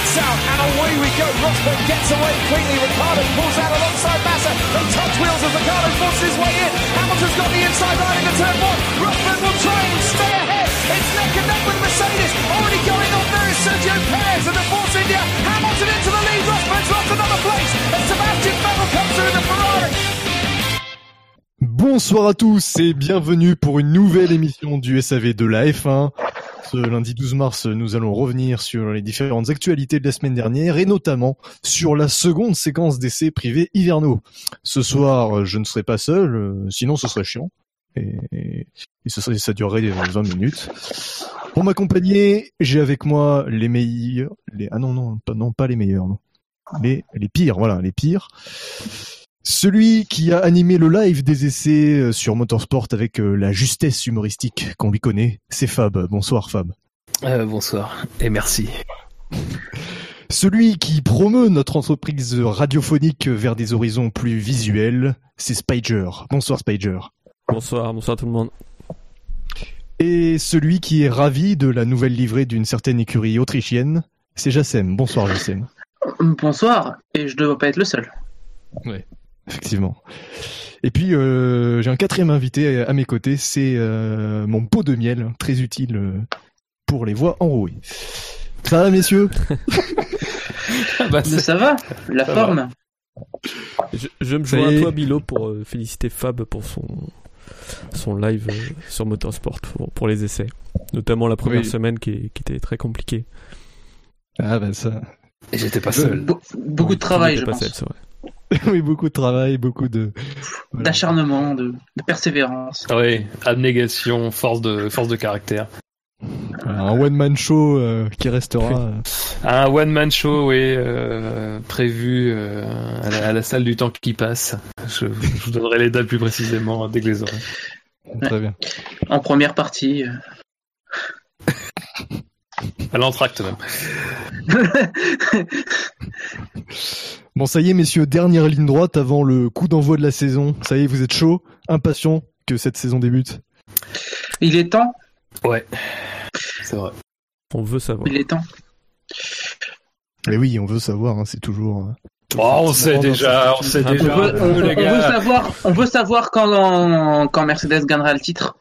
lights out, and away we go. Rosberg gets away quickly. Ricardo pulls out alongside Massa. They touch wheels as Ricardo forces his way in. Hamilton's got the inside line into turn one. Rosberg will try and stay ahead. It's neck and neck with Mercedes. Already going on there is Sergio Perez and the Force India. Hamilton into the lead. Rosberg's lost another place. And Sebastian Vettel comes through the Ferrari. Bonsoir à tous et bienvenue pour une nouvelle émission du SAV de la F1. Ce lundi 12 mars, nous allons revenir sur les différentes actualités de la semaine dernière et notamment sur la seconde séquence d'essais privés hivernaux. Ce soir, je ne serai pas seul, euh, sinon ce serait chiant. Et, ça durerait 20 minutes. Pour m'accompagner, j'ai avec moi les meilleurs, ah non, non, pas, non, pas les meilleurs, non. Les pires, voilà, les pires. Celui qui a animé le live des essais euh, sur Motorsport avec euh, la justesse humoristique qu'on lui connaît, c'est Fab. Bonsoir Fab. Euh, bonsoir et merci. Celui qui promeut notre entreprise radiophonique vers des horizons plus visuels, c'est Spider. Bonsoir Spider. Bonsoir, bonsoir tout le monde. Et celui qui est ravi de la nouvelle livrée d'une certaine écurie autrichienne, c'est Jassem. Bonsoir Jassem. Bonsoir, et je ne dois pas être le seul. Ouais, effectivement. Et puis euh, j'ai un quatrième invité à mes côtés, c'est euh, mon pot de miel, très utile euh, pour les voix enrouées. Ça va messieurs? Bah, Ça va, la Ça forme. Je, je me joins à toi Bilo pour euh, féliciter Fab pour son son live euh, sur Motorsport pour, pour les essais, notamment la première Oui. semaine qui, était très compliquée. Ah bah ça. Et j'étais pas seul. Be- beaucoup de travail, je pense. seul, c'est vrai. oui, beaucoup de travail, beaucoup de... voilà. D'acharnement, de, de persévérance. Oui, abnégation, force de force de caractère. Un one-man show euh, qui restera... euh, Un one man show, oui, euh, prévu euh, à, la, à la salle du temps qui passe. Je, je vous donnerai les dates plus précisément dès que les aurai. Très bien. En première partie. euh. À l'entracte même. Bon, ça y est, messieurs, dernière ligne droite avant le coup d'envoi de la saison. Ça y est, vous êtes chaud, impatient que cette saison débute. Il est temps, Ouais, c'est vrai. On veut savoir. il est temps. Et oui, on veut savoir, hein, c'est toujours... euh, Oh, on sait déjà, on sait déjà, On veut, on- on savoir, on veut savoir quand, quand Mercedes gagnera le titre.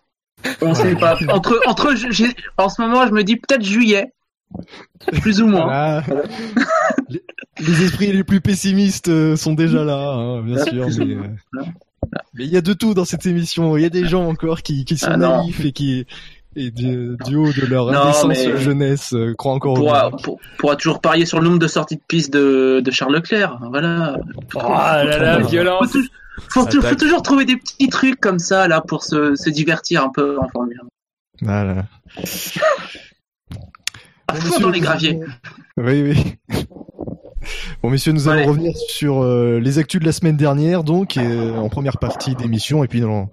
On sait pas. Entre, entre, en ce moment, je me dis peut-être juillet. Plus ou moins. Voilà. les, les esprits les plus pessimistes euh, sont déjà là, hein, bien sûr. Mais euh, mais il y a de tout dans cette émission. Il y a des gens encore qui, qui sont Ah naïfs et qui, et du, du haut de leur Non, indécence mais- jeunesse, euh, croient encore au pourra, pour- pourra toujours parier sur le nombre de sorties de piste de, de Charles Leclerc. Voilà. Oh là là, Faut, violence. faut, toujours trouver des petits trucs comme ça là pour se, se divertir un peu en Formule 1. Voilà. Bon, dans les graviers. Oui, oui. Bon, messieurs, nous allons Ouais. revenir sur euh, les actus de la semaine dernière, donc, et, euh, en première partie d'émission, et puis dans,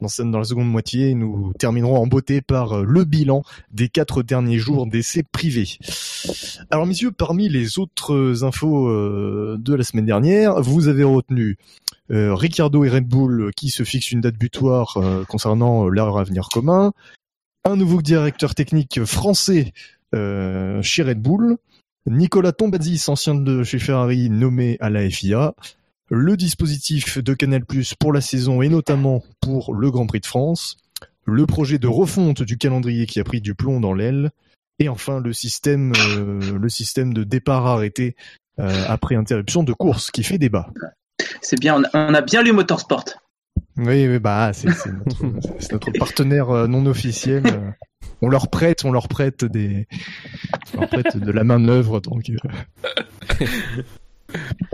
dans, la seconde moitié, nous terminerons en beauté par euh, le bilan des quatre derniers jours d'essais privés. Alors, messieurs, parmi les autres infos de la semaine dernière, vous avez retenu Ricardo et Red Bull qui se fixent une date butoir concernant leur avenir commun, un nouveau directeur technique français chez Red Bull, Nicolas Tombazis, ancien de chez Ferrari, nommé à la FIA, le dispositif de Canal Plus pour la saison et notamment pour le Grand Prix de France, le projet de refonte du calendrier qui a pris du plomb dans l'aile, et enfin le système, euh, le système de départ arrêté euh, après interruption de course qui fait débat. C'est bien, on a, on a bien lu Motorsport. Oui, oui, bah c'est notre, partenaire euh, non officiel. On leur prête, on leur prête des, on leur prête de la main d'œuvre, donc. euh,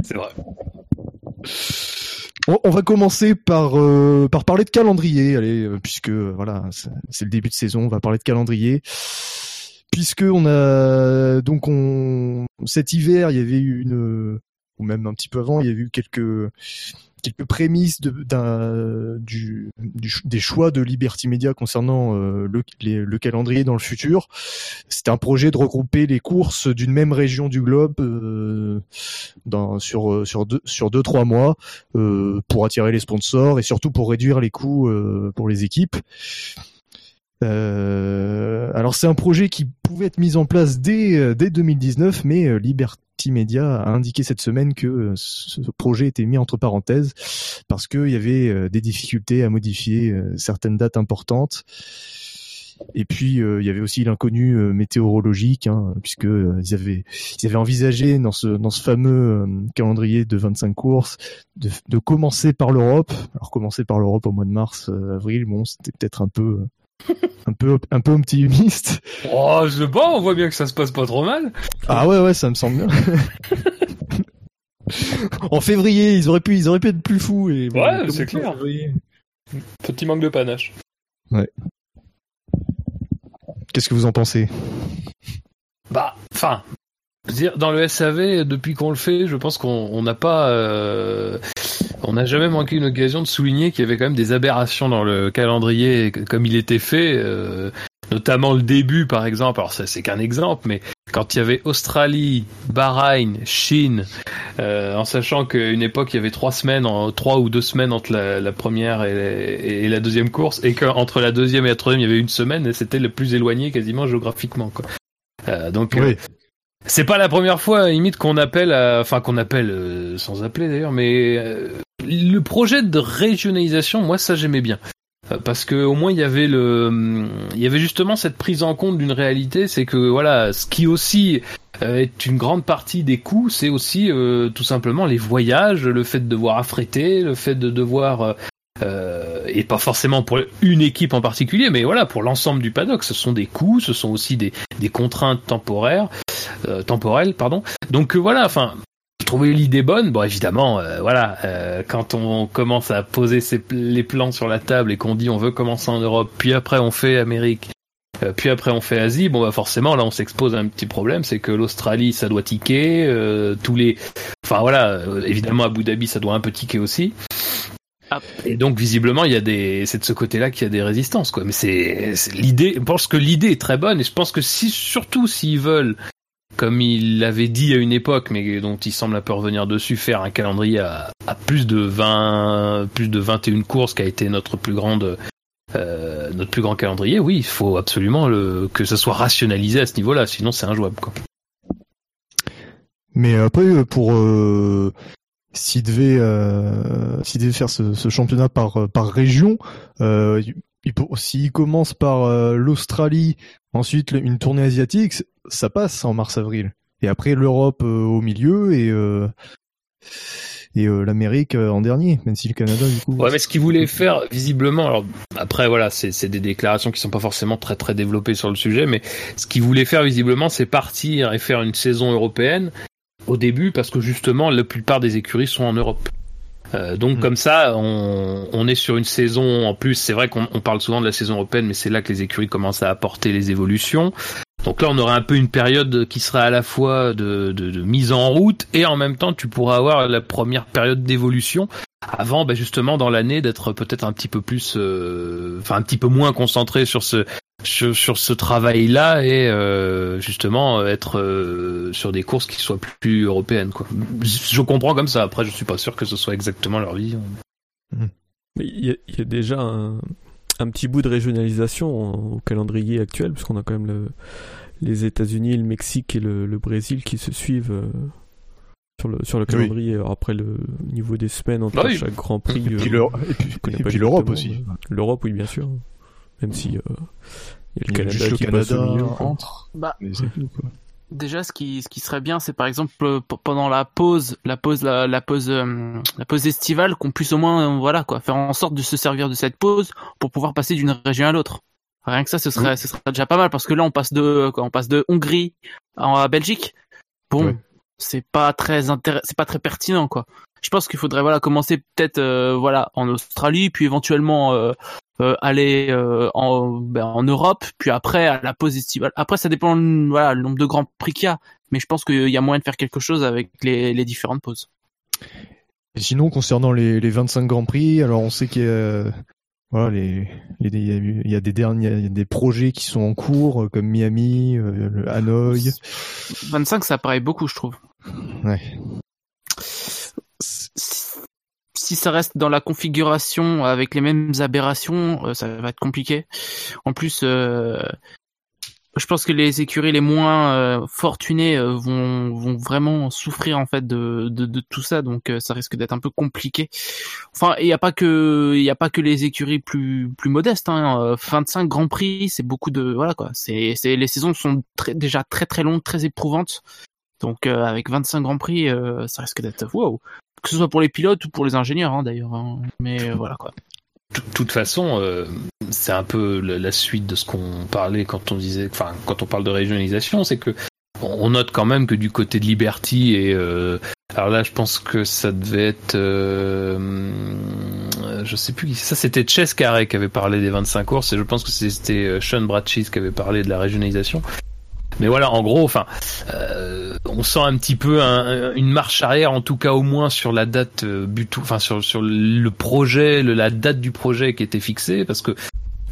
C'est vrai. On, on va commencer par euh, par parler de calendrier, allez, euh, puisque euh, voilà, c'est c'est le début de saison, on va parler de calendrier. Puisque on a donc on cet hiver, il y avait eu une ou même un petit peu avant, il y avait eu quelques quelques prémices d'un, du, du des choix de Liberty Media concernant euh, le, le calendrier dans le futur. C'était un projet de regrouper les courses d'une même région du globe euh, dans, sur euh, sur deux sur deux trois mois euh, pour attirer les sponsors et surtout pour réduire les coûts pour les équipes. Euh, alors c'est un projet qui pouvait être mis en place dès, euh, dès 2019, mais euh, Liberty Media a indiqué cette semaine que euh, ce projet était mis entre parenthèses parce qu'il y avait des difficultés à modifier certaines dates importantes. Et puis il y avait aussi l'inconnu météorologique, hein, puisque ils avaient envisagé dans ce fameux calendrier de 25 courses de, de commencer par l'Europe. Alors commencer par l'Europe au mois de mars, avril, bon c'était peut-être un peu un peu un peu optimiste. Oh, je sais pas, on voit bien que ça se passe pas trop mal. Ah ouais ouais, ça me semble bien. en février, ils auraient pu ils auraient pu être plus fous et Ouais, c'est clair. Petit manque de panache. Qu'est-ce que vous en pensez? Bah, enfin, veux dans le SAV, depuis qu'on le fait, je pense qu'on on n'a pas, euh, on n'a jamais manqué une occasion de souligner qu'il y avait quand même des aberrations dans le calendrier comme il était fait, euh, notamment le début, par exemple. Alors ça, c'est qu'un exemple, mais quand il y avait Australie, Bahreïn, Chine, euh, en sachant qu'à une époque il y avait trois semaines, trois ou deux semaines entre la, première et la deuxième course, et qu'entre la deuxième et la troisième il y avait une semaine, et c'était le plus éloigné quasiment géographiquement. Quoi. Euh, donc euh, Oui. C'est pas la première fois, limite, qu'on appelle, à- enfin qu'on appelle euh, sans appeler d'ailleurs, mais euh, le projet de régionalisation, moi ça j'aimais bien. Euh, Parce que au moins il y avait le, il y avait justement cette prise en compte d'une réalité, c'est que voilà, ce qui aussi euh, est une grande partie des coûts, c'est aussi euh, tout simplement les voyages, le fait de devoir affréter, le fait de devoir euh, et pas forcément pour une équipe en particulier, mais voilà pour l'ensemble du paddock, ce sont des coûts, ce sont aussi des, des contraintes temporaires, euh, temporelles, pardon. Donc euh, voilà, enfin, je trouvais l'idée bonne. Bon, évidemment, euh, voilà, euh, quand on commence à poser ses les plans sur la table et qu'on dit on veut commencer en Europe, puis après on fait Amérique, euh, puis après on fait Asie, bon bah forcément là on s'expose à un petit problème, c'est que l'Australie ça doit ticker, euh, tous les, enfin voilà, évidemment Abu Dhabi ça doit un peu ticker aussi. Ah. Et donc visiblement il y a des, c'est de ce côté-là qu'il y a des résistances quoi. Mais c'est, c'est l'idée, je pense que l'idée est très bonne et je pense que si surtout s'ils veulent comme il l'avait dit à une époque, mais dont il semble un peu revenir dessus, faire un calendrier à, à plus de 20, plus de 21 courses, qui a été notre plus grande, euh, notre plus grand calendrier. Oui, il faut absolument le, que ça soit rationalisé à ce niveau-là, sinon c'est injouable. Quoi. Mais après, pour euh, s'il devait, euh, s'il devait faire ce, ce championnat par euh, par région, euh, s'il commence par euh, l'Australie, ensuite une tournée asiatique, ça passe en mars-avril. Et après l'Europe euh, au milieu et euh, et l'Amérique en dernier, même si le Canada du coup. Ouais, mais ce qu'il voulait faire, visiblement, alors après voilà, c'est c'est des déclarations qui sont pas forcément très très développées sur le sujet, mais ce qu'il voulait faire visiblement, c'est partir et faire une saison européenne au début, parce que justement, la plupart des écuries sont en Europe. Euh, donc Mm. comme ça, on, on est sur une saison. En plus, c'est vrai qu'on on parle souvent de la saison européenne, mais c'est là que les écuries commencent à apporter les évolutions. Donc là, on aurait un peu une période qui sera à la fois de, de, de mise en route et en même temps, tu pourras avoir la première période d'évolution avant, bah, justement, dans l'année, d'être peut-être un petit peu plus, euh, enfin un petit peu moins concentré sur ce sur, ce travail-là et euh, justement être euh, sur des courses qui soient plus européennes. Quoi. Je comprends comme ça. Après, je suis pas sûr que ce soit exactement leur. Mais il y, y a déjà un, un petit bout de régionalisation au calendrier actuel, puisqu'on a quand même le- les États-Unis, le Mexique et le, le Brésil qui se suivent euh, sur le, sur le calendrier. Alors après, le niveau des semaines entre Ah oui. chaque Grand Prix. Et puis euh, l'Europe- aussi. L'Europe, oui, bien sûr. Même si euh, il y a le Il y a Canada juste le qui passe Canada au milieu. entre. Bah, Mais c'est tout, quoi. déjà, ce qui, ce qui serait bien, c'est par exemple euh, pendant la pause, la pause, la, la pause, euh, la pause estivale, qu'on puisse au moins, euh, voilà, quoi, faire en sorte de se servir de cette pause pour pouvoir passer d'une région à l'autre. Rien que ça, ce serait, ce serait déjà pas mal parce que là, on passe de, quoi, on passe de Hongrie à, à Belgique. Bon, Ouais. C'est pas très c'est pas très pertinent, quoi. Je pense qu'il faudrait, voilà, commencer peut-être, euh, voilà, en Australie, puis éventuellement euh, euh, aller euh, en, ben, en Europe, puis après à la estivale. Après, ça dépend, voilà, le nombre de grands prix qu'il y a, mais je pense qu'il y a moyen de faire quelque chose avec les, les différentes pauses. Et sinon, concernant les, les 25 Grands Prix, alors on sait qu'il y a, voilà, les, les- il y a, eu- il y a des derniers, il y a des projets qui sont en cours, euh, comme Miami, euh, le Hanoï. 25, ça paraît beaucoup, je trouve. Ouais. si ça reste dans la configuration avec les mêmes aberrations, euh, ça va être compliqué. En plus, euh, je pense que les écuries les moins euh, fortunées euh, vont, vont vraiment souffrir en fait de, de, tout ça, donc euh, ça risque d'être un peu compliqué. Enfin, il n'y a pas que il a pas que les écuries plus plus modestes. Hein. Euh, 25 grands prix, c'est beaucoup de voilà quoi. C'est c'est les saisons sont déjà très très longues, très éprouvantes. Donc euh, avec 25 grands prix, euh, ça risque d'être wow. Que ce soit pour les pilotes ou pour les ingénieurs hein, d'ailleurs. hein. Mais euh, voilà quoi. De toute façon, euh, c'est un peu la suite de ce qu'on parlait quand on disait, enfin, quand on parle de régionalisation, c'est que on note quand même que du côté de Liberty et euh, alors là, je pense que ça devait être, euh, je sais plus, ça c'était Chess Carré qui avait parlé des 25 courses et je pense que c'était euh, Sean Bradchis qui avait parlé de la régionalisation. Mais voilà, en gros, enfin, euh, on sent un petit peu un- une marche arrière, en tout cas au moins sur la date euh, buto, enfin sur sur le projet, le- la date du projet qui était fixée, parce que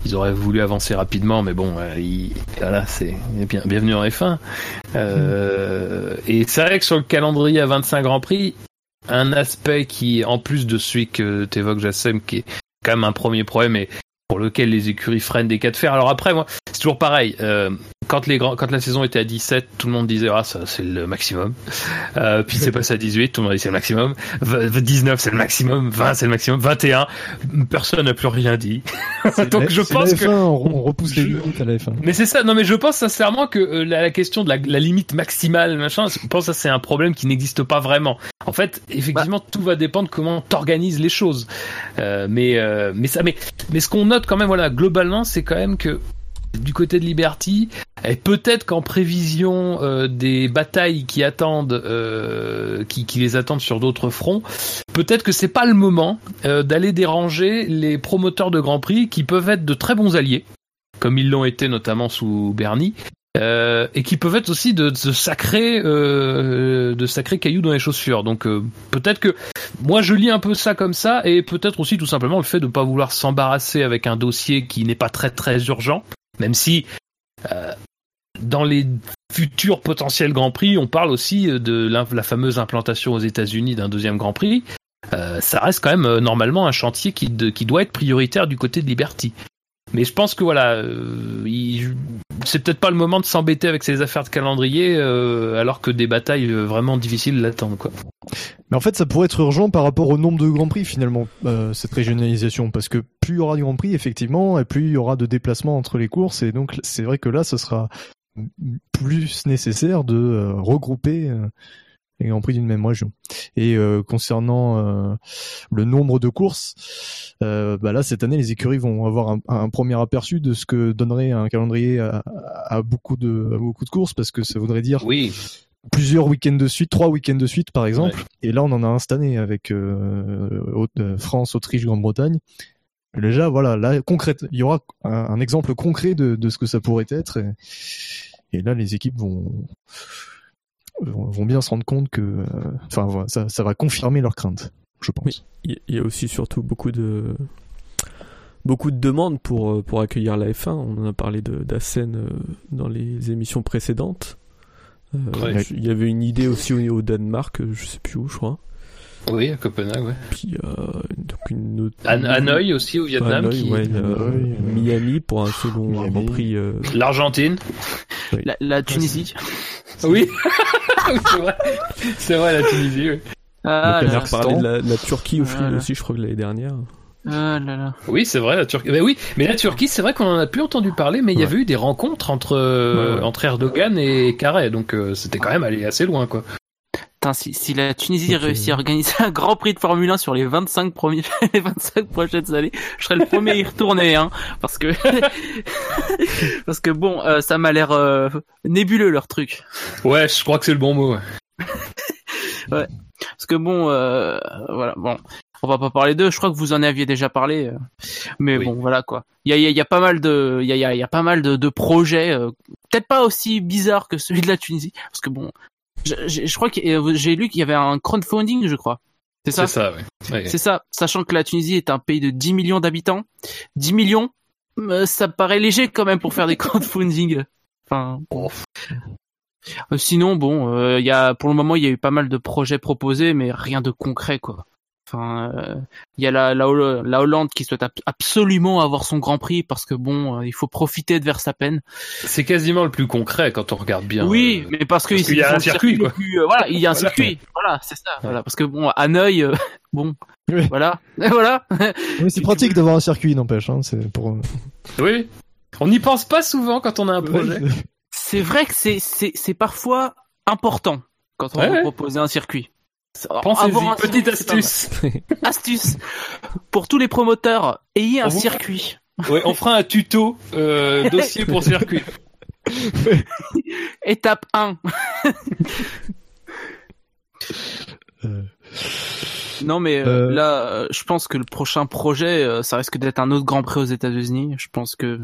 ils auraient voulu avancer rapidement, mais bon, euh, voilà, c'est bien, bienvenue en F1. Euh, et c'est vrai que sur le calendrier à 25 Grands Prix, un aspect qui, en plus de celui que t'évoques, Jassem, qui est quand même un premier problème et pour lequel les écuries freinent des cas de fer. Alors après, moi, c'est toujours pareil. Euh, quand les grands, quand la saison était à 17, tout le monde disait ah ça c'est le maximum. Euh, puis c'est passé à 18, tout le monde dit c'est le maximum. V- 19 c'est le maximum, 20 c'est le maximum, 21 personne n'a plus rien dit. Donc je pense la que F1, on, on repousse les limites à la F1. mais c'est ça, non mais je pense sincèrement que euh, la, la question de la, la limite maximale, machin, je pense que ça c'est un problème qui n'existe pas vraiment. En fait, effectivement, tout va dépendre comment t'organises les choses. Euh, mais euh, mais ça, mais mais ce qu'on note quand même, voilà, globalement, c'est quand même que du côté de Liberty, et peut-être qu'en prévision euh, des batailles qui attendent, euh, qui, les attendent sur d'autres fronts, peut-être que c'est pas le moment euh, d'aller déranger les promoteurs de Grand Prix qui peuvent être de très bons alliés comme ils l'ont été notamment sous Bernie, euh, et qui peuvent être aussi de, sacrés, de sacrés cailloux dans les chaussures. Donc peut-être que moi je lis un peu ça comme ça, et peut-être aussi tout simplement le fait de ne pas vouloir s'embarrasser avec un dossier qui n'est pas très très urgent, même si euh, dans les futurs potentiels Grands Prix, on parle aussi de la, fameuse implantation aux États-Unis d'un deuxième Grand Prix. Euh, ça reste quand même euh, normalement un chantier qui doit être prioritaire du côté de Liberty. Mais je pense que voilà, euh, c'est peut-être pas le moment de s'embêter avec ces affaires de calendrier, euh, alors que des batailles euh, vraiment difficiles l'attendent. Quoi. Mais en fait, ça pourrait être urgent par rapport au nombre de Grands Prix finalement, cette régionalisation, parce que plus il y aura du Grand Prix effectivement, et plus il y aura de déplacements entre les courses, et donc c'est vrai que là, ce sera plus nécessaire de regrouper les Grands Prix d'une même région. Et euh, concernant euh, le nombre de courses, euh, bah là cette année, les écuries vont avoir un, un premier aperçu de ce que donnerait un calendrier à, à beaucoup de à beaucoup de courses, parce que ça voudrait dire Oui, plusieurs week-ends de suite, trois week-ends de suite par exemple. Et là, on en a un cette année avec France, Autriche, Grande-Bretagne. Déjà, voilà, là, concrète, il y aura un, un exemple concret de, de ce que ça pourrait être. Et, et là, les équipes vont, vont bien se rendre compte que, euh, enfin, ça, ça va confirmer leurs craintes, je pense. Oui. Il y- a aussi surtout beaucoup de beaucoup de demandes pour euh, pour accueillir la F1. On en a parlé de d'Assen euh, dans les émissions précédentes. Euh, Ouais. Il y avait une idée aussi au, au Danemark, je sais plus où, je crois. Oui, à Copenhague, ouais. Puis euh, donc une autre. Han- Hanoï aussi au Vietnam, Hanoï, qui... ouais, euh, Hanoï, euh, Miami pour un second Miami. Grand Prix. euh, l'Argentine. La, la Tunisie. Oui, Oui, c'est vrai, c'est vrai la Tunisie. oui. Ah là on a reparlé de la, de la Turquie au Voilà. aussi, je crois que l'année dernière. Ah là là. Oui, c'est vrai la Turquie. Ben oui, mais la Turquie, c'est vrai qu'on en a plus entendu parler, mais il y avait eu des rencontres entre euh, Ouais, ouais. entre Erdogan et Carré, donc euh, c'était quand même allé assez loin, quoi. Putain, si, si la Tunisie réussit à organiser un grand prix de Formule 1 sur les 25 premiers, les 25 prochaines années, je serais le premier à y retourner, hein, parce que, parce que bon, euh, ça m'a l'air euh, nébuleux leur truc. Ouais, je crois que c'est le bon mot. ouais. Parce que bon, euh, voilà, bon, on va pas parler d'eux. Je crois que vous en aviez déjà parlé, euh, mais Oui. bon, voilà quoi. Il y y y a pas mal de, il y a, y a- pas mal de, de projets, peut-être pas aussi bizarres que celui de la Tunisie, parce que bon, je, je- je crois que euh, j'ai lu qu'il y avait un crowdfunding, je crois. C'est ça? C'est ça, ouais. Ouais. C'est ça, sachant que la Tunisie est un pays de 10 millions d'habitants. 10 millions, euh, ça paraît léger quand même pour faire des crowdfunding. Enfin, euh, sinon, bon, euh, il y a, pour le moment, il y a eu pas mal de projets proposés, mais rien de concret, quoi. Enfin, euh, il y a la, la, Holl- la Hollande qui souhaite ab- absolument avoir son Grand Prix parce que bon, euh, il faut profiter de Verstappen. C'est quasiment le plus concret quand on regarde bien. oui, euh, mais parce que parce qu'il y a un circuit, le quoi. plus, euh, voilà, il y a un Voilà. circuit. Voilà, c'est ça. Voilà, parce que bon, à Neuil, euh, bon, Oui. voilà, Et voilà. Oui, c'est pratique d'avoir un circuit, n'empêche. Hein, c'est pour. euh, Oui. On n'y pense pas souvent quand on a un projet. Ouais, C'est vrai que c'est parfois important quand on Ouais, veut ouais. proposer un circuit. Avoir Pensez-y, un petite astuce. Astuce pour tous les promoteurs, ayez un On vous- circuit. Ouais, on fera un tuto euh, dossier pour circuit. Étape 1. euh, Non mais euh, là, je pense que le prochain projet, ça risque d'être un autre Grand Prix aux États-Unis. Je pense que,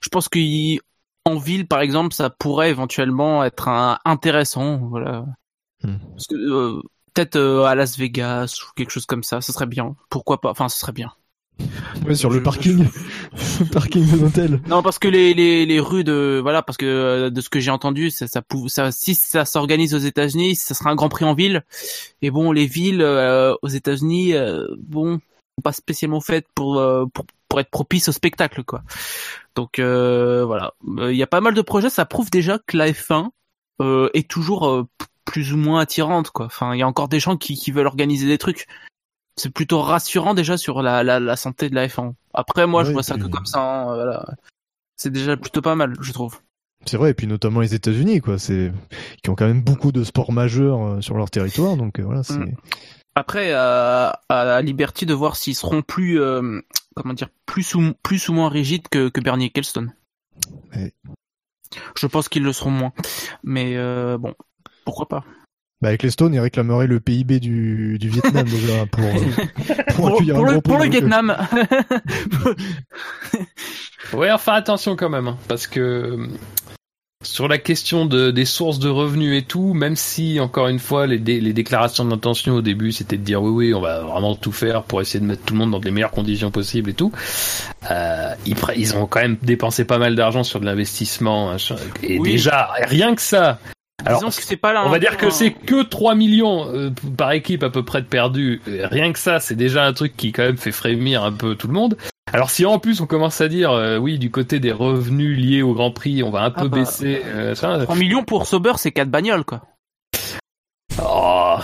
je pense qu'en ville, par exemple, ça pourrait éventuellement être un, intéressant. Voilà. Hmm. Parce que, euh, peut-être euh, à Las Vegas ou quelque chose comme ça, ce serait bien. Pourquoi pas? Enfin, ce serait bien. ouais, sur le Je- parking, le parking de l'hôtel. Non, parce que les, les, les rues de voilà, parce que euh, de ce que j'ai entendu, ça, ça, ça si ça s'organise aux États-Unis, ça sera un Grand Prix en ville. Et bon, les villes euh, aux États-Unis, euh, bon, sont pas spécialement faites pour euh, pour pour être propices au spectacle, quoi. Donc voilà, il y a pas mal de projets. Ça prouve déjà que la F1 euh, est toujours plus ou moins attirante, quoi. Enfin, il y a encore des gens qui qui veulent organiser des trucs. C'est plutôt rassurant déjà sur la, la, la santé de la F1. Après, moi, je vois ça puis- que comme ça. hein, voilà c'est déjà plutôt pas mal, je trouve. C'est vrai, et puis notamment les États-Unis, quoi. C'est qui ont quand même beaucoup de sports majeurs euh, sur leur territoire, donc euh, voilà. C'est Mm. Après, à, à Liberty de voir s'ils seront plus, euh, comment dire, plus ou plus ou moins rigides que, que Bernie Ecclestone. Ouais. Je pense qu'ils le seront moins, mais euh, bon, pourquoi pas? Bah, avec les Stones, ils réclameraient le PIB du, du Vietnam déjà pour, euh, pour, Pour, accueillir pour un le, pour le Vietnam. Ouais, enfin attention quand même, hein, parce que euh, sur la question de, des sources de revenus et tout, même si encore une fois les, dé- les déclarations d'intention au début c'était de dire oui oui on va vraiment tout faire pour essayer de mettre tout le monde dans les meilleures conditions possibles et tout, euh, ils, ils ont quand même dépensé pas mal d'argent sur de l'investissement machin, et Oui. déjà rien que ça. Alors, Disons que c'est pas là. on va dire que c'est que 3 millions euh, par équipe à peu près de perdus. Euh, Rien que ça, c'est déjà un truc qui quand même fait frémir un peu tout le monde. Alors si en plus on commence à dire euh, oui du côté des revenus liés au Grand Prix, on va un peu Ah bah. baisser euh, ça. 3 millions pour Sauber, c'est 4 bagnoles, quoi. Oh,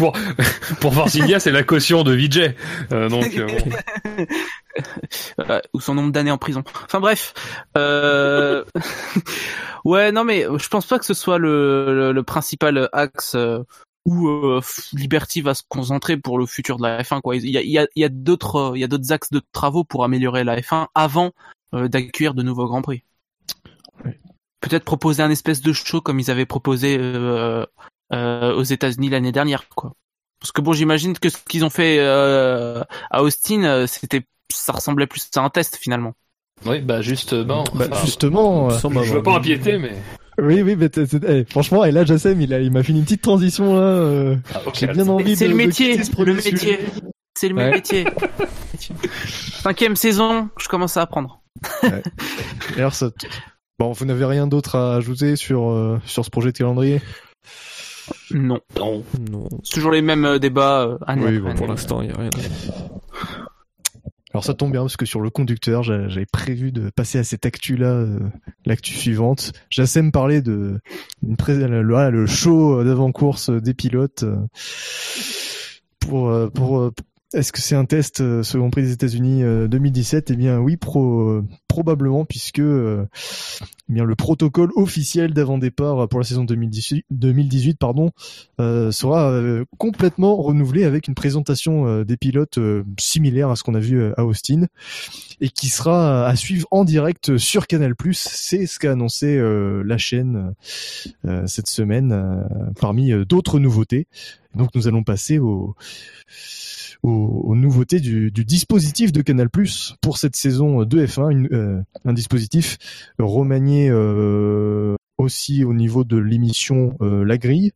pour pour Forcinia, c'est la caution de Vijay. Euh, donc euh, bon. Euh, ou son nombre d'années en prison. Enfin bref. Euh... ouais, non mais je pense pas que ce soit le, le, le principal axe euh, où euh, Liberty va se concentrer pour le futur de la F1. Quoi. Il y a, il y a, il y a d'autres il y a d'autres axes de travaux pour améliorer la F1 avant euh, d'accueillir de nouveaux grands prix. Peut-être proposer un espèce de show comme ils avaient proposé euh, aux États-Unis l'année dernière, quoi. Parce que bon, j'imagine que ce qu'ils ont fait euh, à Austin, euh, c'était ça ressemblait plus à un test finalement. Oui, bah justement. Bah, enfin, justement, euh, je veux pas empiéter, mais oui, oui, mais eh, franchement, et là, Jassem, il a, il m'a fait une petite transition là. euh, Ah, ok. J'ai bien envie C'est de, le métier, le métier. C'est le Ouais. métier. Cinquième saison, je commence à apprendre. D'ailleurs, ça t- bon, vous n'avez rien d'autre à ajouter sur euh, sur ce projet de calendrier? Non, Non. Non, c'est toujours les mêmes euh, débats. euh, année Oui, après bon, pour l'instant, il n'y a rien. Alors ça tombe bien parce que sur le conducteur, j'a- j'avais prévu de passer à cette actu-là, euh, l'actu suivante. Jassem parlait de une pré- le, show d'avant-course des pilotes euh, pour pour est-ce que c'est un test euh, ce Grand Prix des États-Unis euh, 2017 Eh bien oui, pro, euh, probablement puisque euh, eh bien le protocole officiel d'avant-départ pour la saison 2018, 2018 pardon, euh, sera euh, complètement renouvelé avec une présentation euh, des pilotes euh, similaire à ce qu'on a vu euh, à Austin et qui sera à suivre en direct sur Canal+. C'est ce qu'a annoncé euh, la chaîne euh, cette semaine euh, parmi euh, d'autres nouveautés. Donc nous allons passer au aux, nouveautés du, dispositif de Canal+ pour cette saison de F1, une- euh, un dispositif remanié euh, aussi au niveau de l'émission euh, La Grille.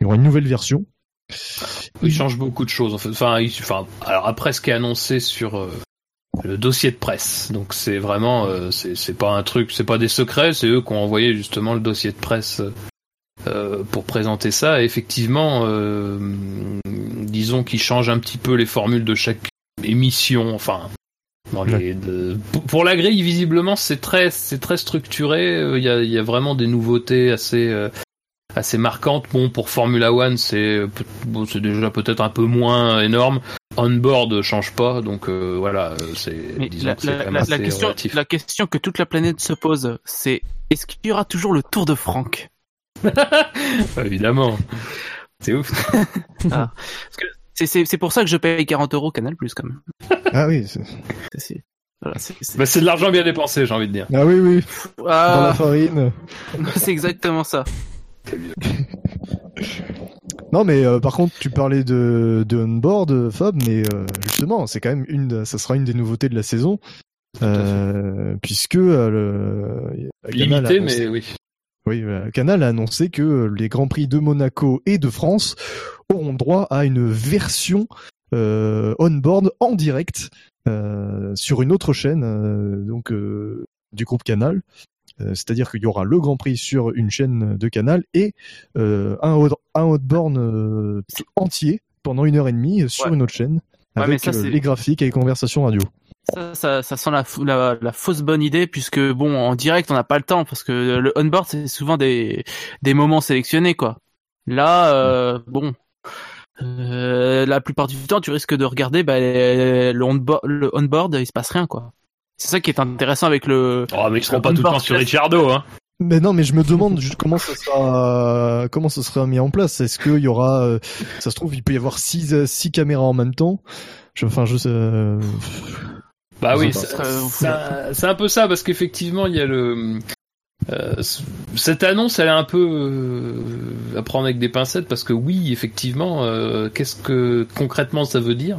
Il y aura une nouvelle version. Il change beaucoup de choses. Enfin, après ce qui est annoncé sur le dossier de presse, donc c'est vraiment, c'est pas un truc, c'est pas des secrets, c'est eux qui ont envoyé justement le dossier de presse euh, pour présenter ça. Et effectivement, euh, disons qu'ils changent un petit peu les formules de chaque émission. Enfin, dans les, de- pour- pour la grille, visiblement, c'est très, c'est très structuré. Euh, Il y, a, il y a vraiment des nouveautés assez, euh, assez marquantes. Bon, pour Formula One, c'est, bon, c'est déjà peut-être un peu moins énorme. On-board change pas, donc euh, voilà, c'est, la, que c'est la- question, relatif. la question que toute la planète se pose, c'est est-ce qu'il y aura toujours le Tour de Franck? Évidemment. C'est ouf. C'est- C'est c'est pour ça que je paye 40 euros Canal Plus quand même. Ah oui, c'est- C'est- c'est- voilà, c'est- c'est- Bah, c'est de l'argent bien dépensé, j'ai envie de dire. ah oui, oui, dans la Ah, farine. c'est exactement ça. Non, mais euh, par contre, tu parlais de, de on-board, euh, Fab, mais euh, justement, c'est quand même une, ça sera une des nouveautés de la saison, euh, puisque euh, le, Limité, annoncé- mais oui. Oui, euh, Canal a annoncé que les grands prix de Monaco et de France auront droit à une version euh, on-board en direct euh, sur une autre chaîne, euh, donc euh, du groupe Canal. Euh, C'est-à-dire qu'il y aura le Grand Prix sur une chaîne de Canal et euh, un, un euh, tout entier pendant une heure et demie sur Ouais. une autre chaîne Ouais, mais avec ça, c'est- les graphiques et les conversations radio. Ça, ça, ça sent la, fou- la, la fausse bonne idée puisque bon en direct on n'a pas le temps parce que le on-board c'est souvent des, des moments sélectionnés quoi. Là euh, bon euh, la plupart du temps tu risques de regarder bah, le on-board le on-board il se passe rien quoi. C'est ça qui est intéressant avec le Oh, mais ils seront pas tout le temps sur. Ricciardo, hein. Mais non, mais je me demande juste comment ça sera, comment ça sera mis en place. Est-ce qu'il y aura, euh, ça se trouve, il peut y avoir six, six caméras en même temps. Je, enfin, je sais. euh, Bah oui, c'est un peu ça parce qu'effectivement il y a le euh, cette annonce elle est un peu euh, à prendre avec des pincettes parce que oui effectivement euh, qu'est-ce que concrètement ça veut dire?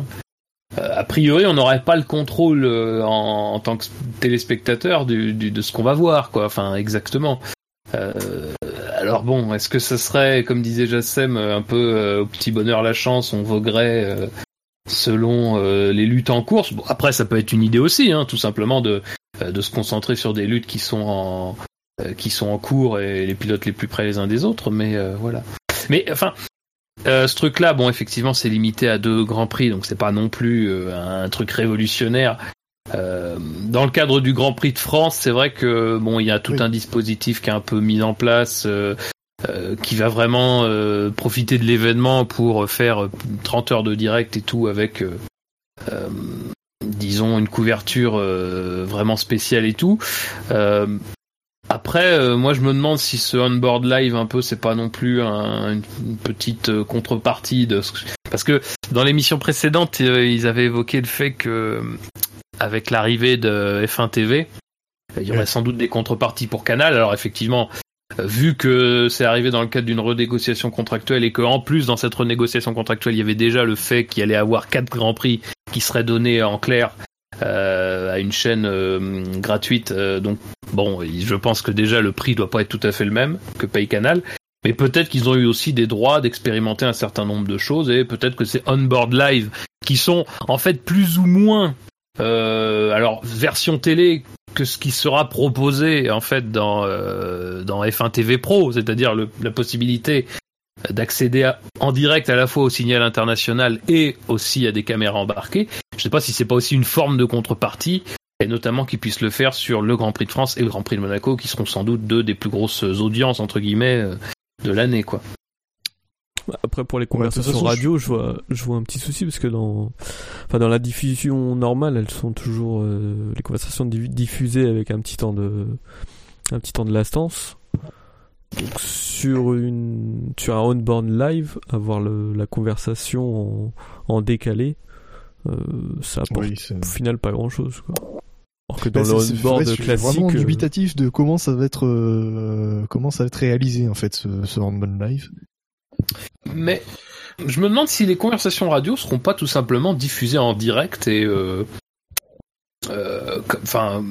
Euh, A priori on n'aurait pas le contrôle euh, en, en tant que téléspectateur du, du- de ce qu'on va voir quoi. Enfin exactement. Euh, alors bon, est-ce que ça serait, comme disait Jassem, un peu euh, au petit bonheur la chance, on voguerait euh, selon euh, les luttes en course. Bon, après, ça peut être une idée aussi, hein, tout simplement de euh, de se concentrer sur des luttes qui sont en euh, qui sont en cours et les pilotes les plus près les uns des autres. Mais euh, voilà. Mais enfin, euh, ce truc-là, bon, effectivement, c'est limité à deux grands prix, donc c'est pas non plus euh, un truc révolutionnaire. Euh, dans le cadre du Grand Prix de France, c'est vrai que bon, il y a tout Oui. un dispositif qui est un peu mis en place. Euh, qui va vraiment euh, profiter de l'événement pour faire euh, 30 heures de direct et tout avec euh, disons une couverture vraiment spéciale et tout. Après, moi je me demande si ce on-board live un peu c'est pas non plus un- une, petite contrepartie de ce parce que dans l'émission précédente ils avaient évoqué le fait que avec l'arrivée de F1 TV il y aurait sans doute des contreparties pour Canal. Alors effectivement, vu que c'est arrivé dans le cadre d'une renégociation contractuelle et que en plus dans cette renégociation contractuelle il y avait déjà le fait qu'il allait avoir quatre grands prix qui seraient donnés en clair euh, à une chaîne euh, gratuite. euh, donc bon, je pense que déjà le prix doit pas être tout à fait le même que paye Canal. Mais peut-être qu'ils ont eu aussi des droits d'expérimenter un certain nombre de choses et peut-être que c'est on-board live qui sont en fait plus ou moins alors version télé que ce qui sera proposé en fait dans euh, dans F1 TV Pro, c'est-à-dire la possibilité d'accéder en direct à la fois au signal international et aussi à des caméras embarquées. Je sais pas si c'est pas aussi une forme de contrepartie et notamment qu'ils puissent le faire sur le Grand Prix de France et le Grand Prix de Monaco qui seront sans doute deux des plus grosses audiences entre guillemets euh, de l'année quoi. Après, pour les Ouais, conversations façon, radio, je vois, je vois un petit souci parce que dans, enfin, dans la diffusion normale, elles sont toujours, euh, les conversations di- diffusées avec un petit temps de, un petit temps de lastance. Donc, sur une, sur un on-board live, avoir le, la conversation en, en décalé, euh, ça apporte oui, au final pas grand chose, quoi. Alors que dans Bah, le on-board ouais, je suis classique, vraiment dubitatif de comment ça va être, euh, comment ça va être réalisé en fait ce, ce handball live. Mais je me demande si les conversations radio seront pas tout simplement diffusées en direct et euh, euh, enfin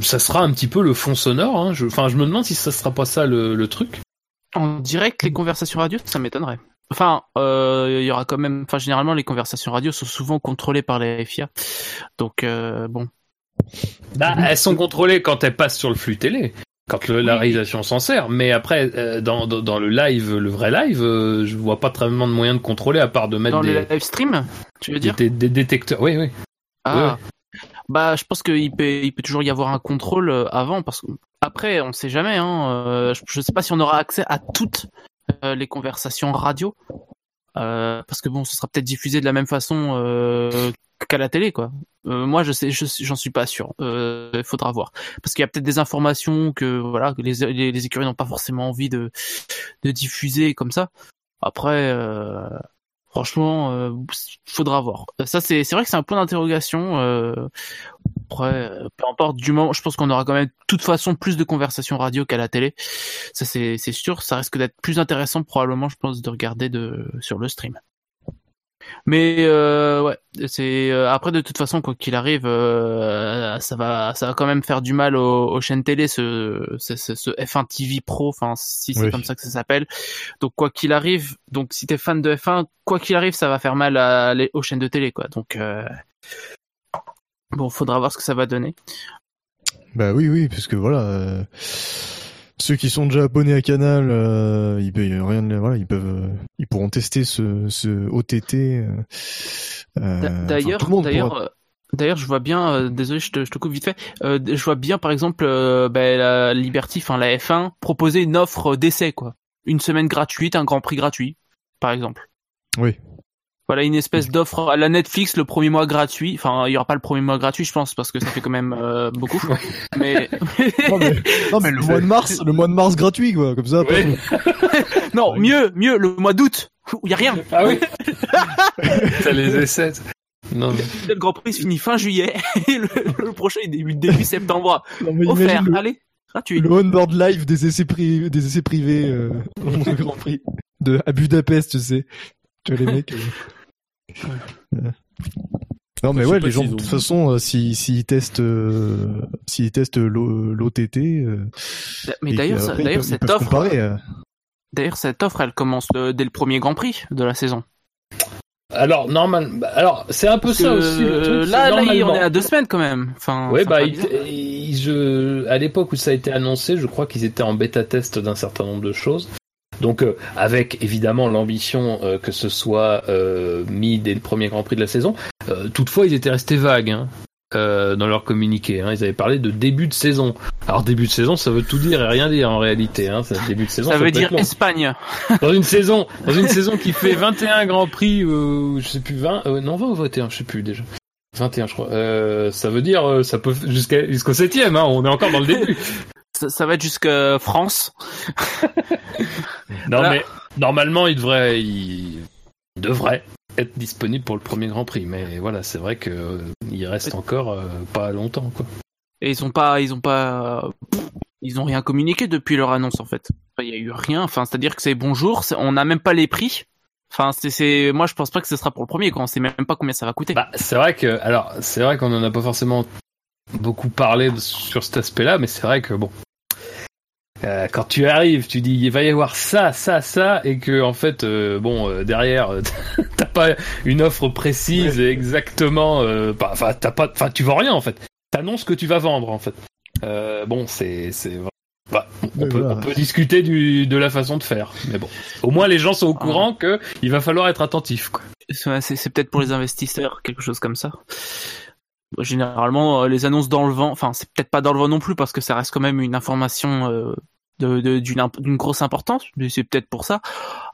ça sera un petit peu le fond sonore. Hein. Je, enfin, je me demande si ça sera pas ça le, le truc. En direct, les conversations radio, ça m'étonnerait. Enfin, euh, il y aura quand même. Enfin, généralement, les conversations radio sont souvent contrôlées par les FIA. Donc, euh, bon. Bah, elles sont contrôlées quand elles passent sur le flux télé. Quand le- la réalisation s'en sert. Mais après, euh, dans, dans, dans le live, le vrai live, euh, je vois pas vraiment de moyen de contrôler à part de mettre Dans des, le live stream, tu veux des, dire des- des détecteurs. Oui, oui. Ah. Bah, je pense qu'il peut, il peut toujours y avoir un contrôle euh, avant, parce que après, on sait jamais. Hein, je, je sais pas si on aura accès à toutes les conversations radio, euh, parce que bon, ce sera peut-être diffusé de la même façon euh, qu'à la télé, quoi. Euh, moi, je sais, je- j'en suis pas sûr. Il faudra voir, parce qu'il y a peut-être des informations que voilà, que les, les, les écuries n'ont pas forcément envie de de diffuser comme ça. Après. Euh, Franchement, euh, faudra voir. Ça, c'est vrai que c'est un point d'interrogation. Euh, après, euh, peu importe du moment, je pense qu'on aura quand même de toute façon plus de conversations radio qu'à la télé. Ça, c'est c'est sûr. Ça risque d'être plus intéressant probablement, je pense, de regarder de sur le stream. Mais euh, ouais, c'est euh, après de toute façon quoi qu'il arrive, euh, ça va ça va quand même faire du mal aux, aux chaînes télé ce, ce, ce- ce F1 TV Pro, enfin si c'est Oui. comme ça que ça s'appelle. Donc quoi qu'il arrive, donc si t'es fan de F1, quoi qu'il arrive, ça va faire mal à, aux chaînes de télé quoi. Donc bon, faudra voir ce que ça va donner. Bah oui, oui, parce que voilà, ceux qui sont déjà abonnés à Canal, euh, ils peuvent rien, voilà, ils peuvent, euh, ils pourront tester ce, ce OTT. euh, enfin, D'ailleurs, d'ailleurs, pourra- d'ailleurs, je vois bien. euh, désolé, je te, je te coupe vite fait. euh, je vois bien, par exemple, euh, ben, la Liberty, enfin la F1, proposer une offre d'essai, quoi. Une semaine gratuite, un Grand Prix gratuit, par exemple. Oui. Voilà une espèce d'offre à la Netflix, le premier mois gratuit. Enfin, il y aura pas le premier mois gratuit, je pense, parce que ça fait quand même euh, beaucoup. Mais non, mais, non, mais le mois de mars, le mois de mars gratuit, quoi, comme ça. après, non, mieux, mieux, le mois d'août, où il y a rien. Ah oui. T'as les essais. Non, mais- Le Grand Prix se finit fin juillet et le, le prochain est début, début septembre. Non, mais Offert, le, allez, gratuit. le on-board live des essais privés, des essais privés euh, au Grand Prix de à Budapest, tu sais. Tu vois les mecs. euh. Non mais ouais, les gens de toute façon, euh, s'ils s'ils testent, euh, s'ils testent l'O- l'OTT, euh, Mais d'ailleurs, d'ailleurs cette offre, comparer. D'ailleurs, cette offre, elle commence dès le premier Grand Prix de la saison. Alors normal. bah, Alors c'est un peu Parce ça aussi. Le truc, c'est là, là, il- on est à deux semaines quand même. Enfin, Ouais, bah, peu il- bizarre. il- je, à l'époque où ça a été annoncé, je crois qu'ils étaient en bêta test d'un certain nombre de choses. Donc, euh, avec évidemment l'ambition euh, que ce soit euh, mis dès le premier Grand Prix de la saison. Euh, toutefois, ils étaient restés vagues hein, euh, dans leur communiqué. Hein. Ils avaient parlé de début de saison. Alors, début de saison, ça veut tout dire et rien dire en réalité. Hein. Ça, début de saison, ça veut peut dire long. Espagne. dans une saison, dans une saison qui fait 21 Grands Prix, euh, je sais plus 20, euh, non 20 ou 21, je sais plus déjà. 21 je crois. Euh, ça veut dire ça peut jusqu'à jusqu'au septième, hein, on est encore dans le début. Ça, va être jusqu'à France. Non Voilà. mais normalement il devrait, il devrait être disponible pour le premier Grand Prix, mais voilà c'est vrai que euh, il reste encore euh, pas longtemps quoi. Et ils ont pas, ils ont pas, ils ont rien communiqué depuis leur annonce en fait. Enfin, Il y a eu rien. Enfin, c'est-à-dire que c'est bonjour, c'est- on n'a même pas les prix. Enfin, c'est, c'est, moi je pense pas que ce sera pour le premier, quoi. On sait même pas combien ça va coûter. Bah c'est vrai que alors c'est vrai qu'on en a pas forcément beaucoup parlé sur cet aspect-là, mais c'est vrai que bon. Euh, quand tu arrives, tu dis il va y avoir ça, ça, ça, et que en fait, euh, bon, euh, derrière, euh, t'as pas une offre précise et exactement, euh, pas- enfin, t'as pas, enfin, tu vends rien en fait. T'annonces que tu vas vendre en fait. Euh, bon, c'est, c'est, bah, on, peut, on peut discuter du, de la façon de faire, mais bon, au moins les gens sont au Ah. courant que il va falloir être attentif. Quoi. C'est peut-être pour les investisseurs, quelque chose comme ça. Généralement, euh, les annonces dans le vent, enfin, c'est peut-être pas dans le vent non plus parce que ça reste quand même une information euh, de, de- d'une, grosse importance, mais c'est peut-être pour ça.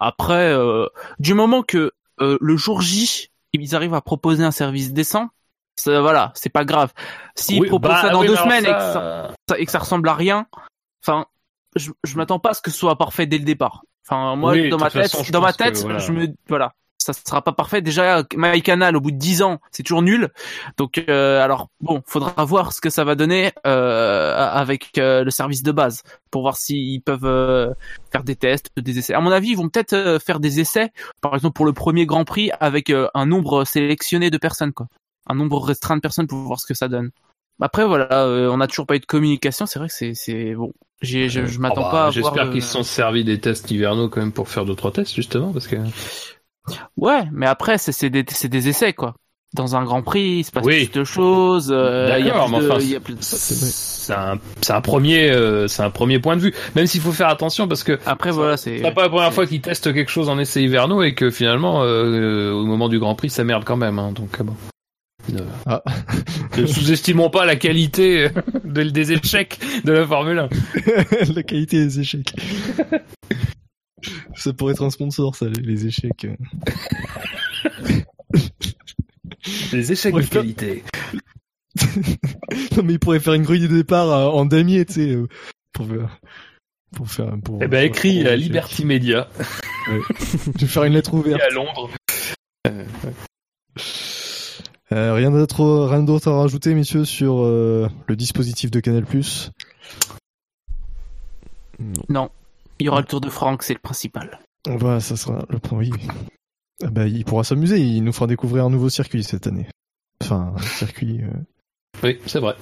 Après, euh, du moment que euh, le jour J, ils arrivent à proposer un service décent, ça, voilà, c'est pas grave. S'ils Oui, proposent bah, ça dans oui, deux semaines et, que ça- ça, ça- et que ça ressemble à rien, enfin, je, je m'attends pas à ce que ce soit parfait dès le départ. Enfin, moi, Oui, dans ma tête, façon, dans ma que, tête, voilà. je me, voilà, ça sera pas parfait. Déjà, MyCanal, au bout de 10 ans, c'est toujours nul. Donc, euh, alors, bon, faudra voir ce que ça va donner euh, avec euh, le service de base pour voir s'ils peuvent euh, faire des tests, des essais. À mon avis, ils vont peut-être euh, faire des essais, par exemple pour le premier Grand Prix, avec euh, un nombre sélectionné de personnes, quoi, un nombre restreint de personnes pour voir ce que ça donne. Après, voilà, euh, on n'a toujours pas eu de communication. C'est vrai que c'est, c'est bon. J'ai, je, je m'attends Ah bah, pas. J'espère le- qu'ils se sont servis des tests hivernaux quand même pour faire deux trois tests justement parce que. Ouais, mais après, c'est, c'est des, c'est des essais, quoi. dans un Grand Prix, il se passe Oui. plus de choses. euh, il y a D'accord, plus mais de- enfin, il y a plus de- c'est un, premier, euh, c'est un premier point de vue. Même s'il faut faire attention parce que Après voilà, c'est. c'est pas la première fois qu'ils testent quelque chose en essai hivernaux et que finalement, euh, au moment du Grand Prix, ça merde quand même. Hein, donc bon. Ne, Ah. ne sous-estimons pas la qualité de- des échecs de la Formule 1. la qualité des échecs. Ça pourrait être un sponsor, ça, les- les échecs. Des échecs Ouais, de qualité. non, mais il pourrait faire une grille de départ euh, en damier, tu sais, euh, pour faire. Pour faire. Pour, Eh ben, écrit pour- à Liberty Media Je vais faire une lettre ouverte. à Londres. Euh, rien d'autre, rien d'autre à rajouter, messieurs, sur euh, le dispositif de Canal+. Non. Non, il y aura le Tour de Franck, c'est le principal. Voilà, ça sera le point. Oui. Ah bah, il pourra s'amuser. Il nous fera découvrir un nouveau circuit cette année. Enfin, un circuit. euh, Oui, c'est vrai.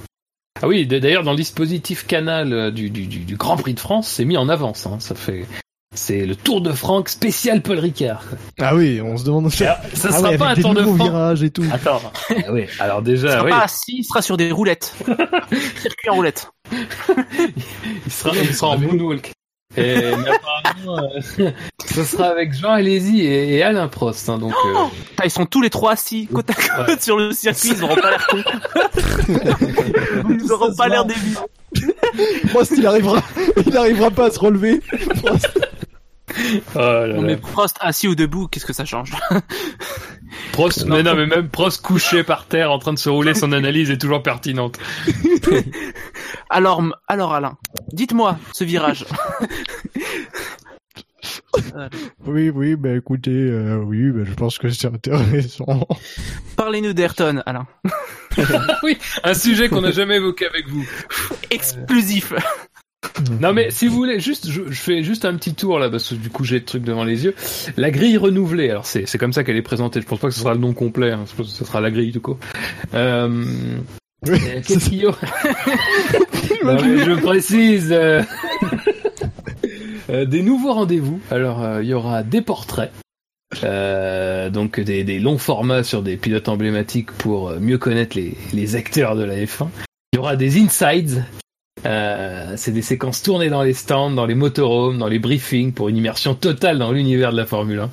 Ah oui, d'ailleurs, dans le dispositif canal euh, du, du, du, du Grand Prix de France, c'est mis en avance. Hein. Ça fait, c'est le Tour de Franck spécial Paul Ricard. Ah oui, on se demande. Alors, ça ah sera ouais, pas un Tour de nouveaux France. virages et tout. Attends. Ah oui. Alors Il déjà, sera oui, pas assis, il sera sur des roulettes. Circuit en roulette. il sera, il sera en moonwalk. Et, mais apparemment, euh, ça sera avec Jean Alési et, et Alain Prost. Hein, donc, euh, Putain, ils sont tous les trois assis côte à côte Ouais. sur le circuit, ils auront pas l'air cons. Ils auront Ça pas l'air débiles. Prost, il arrivera, il arrivera pas à se relever. Prost. Oh là Non là. mais Prost assis ou debout, qu'est-ce que ça change? Prost, mais non, mais même Prost couché par terre en train de se rouler, son analyse est toujours pertinente. Alors, alors Alain, dites-moi ce virage. Oui, oui, bah écoutez, euh, oui, bah, je pense que c'est intéressant. Parlez-nous d'Ayrton, Alain. oui, un sujet qu'on n'a jamais évoqué avec vous. Exclusif. Non mais si vous voulez, juste, je, je fais juste un petit tour là parce que du coup j'ai le truc devant les yeux. La grille renouvelée, alors c'est c'est comme ça qu'elle est présentée. Je pense pas que ce sera le nom complet. Hein. Je pense que ce sera la grille du coup. Euh, Oui, euh, Qu'est-ce qu'il y Non, mais Je précise. euh, des nouveaux rendez-vous. Alors euh, il y aura des portraits. Euh, donc des, des longs formats sur des pilotes emblématiques pour mieux connaître les, les acteurs de la F1. Il y aura des insides euh, c'est des séquences tournées dans les stands, dans les motorhomes, dans les briefings pour une immersion totale dans l'univers de la Formule 1.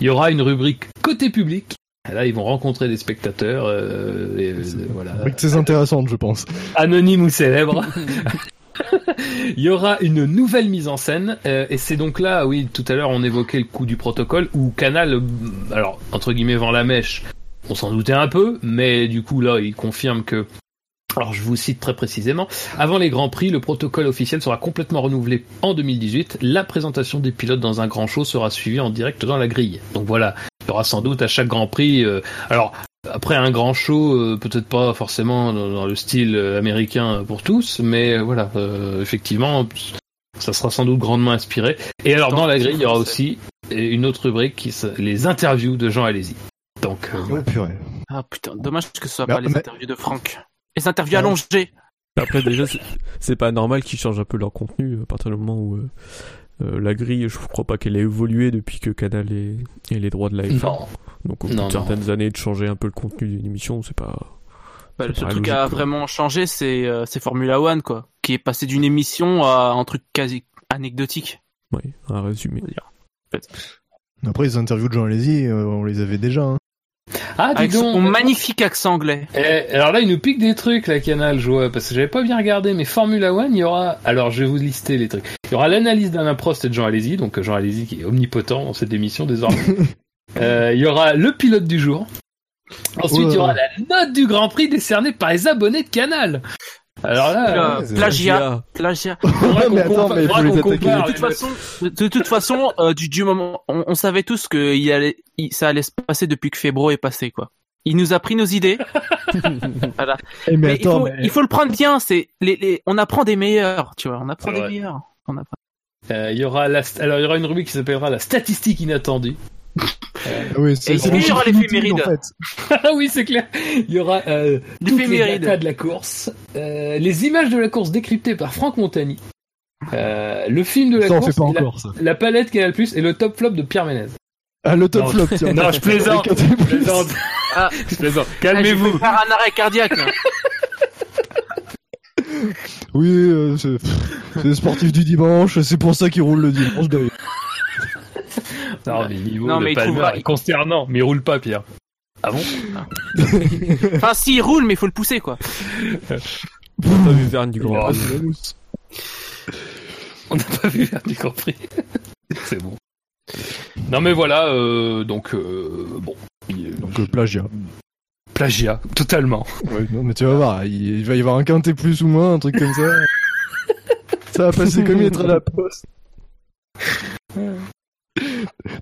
Il y aura une rubrique côté public. Là, ils vont rencontrer des spectateurs, euh, et, euh, voilà, c'est intéressant, je pense. anonymes ou célèbres. Il y aura une nouvelle mise en scène, euh, et c'est donc là, oui, tout à l'heure on évoquait le coup du protocole, où Canal, alors entre guillemets vend la mèche, on s'en doutait un peu, mais du coup là, il confirme que alors je vous cite très précisément. Avant les Grands Prix, le protocole officiel sera complètement renouvelé en 2018. La présentation des pilotes dans un grand show sera suivie en direct dans la grille. Donc voilà, il y aura sans doute à chaque Grand Prix. euh, alors après un grand show, euh, peut-être pas forcément dans, dans le style euh, américain pour tous, mais euh, voilà, euh, effectivement, ça sera sans doute grandement inspiré. Et alors dans la grille, il y aura aussi une autre rubrique qui les interviews de Jean Alési. Donc euh, Oh purée. Ah putain, dommage que ce soit Bah, pas les mais- interviews de Franck. Les interviews allongées. Après, déjà, c'est- pas normal qu'ils changent un peu leur contenu à partir du moment où euh, euh, la grille, je crois pas qu'elle ait évolué depuis que Canal ait, ait les droits de la F1. non. Donc, au bout Non, de certaines années, de changer un peu le contenu d'une émission, c'est pas. Bah, le seul truc qui a quoi. vraiment changé, c'est euh, c'est Formula One, quoi. Qui est passé d'une émission à un truc quasi anecdotique. Oui, un résumé. Après, les interviews de Jean Alési, euh, on les avait déjà. Hein. Ah, dis Avec son donc. magnifique accent anglais. Eh, alors là, il nous pique des trucs, la Canal, je vois, parce que j'avais pas bien regardé, mais Formula One, il y aura, alors je vais vous lister les trucs. Il y aura l'analyse d'Alain Prost et de Jean Alési, donc Jean Alési qui est omnipotent dans cette émission désormais. Euh, il y aura le pilote du jour. Ensuite, il y aura la note du Grand Prix décernée par les abonnés de Canal. Alors là, Euh, plagiat, plagiat. De toute façon, de, toute façon, euh, du, du moment, on, on savait tous que il allait, il- ça allait se passer depuis que Febro est passé, quoi. Il nous a pris nos idées. voilà. Eh, mais, Mais, il, attends, faut, mais- il faut le prendre bien. C'est les, les, on apprend des meilleurs, tu vois. On apprend des meilleurs. On apprend. Euh, il y aura la, alors il y aura une rubrique qui s'appellera la statistique inattendue. Ah oui, c'est le il y aura chiffre inutile, l'éphéméride. en fait. Ah oui, c'est clair. Il y aura euh, toutes les de la course, euh, les images de la course décryptées par Franck Montagny, euh, le film de la Ça, course, fait pas la, encore, ça. la palette Canal+ et le top flop de Pierre Ménez. Ah, le top Non, flop, tiens. non, je plaisante. Je plaisante. Ah, Je plaisante. je vais Calmez-vous. faire un arrêt cardiaque. là. Oui, euh, c'est c'est les sportifs du dimanche, c'est pour ça qu'ils roulent le dimanche d'ailleurs. Non, mais le niveau Non, de mais il Palmer trouvera- est consternant, mais il roule pas, Pierre. Ah bon Enfin, s'il roule, mais il faut le pousser, quoi. T'as vu Verne du Grand Oh, Prix. On n'a pas vu faire du Grand Prix. C'est bon. Non, mais voilà, euh, donc, euh, bon. il- Donc euh, plagiat. plagiat, totalement. Ouais, non, mais tu vas voir, il, il va y avoir un quintet plus ou moins, un truc comme ça. ça va passer comme il à la poste.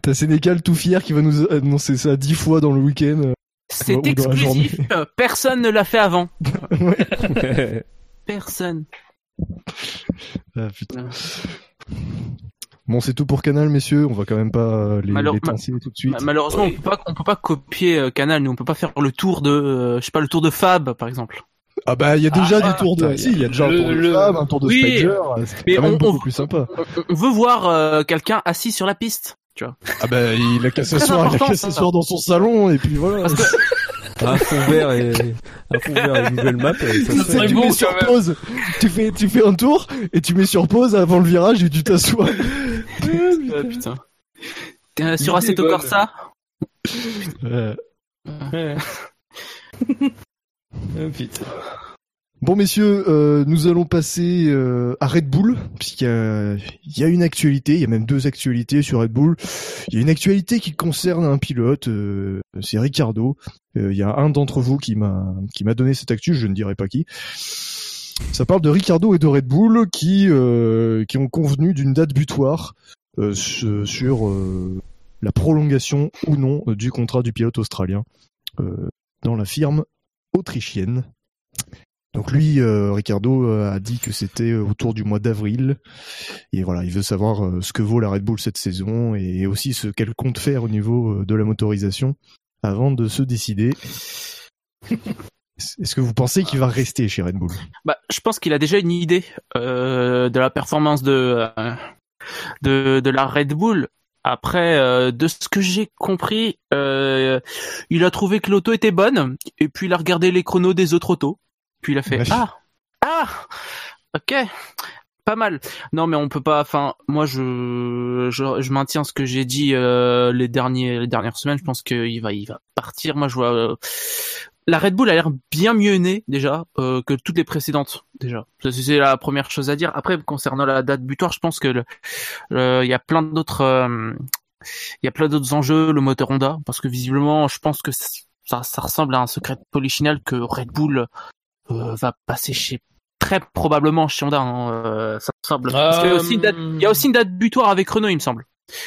T'as Sénécal tout fier qui va nous annoncer ça dix fois dans le week-end. C'est la journée. exclusif. euh, Personne ne l'a fait avant. Personne. Ah, putain. Bon, c'est tout pour Canal, messieurs. On va quand même pas euh, les, Malheure- les pincer tout de suite. Ma- Malheureusement, on peut pas, on peut pas copier euh, Canal. Nous, on peut pas faire le tour de, euh, je sais pas, le tour de Fab, par exemple. Ah bah, il y a déjà Ah, du tour de... Si, il y a déjà un tour de le- femme, un tour de Oui. Spider. C'est Mais quand même on- beaucoup on- plus sympa. On- veut voir euh, quelqu'un assis sur la piste. Tu vois. Ah bah, il a qu'à s'asseoir, il a qu'à s'asseoir dans son salon, et puis voilà. Parce que un fond vert et un fond vert et Google Maps. et ça Tu bon, mets sur pause, tu fais, tu fais un tour, et tu mets sur pause avant le virage, et tu t'assois. Euh, putain. T'es euh, sur Assetto. Corsa? Euh, Ouais. Putain. Bon messieurs, euh, nous allons passer euh, à Red Bull, puisqu'il y a, il y a une actualité, il y a même deux actualités sur Red Bull. Il y a une actualité qui concerne un pilote, euh, c'est Ricardo. Euh, il y a un d'entre vous qui m'a qui m'a donné cette actu, je ne dirai pas qui. Ça parle de Ricardo et de Red Bull qui euh, qui ont convenu d'une date butoir euh, su- sur euh, la prolongation ou non euh, du contrat du pilote australien euh, dans la firme autrichienne. Donc lui, euh, Ricardo euh, a dit que c'était euh, autour du mois d'avril. Et voilà, il veut savoir ce que vaut la Red Bull cette saison et aussi ce qu'elle compte faire au niveau de la motorisation avant de se décider. Est-ce que vous pensez qu'il va rester chez Red Bull? Bah, je pense qu'il a déjà une idée de la performance de la Red Bull. Après, euh, de ce que j'ai compris, euh, il a trouvé que l'auto était bonne, et puis il a regardé les chronos des autres autos, puis il a fait Ouais. ah ah ok pas mal. Non, mais on peut pas. Enfin, moi, je je, je maintiens ce que j'ai dit euh, les derniers les dernières semaines. Je pense qu'il va il va partir. Moi, je vois. La Red Bull a l'air bien mieux née déjà euh, que toutes les précédentes déjà. C'est la première chose à dire. Après, concernant la date butoir, je pense que il y a plein d'autres euh, il y a plein d'autres enjeux, le moteur Honda, parce que visiblement, je pense que ça, ça ressemble à un secret polichinelle que Red Bull euh, va passer chez très probablement chez Honda. hein, euh, ça ressemble. Parce qu'il y a aussi date, il y a aussi une date butoir avec Renault, il me semble.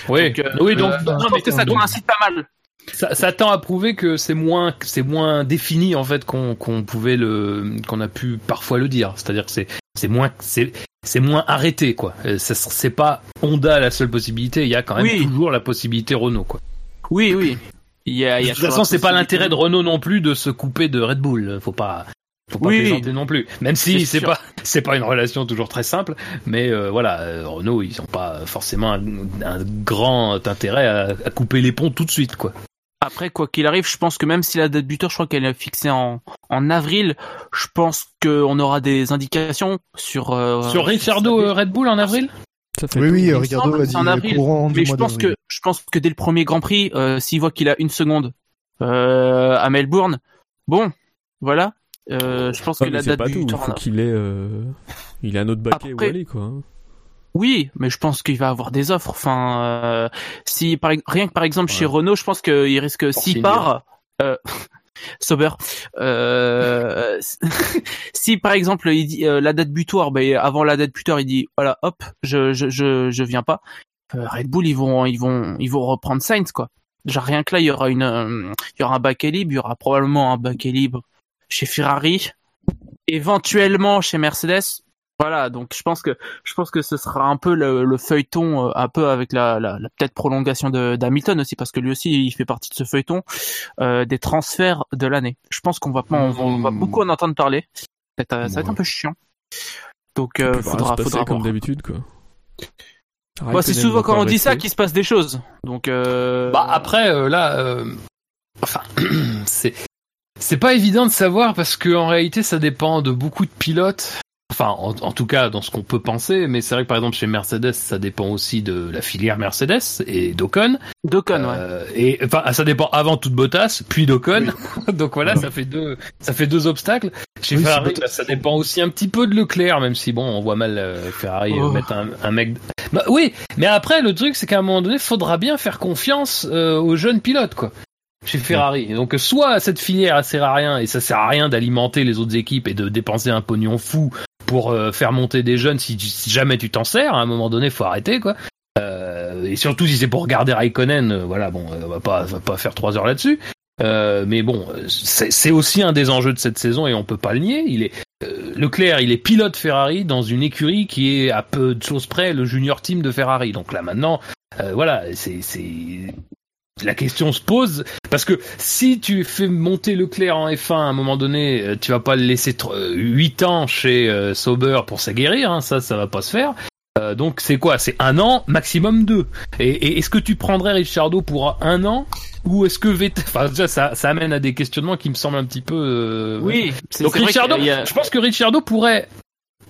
Oui, Donc, euh, oui, donc, euh, non, je mais pense que ça coïncide pas mal. Ça, ça tend à prouver que c'est moins, c'est moins défini en fait qu'on qu'on pouvait le, qu'on a pu parfois le dire. C'est-à-dire que c'est, c'est moins, c'est, c'est moins arrêté quoi. Euh, C'est pas Honda la seule possibilité. Il y a quand même Oui. toujours la possibilité Renault quoi. Oui, oui. Il y a, il y De a toute façon, c'est pas l'intérêt de Renault non plus de se couper de Red Bull. Faut pas, faut pas Oui. plaisanter non plus. Même si C'est pas, c'est pas une relation toujours très simple. Mais euh, voilà, euh, Renault, ils ont pas forcément un, un grand intérêt à, à couper les ponts tout de suite quoi. Après, quoi qu'il arrive, je pense que même si la date buteur, je crois qu'elle est fixée en, en avril, je pense qu'on aura des indications sur... euh, Sur Ricciardo euh, Red Bull en avril Ça fait Oui, oui, me Ricardo a dit en avril. courant Mais je pense que je pense que dès le premier Grand Prix, euh, s'il voit qu'il a une seconde euh, à Melbourne, bon, voilà. Euh, je pense que la date tout. Il buteur. faut qu'il ait, euh, il a un autre baquet Après- où aller quoi. Oui, mais je pense qu'il va avoir des offres. Enfin, euh, si par, rien que par exemple chez. Renault, je pense qu'il risque s'il part. Euh, Sauber. Euh, si par exemple il dit euh, la date butoir, ben avant la date butoir, il dit voilà, hop, je je je, je viens pas. Euh, Red Bull, ils vont ils vont ils vont reprendre Sainz quoi. Genre rien que là, il y aura une euh, il y aura un baquet libre, il y aura probablement un baquet libre chez Ferrari, éventuellement chez Mercedes. Voilà, donc je pense que je pense que ce sera un peu le, le feuilleton, euh, un peu avec la, la, la peut-être prolongation de d'Hamilton aussi, parce que lui aussi il fait partie de ce feuilleton euh, des transferts de l'année. Je pense qu'on va pas, on, va- on va beaucoup en entendre parler. Ça va être, va un peu chiant. Donc euh, bah, faudra, se faudra comme d'habitude quoi. Bah, c'est souvent quand on dit ça qu'il se passe des choses. Donc euh... Bah après euh, là, euh, enfin, c'est c'est pas évident de savoir parce que en réalité, ça dépend de beaucoup de pilotes. Enfin, en, en tout cas, dans ce qu'on peut penser, mais c'est vrai que par exemple chez Mercedes, ça dépend aussi de la filière Mercedes et d'Ocon. Docon, ouais. Euh, et enfin, ça dépend avant tout de Bottas, puis d'Ocon. Donc voilà, ça fait deux, ça fait deux obstacles. Chez Oui, Ferrari, bah, ça dépend aussi un petit peu de Leclerc, même si bon, on voit mal euh, Ferrari euh, Oh. mettre un, un mec. Bah oui, mais après le truc, c'est qu'à un moment donné, faudra bien faire confiance euh, aux jeunes pilotes, quoi. Chez Ferrari. Donc soit cette filière elle sert à rien et ça sert à rien d'alimenter les autres équipes et de dépenser un pognon fou pour euh, faire monter des jeunes si, si jamais tu t'en sers. À un moment donné, faut arrêter, quoi. Euh, et surtout si c'est pour regarder Raikkonen, euh, voilà, bon, on va pas, on va pas faire trois heures là-dessus. Mais bon, c'est aussi un des enjeux de cette saison et on peut pas le nier. Il est Leclerc, il est pilote Ferrari dans une écurie qui est à peu de choses près le junior team de Ferrari. Donc là maintenant, euh, voilà, c'est la question se pose parce que si tu fais monter Leclerc en F1 à un moment donné, euh, tu vas pas le laisser 8 ans chez euh, Sauber pour s'aguerrir, hein, ça ça va pas se faire. Euh, donc c'est quoi? C'est un an, maximum deux. Et, et est-ce que tu prendrais Ricciardo pour un an? Ou est-ce que Vettel Enfin déjà ça, ça amène à des questionnements qui me semblent un petit peu. euh, Oui, c'est Donc a- je pense que Ricciardo pourrait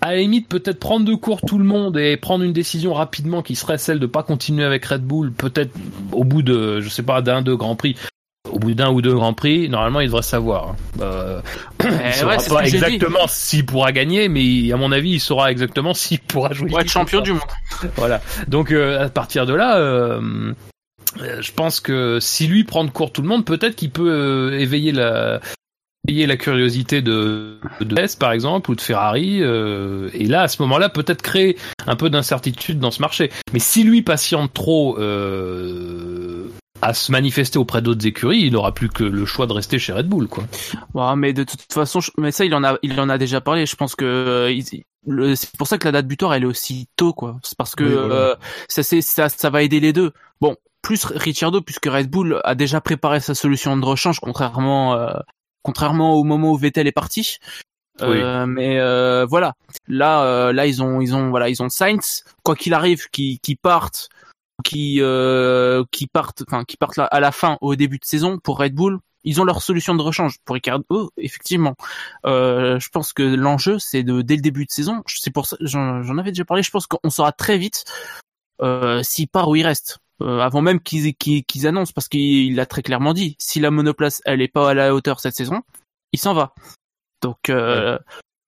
à la limite peut-être prendre de court tout le monde et prendre une décision rapidement qui serait celle de pas continuer avec Red Bull, peut-être au bout de je sais pas d'un deux grands prix. Au bout d'un ou deux grands prix, normalement il devrait savoir. hein. Euh, Eh il saura ouais, pas exactement s'il pourra gagner, mais à mon avis il saura exactement s'il pourra jouer. Pour être champion du monde. Voilà. Donc euh, à partir de là, euh, euh, je pense que si lui prend de court tout le monde, peut-être qu'il peut éveiller la éveiller la curiosité de de S par exemple ou de Ferrari euh, et là à ce moment-là peut-être créer un peu d'incertitude dans ce marché. Mais si lui patiente trop euh, à se manifester auprès d'autres écuries, il n'aura plus que le choix de rester chez Red Bull quoi. Ouais, mais de toute façon, je- mais ça, il en a, il en a déjà parlé. Je pense que euh, il- le- c'est pour ça que la date butoir elle est aussi tôt, quoi. C'est parce que Oui, voilà. euh, ça, c'est, ça, ça va aider les deux. Bon, plus Ricciardo, puisque Red Bull a déjà préparé sa solution de rechange, contrairement, euh, contrairement au moment où Vettel est parti. Euh, mais euh, voilà, là, euh, là ils ont, ils ont, voilà, ils ont Sainz. Quoi qu'il arrive, qui, qui partent, qui, euh, qui partent, enfin, qui partent là, à la fin, au début de saison pour Red Bull. Ils ont leur solution de rechange pour Ricardo, effectivement. Euh, je pense que l'enjeu, c'est de dès le début de saison. C'est pour ça, j'en j'en avais déjà parlé. Je pense qu'on saura très vite euh, s'il part ou il reste. Euh, avant même qu'ils qu'ils qu'ils annoncent, parce qu'il l'a très clairement dit. Si la monoplace, elle est pas à la hauteur cette saison, il s'en va. Donc euh,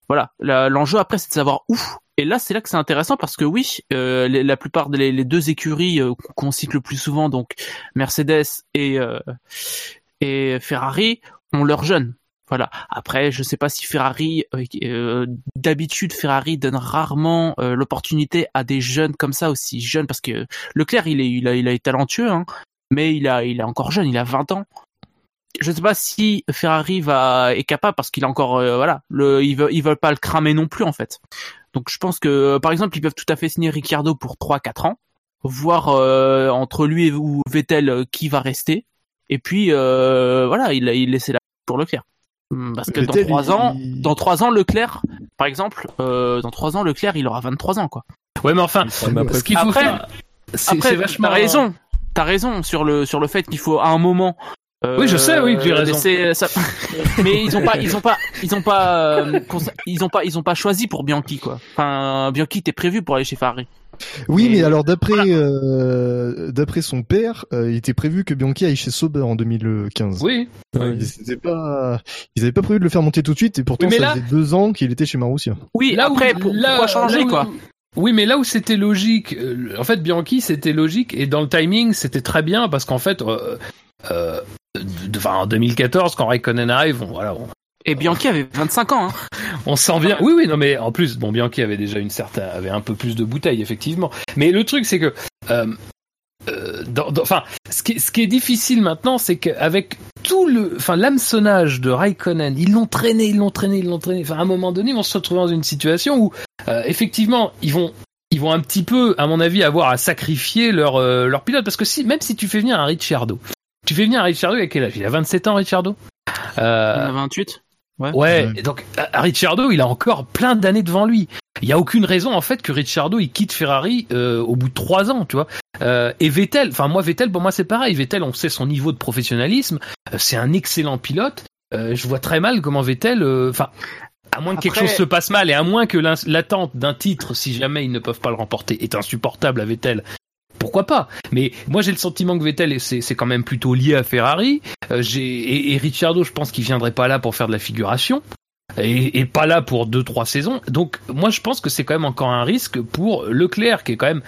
voilà. L'enjeu après, c'est de savoir où. Et là, c'est là que c'est intéressant parce que oui, euh, les- la plupart des les deux écuries euh, qu'on cite le plus souvent, donc Mercedes et euh, et Ferrari, ont leurs jeunes. Voilà. Après, je sais pas si Ferrari, euh, euh, d'habitude, Ferrari donne rarement euh, l'opportunité à des jeunes comme ça aussi jeunes, parce que Leclerc, il est, il a, il est talentueux, hein, mais il est encore jeune, il a 20 ans. Je sais pas si Ferrari va est capable parce qu'il a encore, voilà, le, ils veulent, pas le cramer non plus en fait. Donc je pense que, par exemple, ils peuvent tout à fait signer Ricciardo pour 3-4 ans, voir entre lui et Vettel qui va rester, et puis voilà, il, il laissé la pour Leclerc. Hum, Parce que Vettel, dans trois il- ans, il- dans trois ans, Leclerc, par exemple, euh, dans trois ans, Leclerc, il aura 23 ans, quoi. Ouais, mais enfin, mais après, ce qu'il faut Après- faire, c'est vachement t'as raison, t'as raison sur le sur le fait qu'il faut à un moment. euh, Oui, je sais, oui, que j'ai raison. laisser ça- Mais ils ont pas, ils ont pas, ils ont pas, euh, ils ont pas, ils ont pas choisi pour Bianchi, quoi. Enfin, Bianchi était prévu pour aller chez Ferrari. Oui, Et mais alors d'après euh, d'après son père, euh, il était prévu que Bianchi aille chez Sauber en 2015. Oui. Ouais. Ils n'avaient pas, prévu de le faire monter tout de suite, et pourtant Oui, ça là- faisait deux ans qu'il était chez Marussia. Oui, Là où- après, pour- là- pourquoi changer, là où- quoi? Oui, mais là où c'était logique, euh, en fait, Bianchi, c'était logique, et dans le timing, c'était très bien, parce qu'en fait, euh, euh, de- en 2014, quand Raikkonen arrive, on, voilà, on, Et Bianchi avait 25 ans, hein. on sent bien. Oui, oui, non, mais en plus, bon, Bianchi avait déjà une certaine, avait un peu plus de bouteilles, effectivement. Mais le truc, c'est que, euh, euh, dans- dans- enfin, ce qui, est- ce qui est difficile maintenant, c'est qu'avec tout le, enfin, l'hameçonnage de Raikkonen, ils l'ont traîné, ils l'ont traîné, ils l'ont traîné. Enfin, à un moment donné, on se retrouve dans une situation où, euh, effectivement, ils vont, ils vont un petit peu, à mon avis, avoir à sacrifier leur, euh, leur pilote, parce que si, même si tu fais venir un Ricciardo, tu fais venir un Ricciardo à quel âge? Il a 27 ans, Ricciardo? Euh, en a 28. Ouais, Ouais. et donc euh, Ricciardo, il a encore plein d'années devant lui. Il y a aucune raison en fait que Ricciardo il quitte Ferrari euh, au bout de trois ans, tu vois. Euh, et Vettel, enfin moi Vettel, pour moi c'est pareil. Vettel, on sait son niveau de professionnalisme. Euh, c'est un excellent pilote. Euh, je vois très mal comment Vettel, euh, enfin. à moins que quelque Après- chose se passe mal et à moins que l'attente d'un titre, si jamais ils ne peuvent pas le remporter, est insupportable à Vettel, pourquoi pas? Mais moi j'ai le sentiment que Vettel c'est quand même plutôt lié à Ferrari. Euh, et, et Ricciardo, je pense qu'il viendrait pas là pour faire de la figuration et, pas là pour deux trois saisons. Donc moi je pense que c'est quand même encore un risque pour Leclerc qui est quand même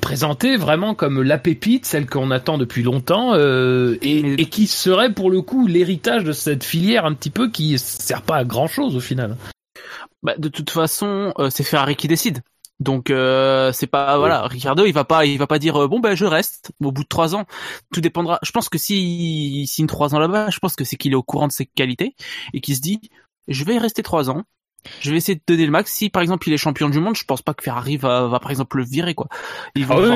présenté vraiment comme la pépite, celle qu'on attend depuis longtemps euh, et qui serait pour le coup l'héritage de cette filière un petit peu qui sert pas à grand chose au final. Bah, de toute façon, euh, c'est Ferrari qui décide. Donc euh, c'est pas voilà, Ricardo il va pas il va pas dire euh, bon ben je reste au bout de trois ans. Tout dépendra. Je pense que s'il signe trois ans là-bas, je pense que c'est qu'il est au courant de ses qualités et qu'il se dit je vais y rester trois ans. Je vais essayer de donner le max. Si par exemple il est champion du monde, je pense pas que Ferrari va, va par exemple le virer quoi. Ils vont Ah oui,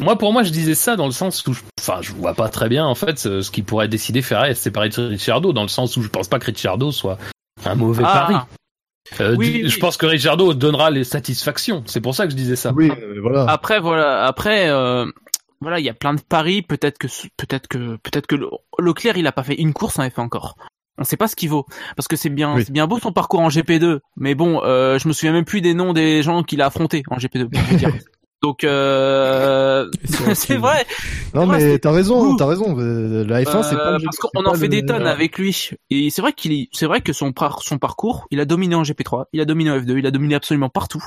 moi, pour moi, je disais ça dans le sens où, je- enfin, je vois pas très bien en fait ce, qui pourrait décider Ferrari de se séparer de Ricciardo, dans le sens où je pense pas que Ricciardo soit un mauvais Ah. pari. Euh, Oui. Je pense que Ricciardo donnera les satisfactions. C'est pour ça que je disais ça. Oui, euh, voilà. Après voilà, après euh, voilà, il y a plein de paris. Peut-être que peut-être que peut-être que Le- Leclerc il a pas fait une course en F1 encore. On sait pas ce qu'il vaut parce que c'est bien Oui. c'est bien beau son parcours en GP2, mais bon, euh, je me souviens même plus des noms des gens qu'il a affrontés en GP2. Donc euh, c'est vrai. Non, mais t'as raison, t'as raison. euh, La F1, c'est Euh, pas le parce qu'on en fait le- des tonnes avec lui. Et c'est vrai qu'il est, c'est vrai que son, par- son parcours, il a dominé en GP3, il a dominé en F2, il a dominé absolument partout.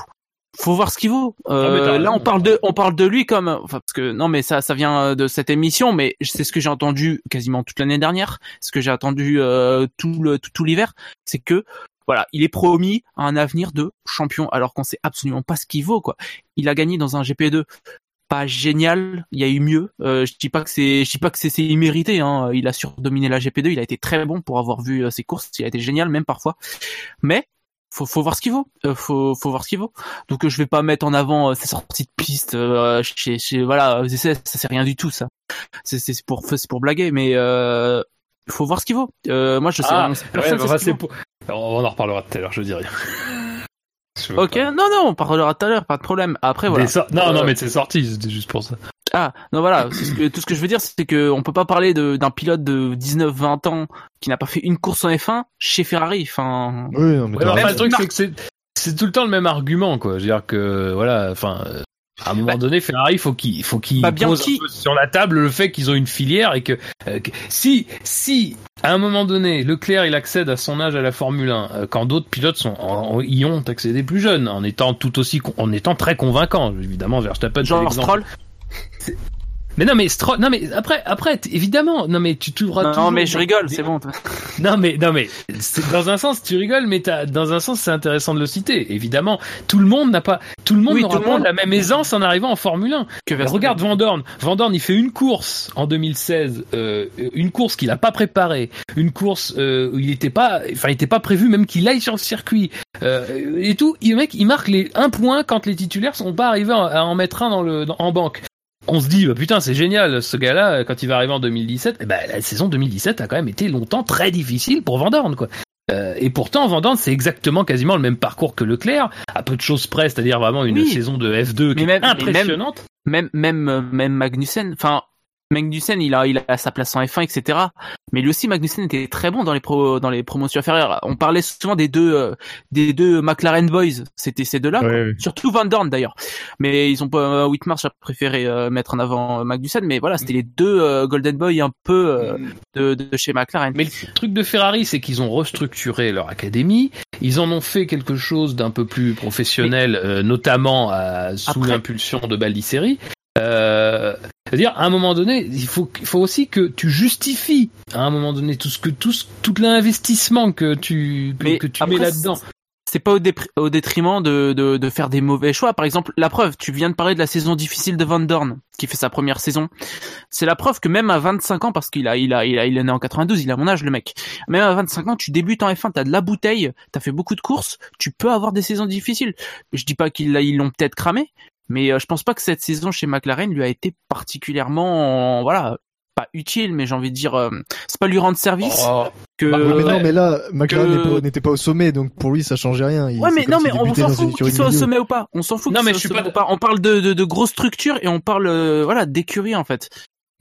Faut voir ce qu'il vaut. Euh, Ah, là, on parle de, on parle de lui comme, enfin, parce que non, mais ça, ça vient de cette émission, mais c'est ce que j'ai entendu quasiment toute l'année dernière, ce que j'ai entendu euh, tout le, tout, tout l'hiver, c'est que voilà, il est promis à un avenir de champion, alors qu'on sait absolument pas ce qu'il vaut, quoi. Il a gagné dans un GP2 pas génial, il y a eu mieux. Euh, je dis pas que c'est, je dis pas que c'est immérité. Hein. Il a surdominé la GP2, il a été très bon pour avoir vu euh, ses courses, il a été génial même parfois. Mais faut, faut voir ce qu'il vaut. Euh, faut, faut voir ce qu'il vaut. Donc euh, je vais pas mettre en avant euh, ses sorties de piste. Euh, chez, chez, voilà, essais, ça c'est rien du tout ça. C'est, c'est pour, c'est pour blaguer, mais euh, faut voir ce qu'il vaut. Euh, moi je sais. Ah, on- ouais, bah, ce vaut. pour- On en reparlera tout à l'heure. Je dis rien. Je veux Ok, pas. non non, on parlera tout à l'heure, pas de problème. Après voilà. Non, non, Euh, mais c'est sorti. C'était juste pour ça. Ah, non voilà, c'est ce que- tout ce que je veux dire, c'est que on peut pas parler de- d'un pilote de 19-20 ans qui n'a pas fait une course en F1 chez Ferrari. Enfin, Oui, non, mais Ouais, enfin, raison. le truc, c'est que c'est, c'est tout le temps le même argument, quoi. Je veux dire que, voilà, enfin, euh, à un moment Bah, donné, Ferrari, faut qu'il, faut qu'il bah, pose un peu sur la table le fait qu'ils ont une filière et que, euh, que- si, si, à un moment donné, Leclerc, il accède à son âge à la Formule 1, euh, quand d'autres pilotes sont, en- en- y ont accédé plus jeunes, en étant tout aussi, en étant très convaincants. Évidemment, Verstappen, l'exemple. Stroll. Mais non, mais Stroll, non, mais après, après, évidemment, non, mais tu trouveras Non, toujours mais je rigole, c'est bon. toi. non mais non mais dans un sens tu rigoles mais t'as- dans un sens c'est intéressant de le citer évidemment tout le monde n'a pas tout le monde Oui, n'aura pas monde. la même aisance en arrivant en Formule 1 Que regarde Van Dorn Van Dorn il fait une course en 2016 euh, une course qu'il a pas préparée une course euh, où il était pas enfin il était pas prévu même qu'il aille sur le circuit euh, et tout le mec il marque les un point quand les titulaires sont pas arrivés à à en mettre un dans le dans- en banque on se dit bah, putain c'est génial ce gars-là quand il va arriver en 2017 eh ben la saison 2017 a quand même été longtemps très difficile pour Van Dorn quoi Euh, et pourtant Van Dorn c'est exactement quasiment le même parcours que Leclerc à peu de choses près c'est-à-dire vraiment une Oui. saison de F2 qui est même- même- impressionnante Même, même, euh, même Magnussen. Enfin, Magnussen, il a, il a sa place en F1, etc. Mais lui aussi, Magnussen était très bon dans les pro, dans les promotions inférieures. On parlait souvent des deux, euh, des deux McLaren Boys. C'était ces deux-là. Ouais. Surtout Van Dorn d'ailleurs. Mais ils ont pas, euh, Whitmarsh a préféré euh, mettre en avant euh, Magnussen. Mais voilà, c'était les deux euh, Golden Boy un peu euh, de, de chez McLaren. Mais le truc de Ferrari, c'est qu'ils ont restructuré leur académie. Ils en ont fait quelque chose d'un peu plus professionnel, euh, notamment sous l'impulsion de Baldisseri. Euh, C'est-à-dire, à un moment donné, il faut, il faut aussi que tu justifies, à un moment donné, tout ce que, tout, ce- tout l'investissement que tu, que, que tu après, mets là-dedans. c'est pas au, dépri- au détriment de, de, de faire des mauvais choix. Par exemple, la preuve, tu viens de parler de la saison difficile de Van Dorn, qui fait sa première saison. C'est la preuve que même à 25 ans, parce qu'il a, il a, il a, il est né en 92, il a mon âge, le mec. Même à 25 ans, tu débutes en F1, t'as de la bouteille, t'as fait beaucoup de courses, tu peux avoir des saisons difficiles. Je dis pas qu'ils l'ont peut-être cramé, mais euh, je pense pas que cette saison chez McLaren lui a été particulièrement, voilà, pas utile, mais j'ai envie de dire, euh, c'est pas lui rendre service Oh, que. Bah, mais non, mais là, McLaren que- pas- n'était pas au sommet, donc pour lui, ça changeait rien. Il- Ouais, mais non, mais on s'en fout qu'il soit au sommet ou pas. On s'en fout. Non, mais soit je suis au sommet pas ou On parle de, de, de grosses structures et on parle, euh, voilà, d'écurie en fait.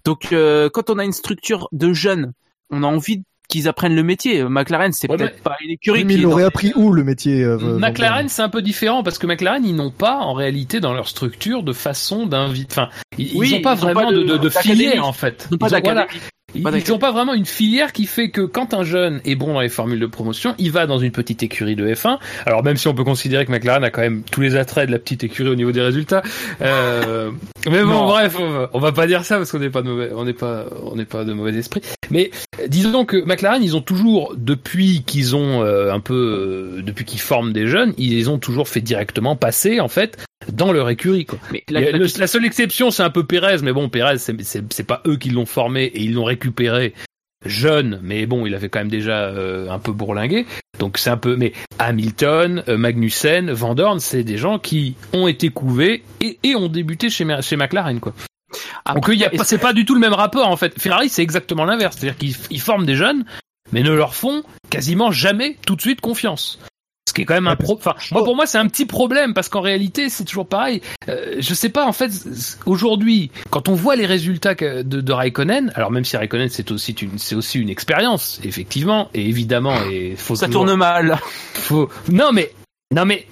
Donc, euh, quand on a une structure de jeunes, on a envie qu'ils apprennent le métier. McLaren, c'est Ouais, peut-être pas une écurie Oui, mais qui il est dans- aurait appris où le métier euh, McLaren, c'est un peu différent parce que McLaren, ils n'ont pas en réalité dans leur structure de façon d'inviter. Enfin, ils Oui, n'ont pas ils ont vraiment pas de, de- de, filière en fait. Ils n'ont pas Ils ont- voilà, d'académie. Ils n'ont pas vraiment une filière qui fait que quand un jeune est bon dans les formules de promotion, il va dans une petite écurie de F1. Alors même si on peut considérer que McLaren a quand même tous les attraits de la petite écurie au niveau des résultats, euh, mais bon, Non. bref, on va, on va pas dire ça parce qu'on n'est pas de mauvais, on n'est pas, on n'est pas de mauvais esprit. Mais euh, disons que McLaren, ils ont toujours depuis qu'ils ont euh, un peu, euh, depuis qu'ils forment des jeunes, ils les ont toujours fait directement passer en fait dans leur écurie. Quoi. Mais la- y a la- le- la seule exception, c'est un peu Pérez, mais bon, Pérez, c'est- pas eux qui l'ont formé et ils l'ont récupéré jeune, mais bon, il avait quand même déjà euh, un peu bourlingué. Donc c'est un peu, mais Hamilton, euh, Magnussen, Van Dorn, c'est des gens qui ont été couvés et, et ont débuté chez, chez McLaren, quoi. Donc Après, il y a pas- c'est pas du tout le même rapport en fait. Ferrari, c'est exactement l'inverse, c'est-à-dire qu'ils ils forment des jeunes, mais ne leur font quasiment jamais tout de suite confiance. Ce qui est quand même un pro. Enfin, moi pour moi c'est un petit problème parce qu'en réalité c'est toujours pareil. Euh, je sais pas en fait aujourd'hui quand on voit les résultats de, de Raikkonen, alors même si Raikkonen c'est aussi une c'est aussi une expérience effectivement et évidemment et faut ça tourne mal. faut non mais non mais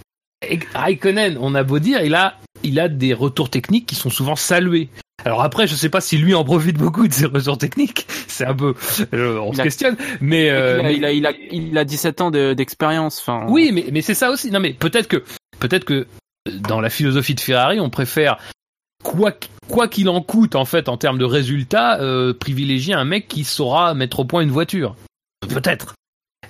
Raikkonen on a beau dire il a il a des retours techniques qui sont souvent salués alors après je sais pas si lui en profite beaucoup de ses retours techniques. C'est un peu euh, on Il se a- questionne. Mais, euh, il, a, mais- il, a, il, a, il a 17 ans de- d'expérience. Enfin, oui mais mais c'est ça aussi. Non mais peut-être que peut-être que euh, dans la philosophie de Ferrari on préfère quoi qu- quoi qu'il en coûte en fait en termes de résultats euh, privilégier un mec qui saura mettre au point une voiture. Peut-être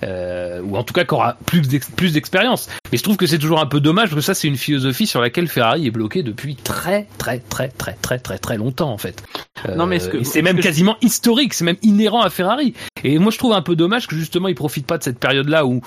euh, ou en tout cas qui aura plus d'ex- plus d'expérience. Mais je trouve que c'est toujours un peu dommage parce que ça c'est une philosophie sur laquelle Ferrari est bloqué depuis très très très très très très très longtemps en fait. Euh, Non, mais et c'est ce même que je- quasiment historique, c'est même inhérent à Ferrari. Et moi je trouve un peu dommage que justement ils profitent pas de cette période-là où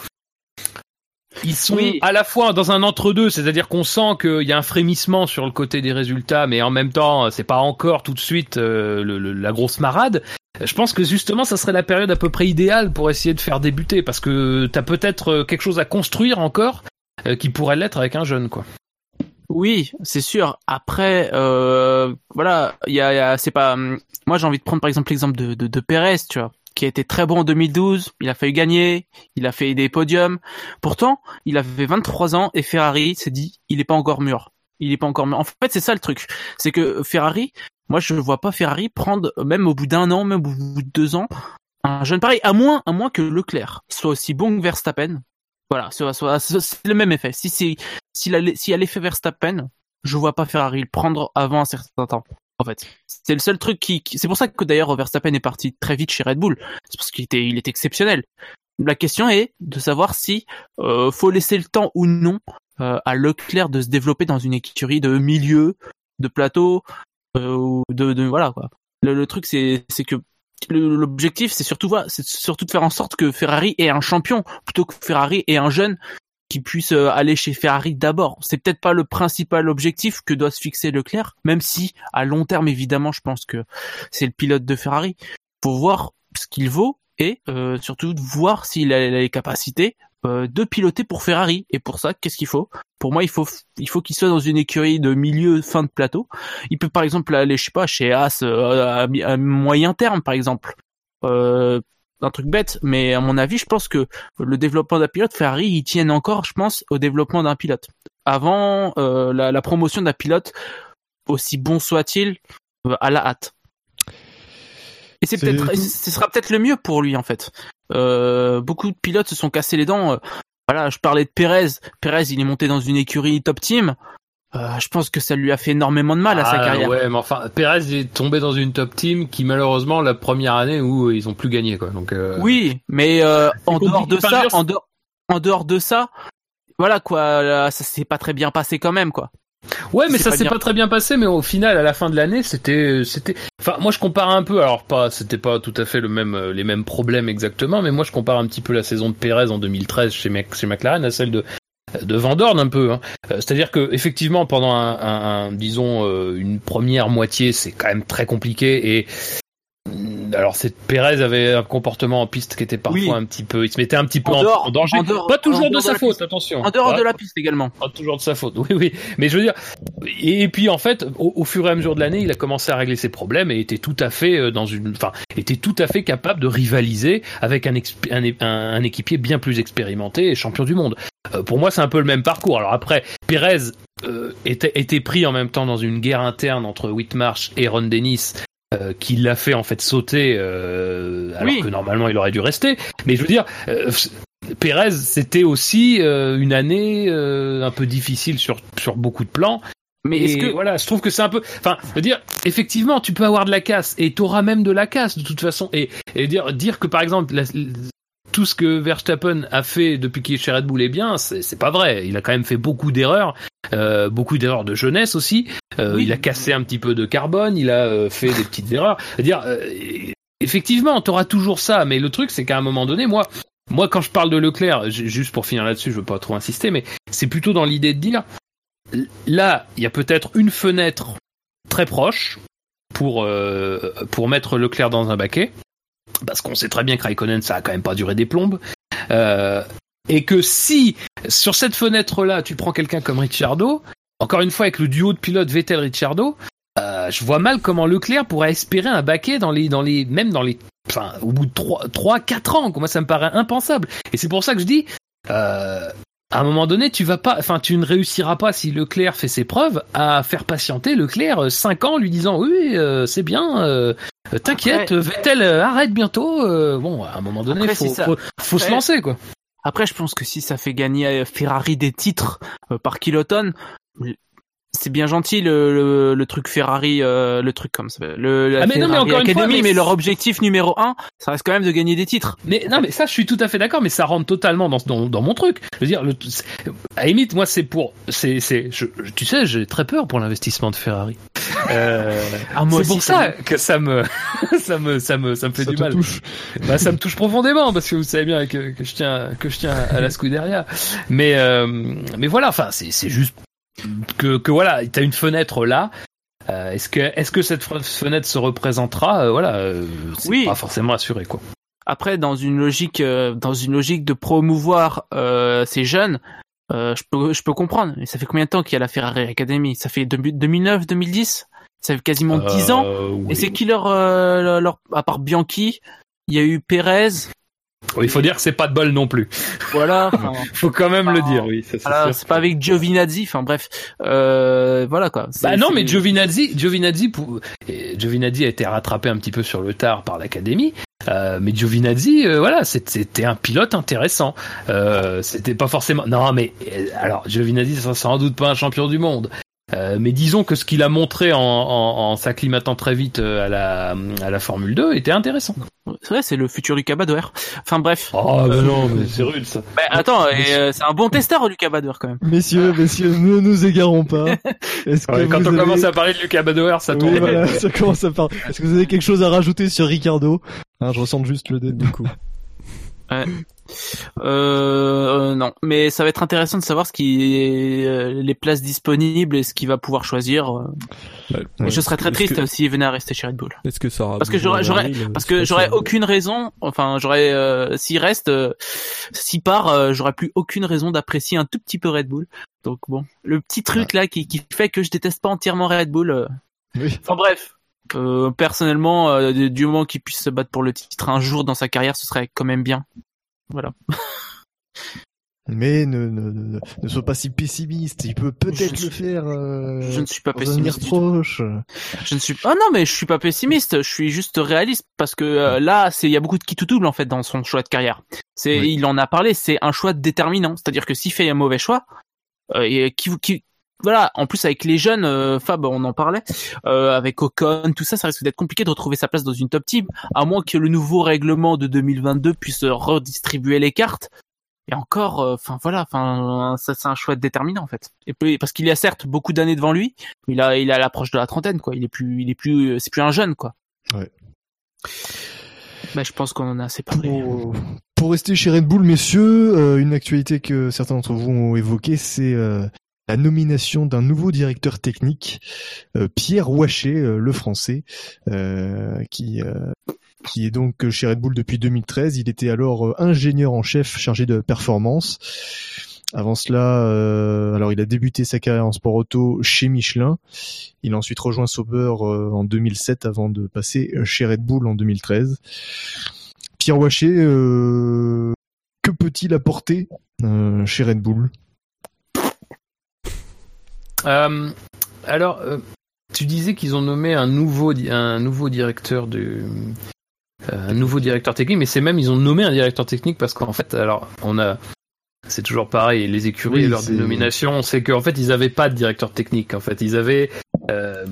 ils sont Oui. à la fois dans un entre-deux, c'est-à-dire qu'on sent qu'il y a un frémissement sur le côté des résultats, mais en même temps, c'est pas encore tout de suite euh, le- le- la grosse marade. Je pense que justement, ça serait la période à peu près idéale pour essayer de faire débuter, parce que t'as peut-être euh, quelque chose à construire encore euh, qui pourrait l'être avec un jeune, quoi. Oui, c'est sûr. Après, euh, voilà, il y a, il y a- c'est pas. Moi, j'ai envie de prendre par exemple l'exemple de, de, de Perez, tu vois, qui a été très bon en 2012. Il a failli gagner, il a fait des podiums. Pourtant, il avait 23 ans et Ferrari s'est dit, il est pas encore mûr. Il est pas encore mûr. En fait, c'est ça le truc, c'est que Ferrari, moi, je vois pas Ferrari prendre même au bout d'un an, même au bout de deux ans, un jeune pareil, à moins, à moins que Leclerc soit aussi bon que Verstappen. Voilà, c'est le même effet. Si c'est s'il a, l'effet Verstappen, je vois pas Ferrari le prendre avant un certain temps. En fait, c'est le seul truc qui, qui- c'est pour ça que d'ailleurs Verstappen est parti très vite chez Red Bull. C'est parce qu'il était, il est exceptionnel. La question est de savoir si euh, faut laisser le temps ou non euh, à Leclerc de se développer dans une écurie de milieu, de plateau, euh, de, de voilà quoi. Le, le truc c'est, c'est que l'objectif c'est surtout c'est surtout de faire en sorte que Ferrari ait un champion plutôt que Ferrari ait un jeune qui puisse euh, aller chez Ferrari d'abord. C'est peut-être pas le principal objectif que doit se fixer Leclerc, même si à long terme évidemment je pense que c'est le pilote de Ferrari. Faut voir ce qu'il vaut et euh, surtout voir s'il a les capacités euh, de piloter pour Ferrari. Et pour ça, qu'est-ce qu'il faut? Pour moi, il faut il faut qu'il soit dans une écurie de milieu fin de plateau. Il peut par exemple aller, je sais pas, chez As à, à moyen terme par exemple. Euh, un truc bête, mais à mon avis, je pense que le développement d'un pilote, Ferrari, ils tiennent encore, je pense, au développement d'un pilote. Avant euh, la, la promotion d'un pilote, aussi bon soit-il, euh, à la hâte. Et c'est C'est- peut-être, ce sera peut-être le mieux pour lui en fait. Euh, beaucoup de pilotes se sont cassés les dents. euh, Voilà, je parlais de Pérez. Pérez, il est monté dans une écurie top team. Euh, je pense que ça lui a fait énormément de mal à sa Ah, carrière. Ouais, mais enfin, Perez est tombé dans une top team qui malheureusement la première année où ils ont plus gagné, quoi. Donc euh, Oui, mais euh, en dehors de ça, en dehors, en dehors de ça, voilà quoi, là, ça s'est pas très bien passé quand même quoi. Ouais, mais ça s'est pas très bien passé, mais au final, à la fin de l'année, c'était, c'était. Enfin, moi, je compare un peu. Alors, pas, c'était pas tout à fait le même, euh, les mêmes problèmes exactement, mais moi, je compare un petit peu la saison de Perez en 2013 chez, chez McLaren à celle de de Van Dorn un peu. Hein. Euh, C'est-à-dire que effectivement, pendant un, un- un- disons euh, une première moitié, c'est quand même très compliqué et alors c'est Pérez avait un comportement en piste qui était parfois Oui. un petit peu, il se mettait un petit peu En en, dehors- en danger. en dehors- pas toujours de sa de faute, piste. attention. En dehors Ouais. de la piste également. Pas toujours de sa faute, oui, oui. Mais je veux dire, et, puis en fait, au, au fur et à mesure de l'année, il a commencé à régler ses problèmes et était tout à fait euh, dans une, enfin, était tout à fait capable de rivaliser avec un, exp- un, un- un équipier bien plus expérimenté et champion du monde. Euh, pour moi, c'est un peu le même parcours. Alors après, Pérez euh, était, était pris en même temps dans une guerre interne entre Whitmarsh et Ron Dennis. Euh, qui l'a fait en fait sauter euh, alors Oui. que normalement il aurait dû rester mais je veux dire euh, Pérez, c'était aussi euh, une année euh, un peu difficile sur sur beaucoup de plans. Mais est-ce que voilà, je trouve que c'est un peu, enfin, je veux dire, effectivement, tu peux avoir de la casse et t'auras même de la casse de toute façon. Et, et dire dire que par exemple la- tout ce que Verstappen a fait depuis qu'il est chez Red Bull est bien, c'est pas vrai. Il a quand même fait beaucoup d'erreurs, euh, beaucoup d'erreurs de jeunesse aussi. Euh, Oui. Il a cassé un petit peu de carbone, il a euh, fait des petites erreurs. C'est-à-dire, euh, effectivement, t'auras toujours ça, mais le truc c'est qu'à un moment donné, moi, moi, quand je parle de Leclerc, juste pour finir là-dessus, je veux pas trop insister, mais c'est plutôt dans l'idée de dire, là, il y a peut-être une fenêtre très proche pour euh, pour mettre Leclerc dans un baquet, parce qu'on sait très bien que Raikkonen, ça a quand même pas duré des plombes, euh, et que si sur cette fenêtre-là, tu prends quelqu'un comme Ricciardo, encore une fois avec le duo de pilotes Vettel-Ricciardo, euh, je vois mal comment Leclerc pourrait espérer un baquet dans les dans les même dans les enfin au bout de 3 3 4 ans. Moi ça me paraît impensable? Et c'est pour ça que je dis euh, à un moment donné tu vas pas enfin tu ne réussiras pas si Leclerc fait ses preuves à faire patienter Leclerc 5 ans lui disant oui c'est bien t'inquiète Après- Vettel euh, arrête bientôt euh, bon à un moment donné Après, faut, ça. faut, faut se lancer quoi Après, je pense que si ça fait gagner à Ferrari des titres euh, par kilotonne, c'est bien gentil le, le, le truc Ferrari, euh, le truc comme ça, le la Ah, mais non, mais Ferrari une fois, Academy, mais mais leur objectif numéro un, ça reste quand même de gagner des titres. Mais non, mais ça, je suis tout à fait d'accord, mais ça rentre totalement dans, dans, dans mon truc. Je veux dire, le, à limite, moi, c'est pour, c'est, c'est, tu sais, j'ai très peur pour l'investissement de Ferrari. Euh, Ah, c'est pour ça que ça me, ça me, ça me, ça me fait Ça du mal. touche. Bah, ça me touche profondément parce que vous savez bien que, que je tiens, que je tiens à la Scuderia. Mais, euh, mais voilà, enfin, c'est, c'est juste que, que voilà, t'as une fenêtre là. Euh, est-ce que, est-ce que cette fenêtre se représentera Euh, Voilà, euh, c'est Oui. pas forcément assuré, quoi. Après, dans une logique, dans une logique de promouvoir ces jeunes, je peux, je peux comprendre. Mais ça fait combien de temps qu'il y a la Ferrari Academy? Ça fait 2009, 2010 Ça fait quasiment 10 ans? Oui. Et c'est qui leur, leur, leur- à part Bianchi, il y a eu Perez, Oui, Il faut dire que c'est pas de bol non plus. voilà. enfin, Faut quand même le dire, oui. ça, c'est pas avec Giovinazzi. Enfin bref, euh, voilà quoi. Bah non, mais Giovinazzi, Giovinazzi, pour... Giovinazzi a été rattrapé un petit peu sur le tard par l'académie. Euh, mais Giovinazzi, euh, voilà, c'était un pilote intéressant. Euh, c'était pas forcément. Non, mais euh, alors Giovinazzi, c'est sans doute pas un champion du monde. Euh, mais disons que ce qu'il a montré en, en, en s'acclimatant très vite euh, à la, à la Formule 2 était intéressant. C'est vrai, c'est le futur Lucas Badoer. Enfin bref. Oh, bah non, mais c'est rude ça. Bah, attends, et, euh, c'est un bon testeur Lucas Badoer quand même. Messieurs, messieurs, ne nous égarons pas. Est-ce que Ouais, quand on avez- commence à parler de Lucas Badoer, ça tourne. Oui, voilà, ça commence à parler. Est-ce que vous avez quelque chose à rajouter sur Ricardo? Hein, Je ressens juste le début. Du coup. Euh, euh, non, mais ça va être intéressant de savoir ce qui est euh, les places disponibles et ce qu'il va pouvoir choisir. euh. Ouais. Et je serais très triste que- s'il venait à rester chez Red Bull. Est-ce que ça aura Parce que j'aurais- j'aurais- euh, Parce c'est que j'aurais aucune raison, enfin j'aurais, euh, s'il reste, euh, s'il part, euh, j'aurais plus aucune raison d'apprécier un tout petit peu Red Bull. Donc bon, le petit truc là qui, qui fait que je déteste pas entièrement Red Bull. euh. Oui. Enfin bref, euh, personnellement, euh, du moment qu'il puisse se battre pour le titre un jour dans sa carrière, ce serait quand même bien. Voilà. Mais ne, ne, ne, ne sois pas si pessimiste. Il peut peut-être le faire. Euh, Je ne suis pas pessimiste. proche. Je ne suis pas. Ah non, mais je suis pas pessimiste. Je suis juste réaliste parce que euh, là, c'est il y a beaucoup de qui tout double en fait dans son choix de carrière. C'est Oui. il en a parlé. C'est un choix déterminant. C'est-à-dire que s'il fait un mauvais choix, euh, qui voilà, en plus avec les jeunes, euh, Fab, on en parlait, euh, avec Ocon, tout ça, ça risque d'être compliqué de retrouver sa place dans une top team, à moins que le nouveau règlement de 2022 puisse redistribuer les cartes. Et encore, euh, enfin voilà, enfin ça c'est un choix déterminant en fait. Et puis, parce qu'il y a certes beaucoup d'années devant lui, mais il a il a l'approche de la trentaine quoi. Il est plus il est plus c'est plus un jeune quoi. Ouais. Bah je pense qu'on en a assez parlé. Pour, pour rester chez Red Bull, messieurs, euh, une actualité que certains d'entre vous ont évoquée, c'est euh, la nomination d'un nouveau directeur technique, euh, Pierre Ouachet, euh, le français, euh, qui est donc chez Red Bull depuis 2013. Il était alors ingénieur en chef chargé de performance. Avant cela, alors il a débuté sa carrière en sport auto chez Michelin. Il a ensuite rejoint Sauber en 2007 avant de passer chez Red Bull en 2013. Pierre Waché, euh, que peut-il apporter chez Red Bull? Alors, euh, tu disais qu'ils ont nommé un nouveau, un nouveau directeur du, euh, un nouveau directeur technique, mais c'est même ils ont nommé un directeur technique parce qu'en fait, alors on a, c'est toujours pareil, les écuries Oui, leur dénomination, c'est qu'en fait ils avaient pas de directeur technique. En fait, ils avaient euh,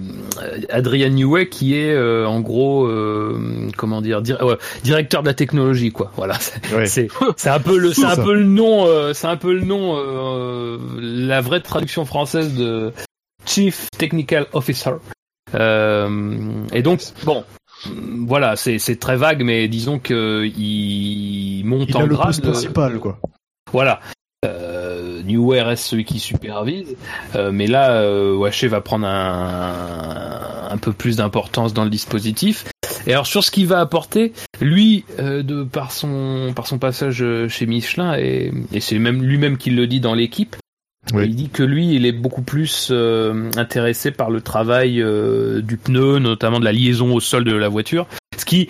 Adrian Newey qui est euh, en gros, euh, comment dire, ouais, directeur de la technologie, quoi. Voilà. C'est un peu le c'est un ça. peu le nom euh, c'est un peu le nom euh, la vraie traduction française de Chief Technical Officer. Euh, et donc bon voilà c'est très vague mais disons que il monte Il en a le poste principal, quoi. Voilà. Euh, Newey reste celui qui supervise, euh, mais là, euh, Waché va prendre un, un peu plus d'importance dans le dispositif. Et alors sur ce qu'il va apporter, lui, euh, de par son par son passage euh, chez Michelin, et, et c'est même lui-même qui le dit dans l'équipe, Oui. il dit que lui, il est beaucoup plus euh, intéressé par le travail euh, du pneu, notamment de la liaison au sol de la voiture, ce qui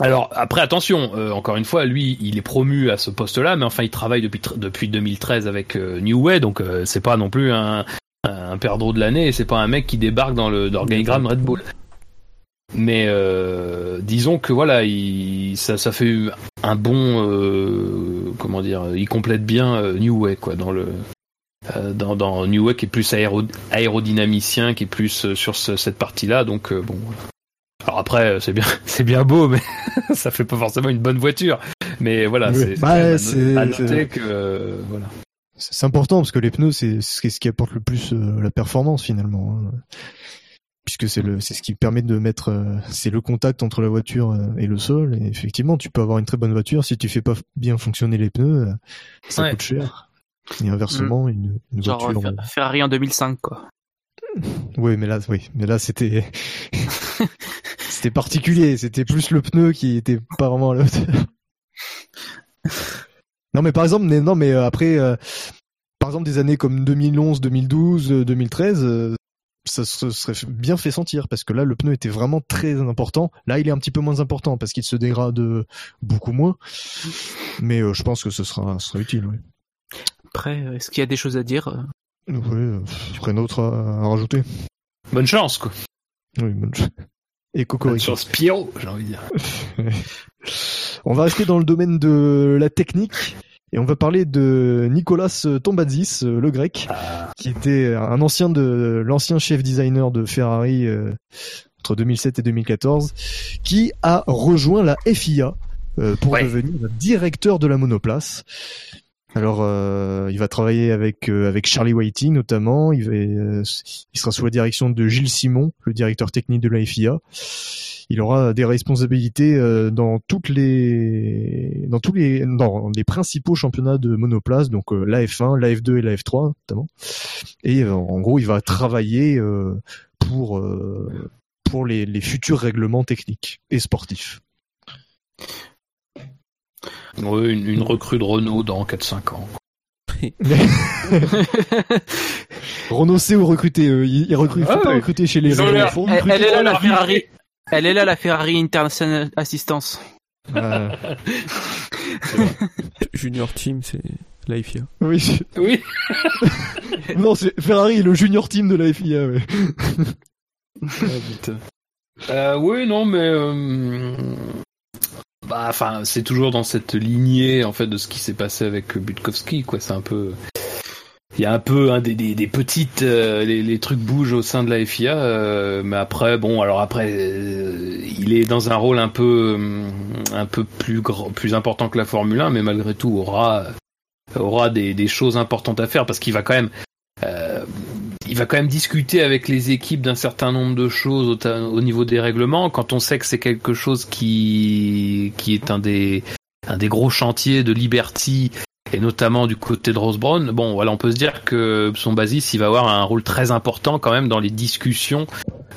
alors après attention, euh, encore une fois, lui il est promu à ce poste-là, mais enfin il travaille depuis depuis 2013 avec euh, New Way, donc euh, c'est pas non plus un, un perdreau de l'année, c'est pas un mec qui débarque dans le l'organigramme Red Bull. Mais euh, disons que voilà, il, ça fait un bon comment dire, il complète bien New Way quoi dans le dans, dans New Way qui est plus aéro, aérodynamicien, qui est plus sur ce- cette partie-là, donc bon. Alors après, euh, c'est bien, c'est bien beau, mais ça fait pas forcément une bonne voiture. Mais voilà, Oui. c'est c'est Bah, à c'est- à noter que euh, voilà. C'est important parce que les pneus, c'est ce qui apporte le plus euh, la performance finalement. hein. Puisque c'est le c'est ce qui permet de mettre euh, c'est le contact entre la voiture et le sol et effectivement tu peux avoir une très bonne voiture si tu fais pas bien fonctionner les pneus ça Ouais. coûte cher et inversement une, une Genre voiture Fer- Ferrari en 2005 quoi. oui mais là oui mais là c'était c'était particulier c'était plus le pneu qui était pas vraiment non mais par exemple non mais euh, après euh, par exemple des années comme 2011 2012 euh, 2013 euh, ça se serait bien fait sentir parce que là le pneu était vraiment très important. Là il est un petit peu moins important parce qu'il se dégrade euh, beaucoup moins. Mais je pense que ce sera, sera utile oui. Après, est-ce qu'il y a des choses à dire Oui, rien d'autre à, à rajouter Bonne chance, quoi. oui, bonne... et Bonne Cocorico chance, Pierrot, j'ai envie de dire. On va rester dans le domaine de la technique et on va parler de Nicolas Tombazis, euh, le grec, qui était un ancien de l'ancien chef designer de Ferrari euh, entre 2007 et 2014, qui a rejoint la FIA euh, pour Ouais. devenir directeur de la monoplace. Alors, euh, il va travailler avec euh, avec Charlie Whiting notamment. Il, va, euh, il sera sous la direction de Gilles Simon, le directeur technique de la FIA. Il aura des responsabilités euh, dans toutes les dans tous les dans les principaux championnats de monoplace, donc euh, la F1, la F2 et la F3 notamment. Et euh, en gros, il va travailler pour pour les, les futurs règlements techniques et sportifs. Ouais, une, une recrue de Renault dans 4-5 ans. Renault sait où recruter. euh, il, il recrute, il faut Ah pas ouais. recruter chez les elle, est là la. Ferrari. Elle est là la Ferrari International Assistance. Ah, Junior Team, c'est la FIA. oui. Non, c'est Ferrari, le junior team de la FIA. ouais. Euh, oui, non, mais euh, bah, enfin, c'est toujours dans cette lignée en fait de ce qui s'est passé avec Butkowski, quoi. C'est un peu, il y a un peu hein, des, des, petites, euh, les, les trucs bougent au sein de la FIA, euh, mais après, bon, alors après, euh, il est dans un rôle un peu, un peu plus grand, plus important que la Formule 1, mais malgré tout aura, aura des, des choses importantes à faire parce qu'il va quand même. Il va quand même discuter avec les équipes d'un certain nombre de choses au niveau des règlements. Quand on sait que c'est quelque chose qui qui est un des un des gros chantiers de Liberty et notamment du côté de Rose Brown, bon voilà, on peut se dire que son basis il va avoir un rôle très important quand même dans les discussions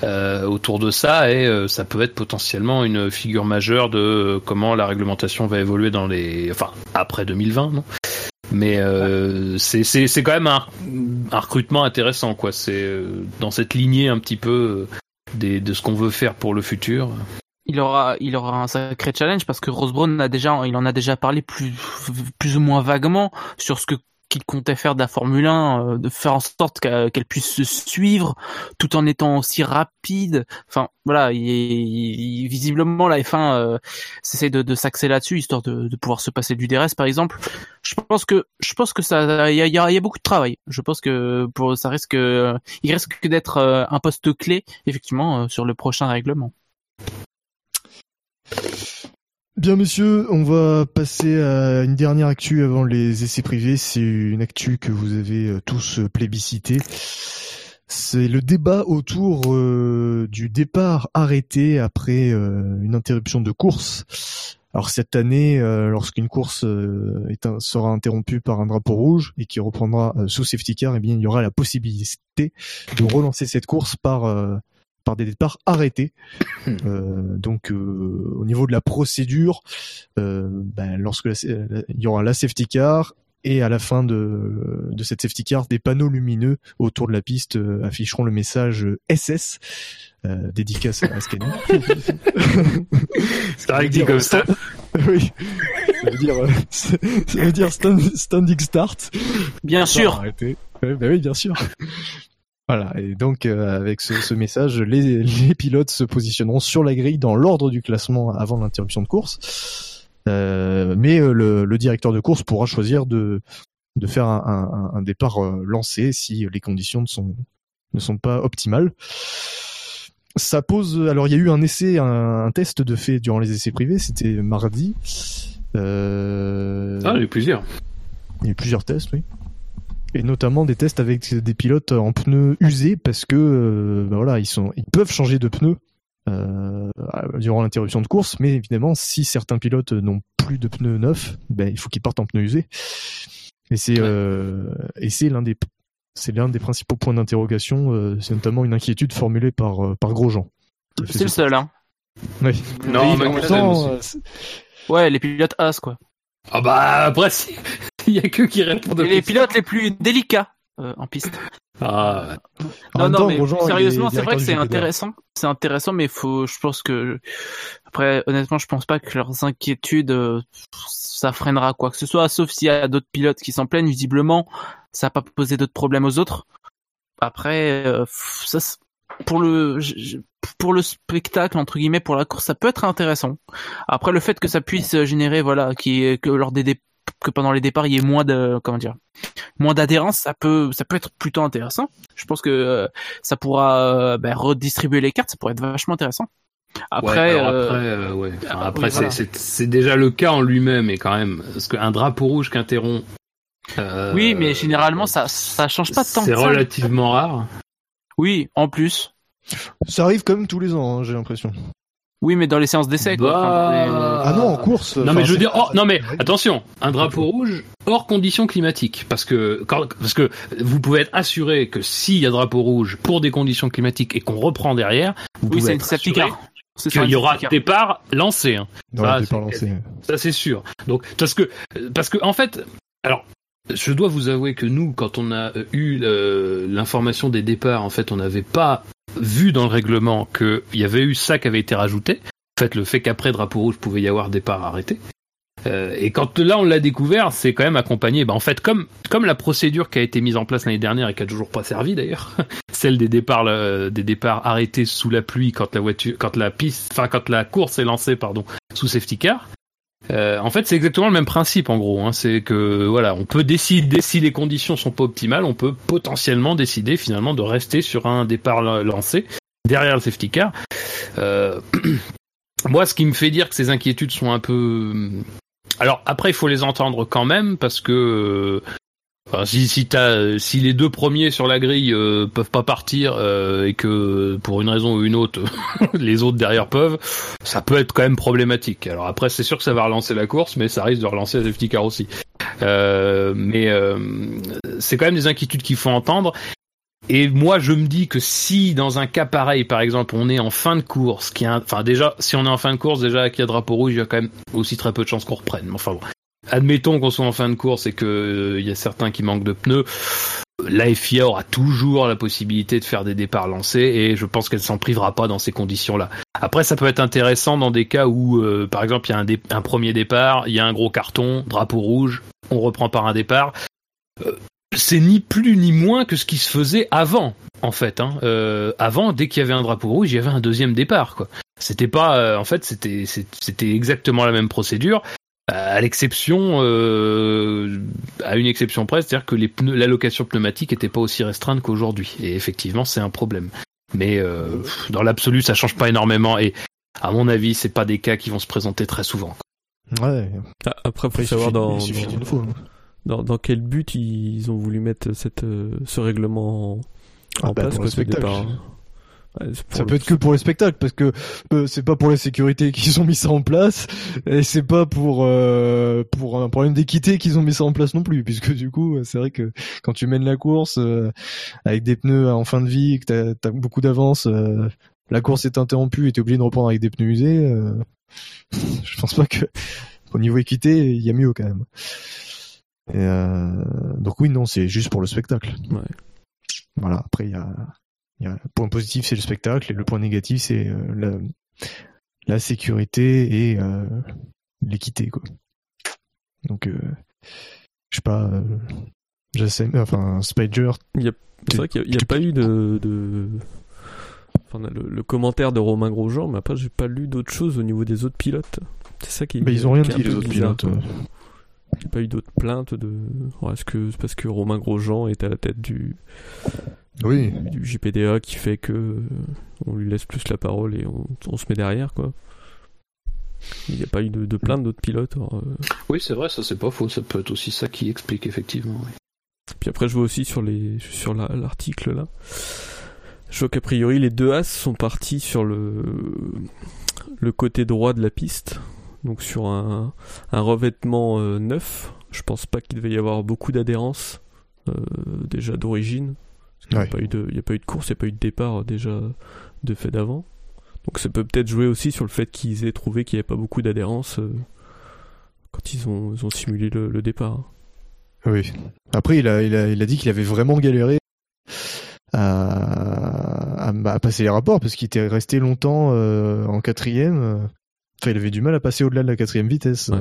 euh, autour de ça et euh, ça peut être potentiellement une figure majeure de euh, comment la réglementation va évoluer dans les, enfin après 2020, non? Mais euh, c'est c'est quand même un, un recrutement intéressant quoi. C'est euh, dans cette lignée un petit peu euh, des, de ce qu'on veut faire pour le futur. Il aura, il aura un sacré challenge parce que Rose Brown a déjà, il en a déjà parlé plus, plus ou moins vaguement sur ce que qu'il comptait faire de la Formule 1, euh, de faire en sorte qu'elle puisse se suivre tout en étant aussi rapide. Enfin, voilà, il, il- visiblement la F1 euh, s'essaie de, de s'axer là-dessus histoire de, de pouvoir se passer du DRS par exemple. Je pense que, je pense que ça, il y a, y a- beaucoup de travail. Je pense que pour ça risque, il risque d'être euh, un poste clé effectivement euh, sur le prochain règlement. Bien messieurs, on va passer à une dernière actu avant les essais privés. C'est une actu que vous avez euh, tous euh, plébiscité. C'est le débat autour euh, du départ arrêté après une interruption de course. Alors cette année, lorsqu'une course sera interrompue par un drapeau rouge et qui reprendra sous safety car, eh bien il y aura la possibilité de relancer cette course par par des départs arrêtés. Euh, donc euh, au niveau de la procédure, euh, ben, lorsque la- la- il y aura la safety car et à la fin de, de cette safety car, des panneaux lumineux autour de la piste euh, afficheront le message SS. Euh, dédicace à Ascani. C'est vrai que dit comme ça. oui. Ça veut dire, euh, ça veut dire stand- standing start. Bien sûr. Ouais, bah oui, bien sûr. Voilà, et donc euh, avec ce, ce message, les, les pilotes se positionneront sur la grille dans l'ordre du classement avant l'interruption de course. Euh, mais euh, le, le directeur de course pourra choisir de, de faire un, un- un départ lancé si les conditions ne sont, ne sont pas optimales. Ça pose. Alors il y a eu un essai, un, un test de fait durant les essais privés. C'était mardi. Euh, Ah, il y a eu plusieurs. il y a eu plusieurs tests, oui. Et notamment des tests avec des pilotes en pneus usés parce que euh, ben voilà, ils sont, ils peuvent changer de pneus euh, durant l'interruption de course, mais évidemment, si certains pilotes n'ont plus de pneus neufs, ben il faut qu'ils partent en pneus usés. Et c'est euh, et c'est l'un des c'est l'un des principaux points d'interrogation. euh, c'est notamment une inquiétude formulée par euh, par Grosjean. fait C'est le seul, hein. Oui. Non, Mais euh, c'est- Ouais, les pilotes As, quoi. Ah bah après, il y a que qui répondent. Et les pilotes les plus délicats euh, en piste. Ah, non, non, temps, mais sérieusement, c'est vrai que c'est GP2. intéressant. C'est intéressant, mais faut, je pense que, après, honnêtement, je pense pas que leurs inquiétudes, euh, ça freinera quoi que ce soit, sauf s'il y a d'autres pilotes qui s'en plaignent, visiblement, ça n'a pas posé d'autres problèmes aux autres. Après, euh, ça, pour le, pour le spectacle, entre guillemets, pour la course, ça peut être intéressant. Après, le fait que ça puisse générer, voilà, qui que lors des que pendant les départs, il y ait moins de, comment dire, moins d'adhérence, ça peut, ça peut être plutôt intéressant. Je pense que euh, ça pourra euh, ben, redistribuer les cartes, ça pourrait être vachement intéressant. Après, ouais, euh, après, ouais. Enfin, après oui, c'est- voilà. c'est c'est déjà le cas en lui-même, et quand même, parce qu'un drapeau rouge qu'interrompt. euh, oui, mais généralement, ça, ça change pas tant C'est relativement rare. Oui, en plus. Ça arrive quand même tous les ans, hein, j'ai l'impression. Oui, mais dans les séances d'essai, quoi. Bah, Enfin, Ah non, en course. Non mais je veux dire, oh, non mais attention, un drapeau rouge hors conditions climatiques, parce que quand, parce que vous pouvez être assuré que s'il y a drapeau rouge pour des conditions climatiques et qu'on reprend derrière, vous Oui, pouvez être assuré qu'il y aura départ lancé. Hein. Ouais, Ah, départ c'est- lancé. Ça c'est sûr. Donc parce que parce que en fait, alors je dois vous avouer que nous, quand on a eu euh, l'information des départs, en fait, on n'avait pas vu dans le règlement qu'il y avait eu ça qui avait été rajouté. En fait, le fait qu'après drapeau rouge pouvait y avoir départ arrêté. Euh, et quand là on l'a découvert, c'est quand même accompagné. Bah, en fait, comme comme la procédure qui a été mise en place l'année dernière et qui a toujours pas servi d'ailleurs, celle des départs euh, des départs arrêtés sous la pluie quand la voiture, quand la piste, enfin quand la course est lancée, pardon, sous safety car. Euh, en fait, c'est exactement le même principe en gros. Hein. C'est que voilà, on peut décider si les conditions sont pas optimales, on peut potentiellement décider finalement de rester sur un départ la- lancé derrière le safety car. Euh, moi, ce qui me fait dire que ces inquiétudes sont un peu. Alors après, il faut les entendre quand même parce que si si, t'as, si les deux premiers sur la grille euh, peuvent pas partir euh, et que pour une raison ou une autre les autres derrière peuvent, ça peut être quand même problématique. Alors après, c'est sûr que ça va relancer la course, mais ça risque de relancer la safety car aussi. Euh, mais euh, c'est quand même des inquiétudes qu'il faut entendre. Et moi, je me dis que si dans un cas pareil, par exemple, on est en fin de course, qui enfin déjà, si on est en fin de course, déjà qu'il y a drapeau rouge, il y a quand même aussi très peu de chances qu'on reprenne. Enfin bon, admettons qu'on soit en fin de course et que euh, il y a certains qui manquent de pneus. La FIA aura toujours la possibilité de faire des départs lancés et je pense qu'elle s'en privera pas dans ces conditions-là. Après, ça peut être intéressant dans des cas où, euh, par exemple, il y a un, premier départ, il y a un gros carton, drapeau rouge, on reprend par un départ. Euh, c'est ni plus ni moins que ce qui se faisait avant, en fait. Hein. Euh, avant, dès qu'il y avait un drapeau rouge, il y avait un deuxième départ. Quoi. C'était pas, euh, en fait, c'était c'était exactement la même procédure, euh, à l'exception, euh, à une exception près, c'est-à-dire que les pneus, l'allocation pneumatique était pas aussi restreinte qu'aujourd'hui. Et effectivement, c'est un problème. Mais euh, pff, dans l'absolu, ça change pas énormément. Et à mon avis, c'est pas des cas qui vont se présenter très souvent. Ouais. Ah, Après, faut il savoir suffit, dans, il suffit dans- d'une fois. hein. dans, dans quel but ils ont voulu mettre cette, euh, ce règlement en, Ah bah, place. pour quoi, le spectacle. départ. Ça peut être que pour le spectacle parce que euh, c'est pas pour la sécurité qu'ils ont mis ça en place et c'est pas pour euh, pour un problème d'équité qu'ils ont mis ça en place non plus puisque du coup c'est vrai que quand tu mènes la course euh, avec des pneus en fin de vie et que t'as as beaucoup d'avance euh, la course est interrompue et t'es obligé de reprendre avec des pneus usés euh, je pense pas que au niveau équité il y a mieux quand même et euh, donc oui non c'est juste pour le spectacle Ouais. voilà après il y a- le point positif, c'est le spectacle, et le point négatif, c'est euh, la, la sécurité et euh, l'équité, quoi. Donc, euh, je sais pas, j'essaie, enfin, Spider, C'est vrai qu'il n'y a, pas eu de. de... Enfin, le, le commentaire de Romain Grosjean, mais après, j'ai pas lu d'autres choses au niveau des autres pilotes. C'est ça qui. bah, ils ont rien dit, les autres bizarre, pilotes. Il n'y a pas eu d'autres plaintes de. Est-ce que c'est parce que Romain Grosjean est à la tête du, Oui, du JPDA qui fait que euh, on lui laisse plus la parole et on, on se met derrière, quoi. Il n'y a pas eu de, de plainte d'autres pilotes. alors, euh. Oui, c'est vrai, ça c'est pas faux. Ça peut être aussi ça qui explique effectivement. oui. Puis après, je vois aussi sur les sur la- l'article là. Je vois qu'a priori les deux As sont partis sur le le côté droit de la piste, donc sur un, un revêtement euh, neuf. Je pense pas qu'il devait y avoir beaucoup d'adhérence euh, déjà d'origine. Parce qu'il n'y a, Ouais. pas eu de- il y a pas eu de course, il n'y a pas eu de départ euh, déjà de fait d'avant. Donc ça peut peut-être jouer aussi sur le fait qu'ils aient trouvé qu'il n'y avait pas beaucoup d'adhérence euh, quand ils ont, ils ont simulé le, le départ. oui. Après, il a, il a, il a dit qu'il avait vraiment galéré à, à, à passer les rapports parce qu'il était resté longtemps euh, en quatrième. Enfin, il avait du mal à passer au-delà de la quatrième vitesse. Ouais.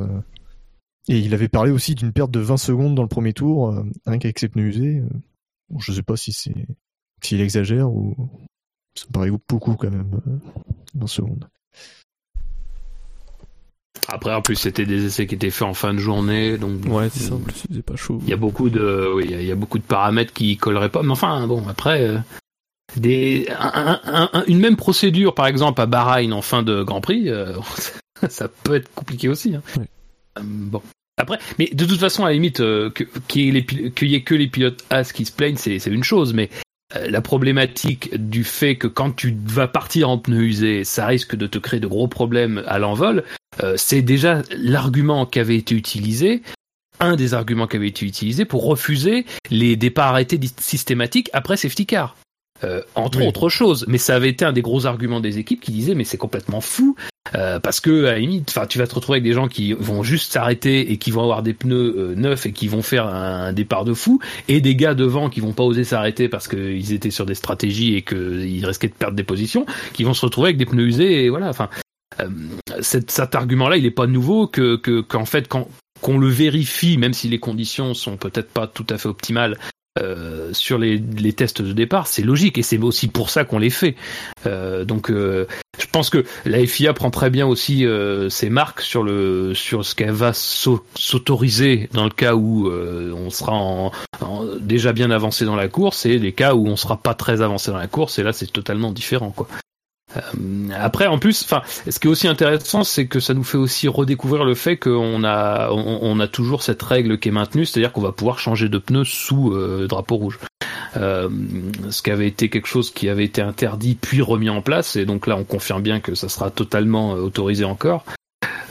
Et il avait parlé aussi d'une perte de 20 secondes dans le premier tour, rien qu'avec ses pneus usés. Bon, je sais pas si c'est s'il exagère ou ça me paraît beaucoup quand même, euh, 20 secondes. Après, en plus, c'était des essais qui étaient faits en fin de journée, donc Ouais, c'est ça, en plus, il faisait pas chaud. Il y a beaucoup de, oui, il y a- il y a beaucoup de paramètres qui colleraient pas. Mais enfin, bon, après, euh, des, un- un- un- une même procédure, par exemple à Bahreïn en fin de Grand Prix, euh, ça peut être compliqué aussi. Hein. Oui. Euh, bon. Après, mais de toute façon, à la limite, euh, qu'il y, ait que les pilotes As qui se plaignent, c'est une chose, mais euh, la problématique du fait que quand tu vas partir en pneus usés, ça risque de te créer de gros problèmes à l'envol, euh, c'est déjà l'argument qui avait été utilisé, un des arguments qui avait été utilisé pour refuser les départs arrêtés systématiques après safety car. Euh, entre Oui. autres choses, mais ça avait été un des gros arguments des équipes qui disaient mais c'est complètement fou euh, parce que à la limite, enfin tu vas te retrouver avec des gens qui vont juste s'arrêter et qui vont avoir des pneus euh, neufs et qui vont faire un départ de fou et des gars devant qui vont pas oser s'arrêter parce qu'ils étaient sur des stratégies et qu'ils risquaient de perdre des positions, qui vont se retrouver avec des pneus usés et voilà. Enfin, euh, cet, argument-là, il est pas nouveau que- qu'en fait quand qu'on le vérifie, même si les conditions sont peut-être pas tout à fait optimales. Euh, sur les, tests de départ, c'est logique et c'est aussi pour ça qu'on les fait. Euh, donc, euh, je pense que la FIA prend très bien aussi ses marques sur le sur ce qu'elle va s'au- s'autoriser dans le cas où on sera en- déjà bien avancé dans la course et les cas où on sera pas très avancé dans la course et là c'est totalement différent quoi. Euh, après, en plus, enfin, ce qui est aussi intéressant, c'est que ça nous fait aussi redécouvrir le fait qu'on a, on, on a toujours cette règle qui est maintenue, c'est-à-dire qu'on va pouvoir changer de pneu sous euh, drapeau rouge. Euh, ce qui avait été quelque chose qui avait été interdit puis remis en place, et donc là, on confirme bien que ça sera totalement euh, autorisé encore.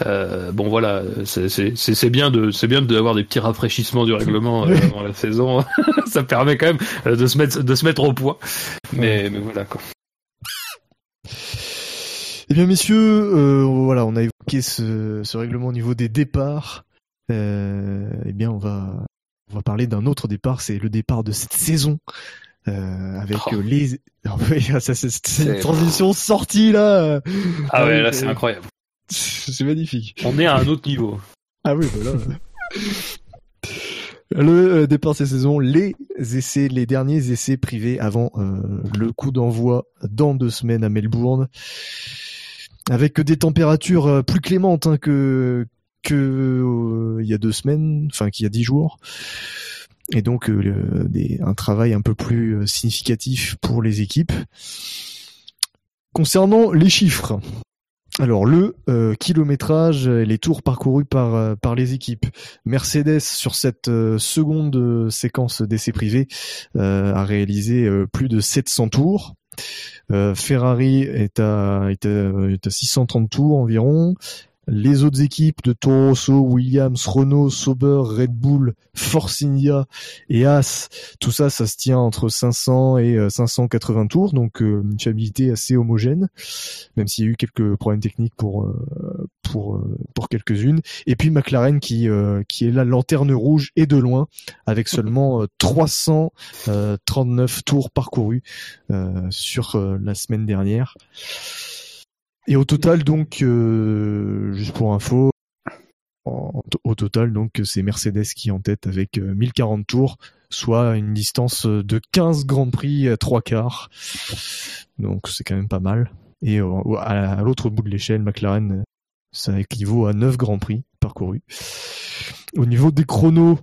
Euh, bon voilà, c'est bien de c'est bien d'avoir des petits rafraîchissements du règlement euh, avant la saison. Ça permet quand même euh, de se mettre de se mettre au point. Mais, mais voilà quoi. Eh bien, messieurs, euh, voilà, on a évoqué ce, ce règlement au niveau des départs. Euh, eh bien, on va, on va parler d'un autre départ. C'est le départ de cette saison. Euh, avec Oh. les. Ah oui, ça, c'est une transition sortie là. Ah ouais, oui, là c'est- c'est incroyable. C'est magnifique. On est à un autre niveau. Ah oui, voilà. Le euh, départ de cette saison, les essais, les derniers essais privés avant euh, le coup d'envoi dans deux semaines à Melbourne, avec des températures euh, plus clémentes hein, que que il y a deux semaines, enfin qu'il y a dix jours, et donc un travail un peu plus significatif pour les équipes. Concernant les chiffres, alors le euh, kilométrage et les tours parcourus par euh, par les équipes. Mercedes sur cette euh, seconde séquence d'essais privés a réalisé plus de 700 tours. Ferrari est à, est, à, est à 630 tours environ. Les autres équipes de Toro Williams, Renault, Sauber, Red Bull, Force India et As, tout ça, ça se tient entre 500 et euh, 580 tours, donc euh, une fiabilité assez homogène, même s'il y a eu quelques problèmes techniques pour euh, pour euh, pour quelques-unes. Et puis McLaren qui euh, qui est la lanterne rouge et de loin, avec seulement euh, 339 tours parcourus euh, sur euh, la semaine dernière. Et au total, donc, euh, juste pour info, au total, donc, c'est Mercedes qui est en tête avec euh, 1040 tours, soit une distance de 15 Grands Prix à trois quarts. Donc, c'est quand même pas mal. Et euh, à, l'autre bout de l'échelle, McLaren, euh, ça équivaut à 9 Grands Prix parcourus. Au niveau des chronos,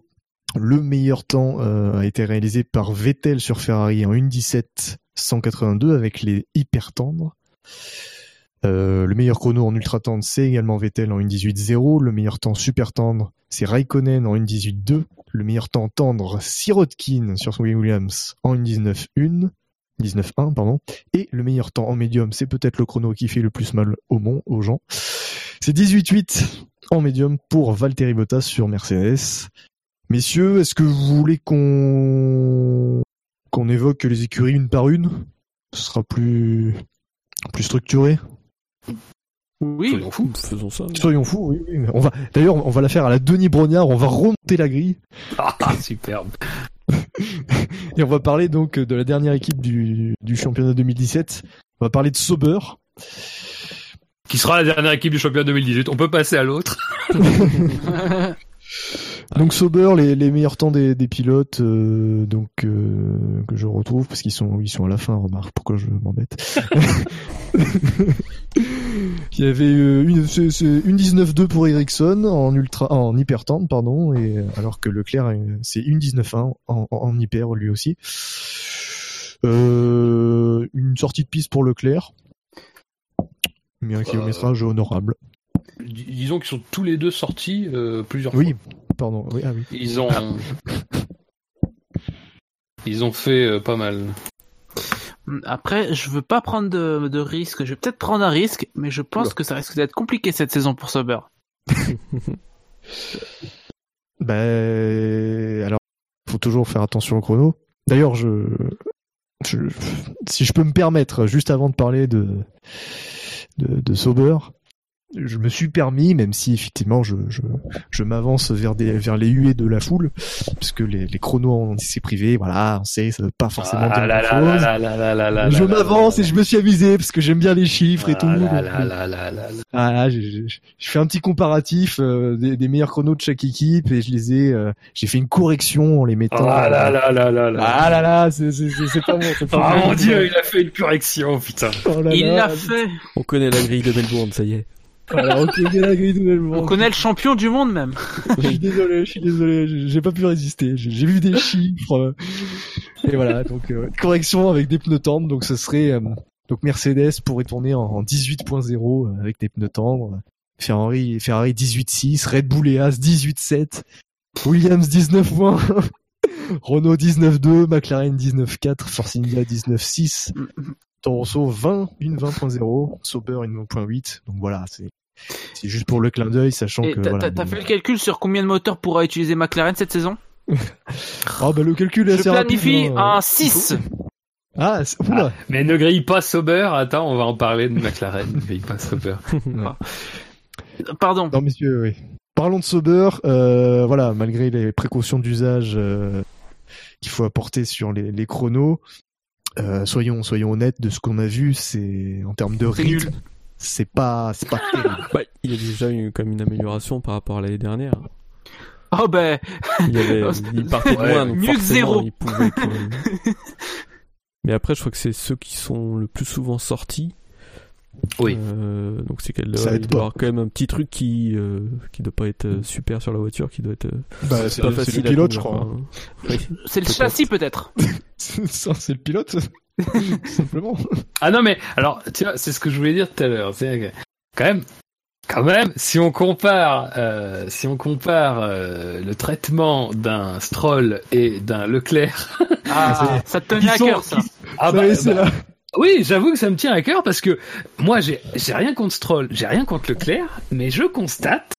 le meilleur temps euh, a été réalisé par Vettel sur Ferrari en 1.17 182 avec les hyper tendres. Euh, le meilleur chrono en ultra tendre, c'est également Vettel en 1.18.0. Le meilleur temps super tendre, c'est Raikkonen en 1.18.2. Le meilleur temps tendre, Sirotkin sur son Williams en 1.19.1. 19.1, pardon. Et le meilleur temps en médium, c'est peut-être le chrono qui fait le plus mal au monde, aux gens. C'est 18.8 en médium pour Valtteri Bottas sur Mercedes. Messieurs, est-ce que vous voulez qu'on évoque les écuries une par une? Ce sera plus structuré? Oui, Soyons fous. Faisons ça. Soyons fous, oui, oui. mais On va d'ailleurs on va la faire à la Denis Brognard, on va remonter la grille Ah, superbe. et on va parler donc de la dernière équipe du, du championnat 2017. On va parler de Sauber. Qui sera la dernière équipe du championnat 2018. On peut passer à l'autre. Donc Sauber, les, les meilleurs temps des, des pilotes, euh, donc euh, que je retrouve parce qu'ils sont ils sont à la fin. Remarque pourquoi je m'embête. Il y avait euh, une une 19.2 pour Ericsson en ultra en hyper tendre pardon et alors que Leclerc c'est une 19.1 en, en, en hyper lui aussi. Euh, une sortie de piste pour Leclerc. Mais un kilométrage honorable. Dis- Disons qu'ils sont tous les deux sortis euh, plusieurs Oui, fois. Pardon. Oui, ah oui. Ils ont. Ils ont fait euh, pas mal. Après, je veux pas prendre de, de risque. Je vais peut-être prendre un risque, mais je pense Oula. que ça risque d'être compliqué cette saison pour Sauber. Ben alors, faut toujours faire attention au chrono. D'ailleurs, je, je, si je peux me permettre, juste avant de parler de de, de Sauber, je me suis permis, même si effectivement je, je, je m'avance vers des vers les huées de la foule, puisque les, les chronos en essai privé, voilà, on sait, ça veut pas forcément dire Ah là grand là chose. là là là là là Je là là m'avance là et je me suis avisé parce que j'aime bien les chiffres et tout. Ah là donc, là euh, là là là là. voilà, j'ai- je fais un petit comparatif euh, des, des meilleurs chronos de chaque équipe et je les ai, euh, j'ai fait une correction en les mettant. Ah là là là là là. Ah là là, c'est c'est c'est c'est pas bon. c'est pas Ah bon. mon dieu, il a fait une correction, putain. Oh là Il là. l'a fait. On connaît la grille de Melbourne, ça y est. On connaît le champion du monde même. Je suis désolé, je suis désolé, j'ai pas pu résister. J'ai vu des chiffres. Et voilà, donc euh, correction avec des pneus tendres, donc ce serait euh, donc Mercedes pourrait tourner en, en 18.0 euh, avec des pneus tendres. Ferrari Ferrari 18.6, Red Bull et As 18.7, Williams 19.1, Renault 19.2, McLaren 19.4, Force India 19.6, Toro Rosso 20, une 20.0, Sauber une 20.8. Donc voilà, c'est C'est juste pour le clin d'œil, sachant Et que. t'as voilà, t'as- t'as bon. fait le calcul sur combien de moteurs pourra utiliser McLaren cette saison? Ah bah le calcul est Je assez rapide. planifie hein. un 6 Ah, c'est- oula. Mais ne grille pas Sauber. Attends, on va en parler de McLaren. Ne grille pas Sauber. Pardon. Non, messieurs, oui. Parlons de Sauber. euh, voilà, malgré les précautions d'usage euh, qu'il faut apporter sur les, les chronos, euh, soyons soyons honnêtes de ce qu'on a vu, c'est en termes de rythme, c'est pas c'est pas terrible. Bah, il y a déjà eu comme une amélioration par rapport à l'année dernière. Oh ben, Il, y avait, il partait de Ouais, loin, donc forcément, zéro. il pouvait quand même. Mais après, je crois que c'est ceux qui sont le plus souvent sortis. Oui. Euh, donc c'est qu'elle doit, avoir quand même un petit truc qui euh, qui doit pas être euh, super sur la voiture, qui doit être euh, Bah, c'est pas c'est facile le à pilote, je crois. oui. c'est le Peut-être. châssis peut-être. C'est le pilote, tout simplement. Ah non, mais alors, tu vois, c'est ce que je voulais dire tout à l'heure. C'est que, quand même, quand même, si on compare, euh, si on compare euh, le traitement d'un Stroll et d'un Leclerc, Ah, ça te tenait à cœur ça. qui- ah Ça, c'est là. Oui, j'avoue que ça me tient à cœur parce que moi, j'ai rien contre Stroll, j'ai rien contre Leclerc, mais je constate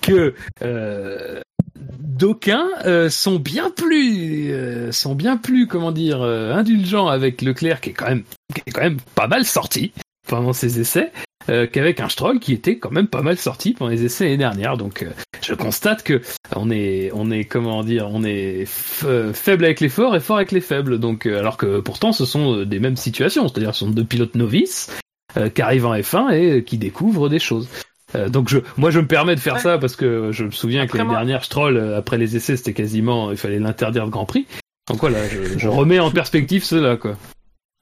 que euh, d'aucuns euh, sont bien plus, euh, sont bien plus, comment dire, indulgents avec Leclerc qui est quand même, qui est quand même pas mal sorti pendant ses essais. Euh, qu'avec un Stroll qui était quand même pas mal sorti pendant les essais l'année dernière. Donc, euh, je constate que on est, on est, comment dire, on est euh, faible avec les forts et fort avec les faibles. Donc, euh, alors que pourtant, ce sont euh, des mêmes situations. C'est-à-dire, ce sont deux pilotes novices euh, qui arrivent en F1 et qui découvrent des choses. Donc je, moi je me permets de faire Ouais. ça parce que je me souviens que l'année dernière Stroll après les essais c'était quasiment il fallait l'interdire de Grand Prix. Donc voilà, je, je remets en perspective cela quoi.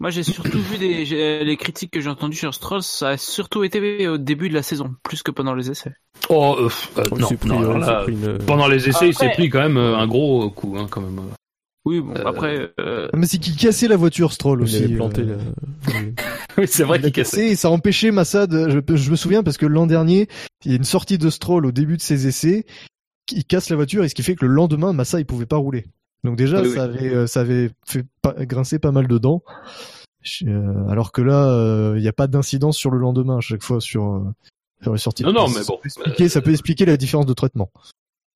Moi j'ai surtout vu des, j'ai- les critiques que j'ai entendues sur Stroll, ça a surtout été au début de la saison, plus que pendant les essais. Oh euh, euh, non, pris, non, euh, là, une- pendant les essais il s'est pris quand même euh, un gros coup hein, quand même. Oui, bon, Euh, après, euh, Mais c'est qu'il cassait la voiture, Stroll il aussi. planté euh. la- oui c'est vrai qu'il cassait. cassé et ça a empêché Massa de, je, je me souviens parce que l'an dernier, il y a une sortie de Stroll au début de ses essais, il casse la voiture et ce qui fait que le lendemain, Massa, il pouvait pas rouler. Donc déjà, Oui, oui. ça avait, euh, ça avait fait pas- grincer pas mal de dents. Euh, alors que là, euh, il n'y a pas d'incidence sur le lendemain à chaque fois sur, euh, sur les sorties. Non, non, Ça mais bon, peut expliquer- ça peut expliquer la différence de traitement.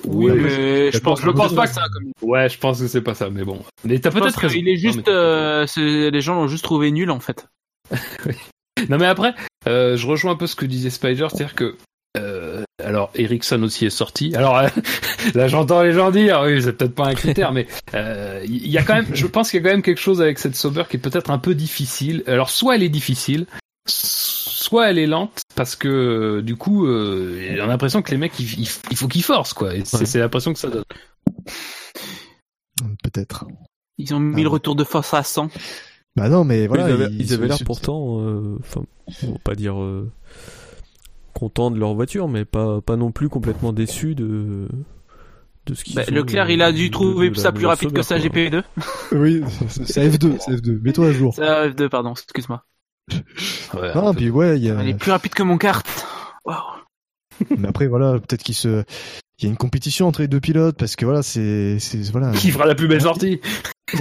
Oui, oui, mais- je pense, je pense pas que ça. Comme... Ouais, je pense que c'est pas ça, mais bon. Mais t'as peut-être raison. qu'il est juste, euh, c'est- les gens l'ont juste trouvé nul en fait. Non mais après, euh, je rejoins un peu ce que disait Spider, c'est-à-dire que alors Ericsson aussi est sorti. Alors euh, là j'entends les gens dire, oui c'est peut-être pas un critère, mais euh, il y a quand même, je pense qu'il y a quand même quelque chose avec cette Sauber qui est peut-être un peu difficile. Alors soit elle est difficile, soit elle est lente parce que euh, du coup euh, on a l'impression que les mecs il, faut qu'ils forcent quoi. C'est l'impression que ça donne. Peut-être. Ils ont mis Ah. le retour de force à 100. Bah non, mais voilà. ils avaient, ils- ils avaient l'air pourtant, euh, enfin, on va pas dire euh, contents de leur voiture, mais pas, pas non plus complètement déçus de, de ce qu'ils Bah, ont, Leclerc, il a dû de- trouver de ça plus rapide que sa quoi. GP2. Oui, c'est c'est F2, c'est F2. Mets-toi à jour. C'est la F2, pardon, excuse-moi. Ouais, Non, puis ouais, il y a. Elle est plus rapide que mon kart. Waouh. Mais après, voilà, peut-être qu'il se, il y a une compétition entre les deux pilotes parce que voilà, c'est, c'est, voilà. Qui fera la plus belle sortie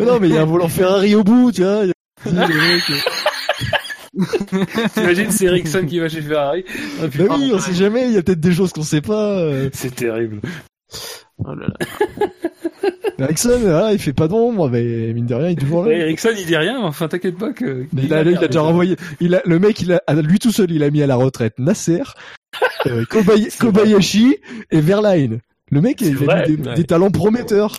non, mais il y a un volant Ferrari au bout, tu vois. T'imagines c'est Ericsson qui va chez Ferrari Ah, Bah oui, on sait jamais, il y a peut-être des choses qu'on sait pas. euh. C'est terrible. Oh là là. Ericsson, voilà, il fait pas d'ombre, mais mine de rien, il est toujours là. Ouais, Ericsson il dit rien, mais enfin t'inquiète pas que. Il a, il a déjà renvoyé. Il a, le mec, il a, à lui tout seul, il a mis à la retraite Nasser, euh, Kobayashi et Verlaine. Le mec, il a des, Ouais. des talents prometteurs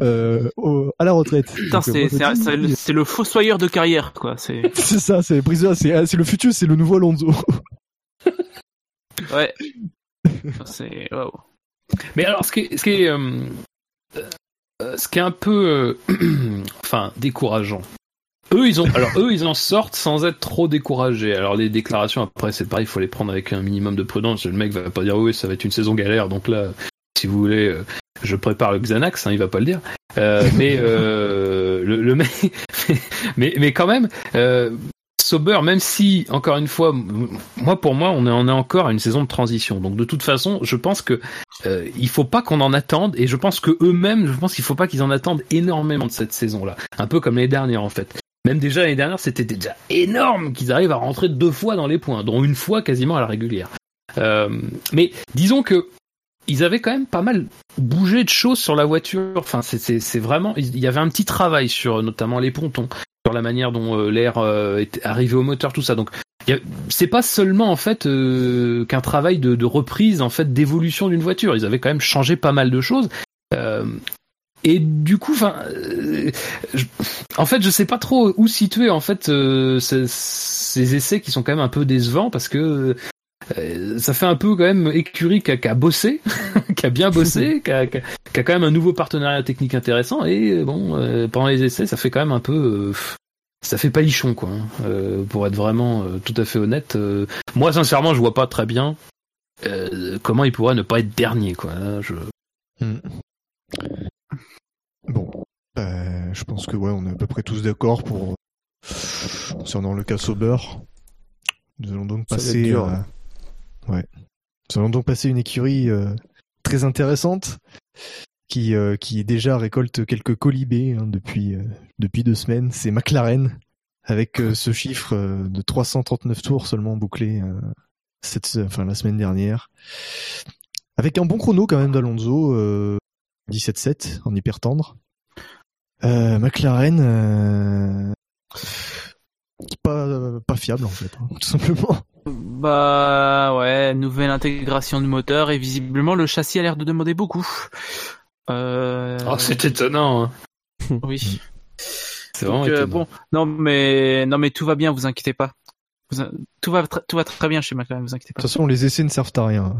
euh, au- à la retraite. Putain, Donc, euh, c'est, le- fossoyeur de carrière, quoi. C'est, ça, c'est Briseur, c'est c'est le futur, c'est le nouveau Alonso. ouais. C'est. Mais alors, ce qui est, ce qui est, euh, euh, ce qui est un peu, euh, enfin, décourageant. Eux, ils ont, alors eux, ils en sortent sans être trop découragés. Alors les déclarations, après, c'est pareil, il faut les prendre avec un minimum de prudence. Le mec va pas dire oui, ça va être une saison galère, donc là, si vous voulez, euh, je prépare le Xanax, hein, il va pas le dire. Euh, mais euh, le, le mec, mais mais quand même. Euh, Sauber, même si, encore une fois, moi pour moi, on est, on est encore à une saison de transition. Donc de toute façon, je pense que euh, il faut pas qu'on en attende, et je pense que eux-mêmes, je pense qu'il faut pas qu'ils en attendent énormément de cette saison-là. Un peu comme l'année dernière en fait. Même déjà l'année dernière, c'était déjà énorme qu'ils arrivent à rentrer deux fois dans les points, dont une fois quasiment à la régulière. Euh, mais disons que ils avaient quand même pas mal bougé de choses sur la voiture. Enfin, c'est vraiment, il y avait un petit travail sur notamment les pontons, sur la manière dont euh, l'air euh, est arrivé au moteur, tout ça. Donc, c'est pas seulement en fait euh, qu'un travail de, de, reprise, en fait, d'évolution d'une voiture. Ils avaient quand même changé pas mal de choses. Euh, et du coup, enfin, en fait, je sais pas trop où situer en fait ces, ces, essais qui sont quand même un peu décevants parce que euh, ça fait un peu quand même écurie qui a, bossé, qui a bien bossé, qui a, quand même un nouveau partenariat technique intéressant et bon euh, pendant les essais ça fait quand même un peu euh, ça fait palichon quoi hein, pour être vraiment tout à fait honnête moi sincèrement je vois pas très bien comment il pourrait ne pas être dernier quoi je... Hmm. bon je pense que ouais on est à peu près tous d'accord pour concernant le cas Sauber. Nous allons donc passer à... Ouais. Nous allons donc passer une écurie euh, très intéressante qui, euh, qui déjà récolte quelques colibés hein, depuis, euh, depuis deux semaines. C'est McLaren avec ce chiffre de 339 tours seulement bouclé cette, enfin, la semaine dernière. Avec un bon chrono quand même d'Alonso, 17-7 en hyper tendre. McLaren pas, pas fiable en fait, hein, tout simplement. Bah ouais, nouvelle intégration du moteur et visiblement le châssis a l'air de demander beaucoup. Euh... Oh, c'est étonnant. Hein. Oui. C'est vraiment euh, bon, non mais non mais tout va bien, vous inquiétez pas. Tout va tout va très bien chez McLaren, vous inquiétez pas. De toute façon, les essais ne servent à rien.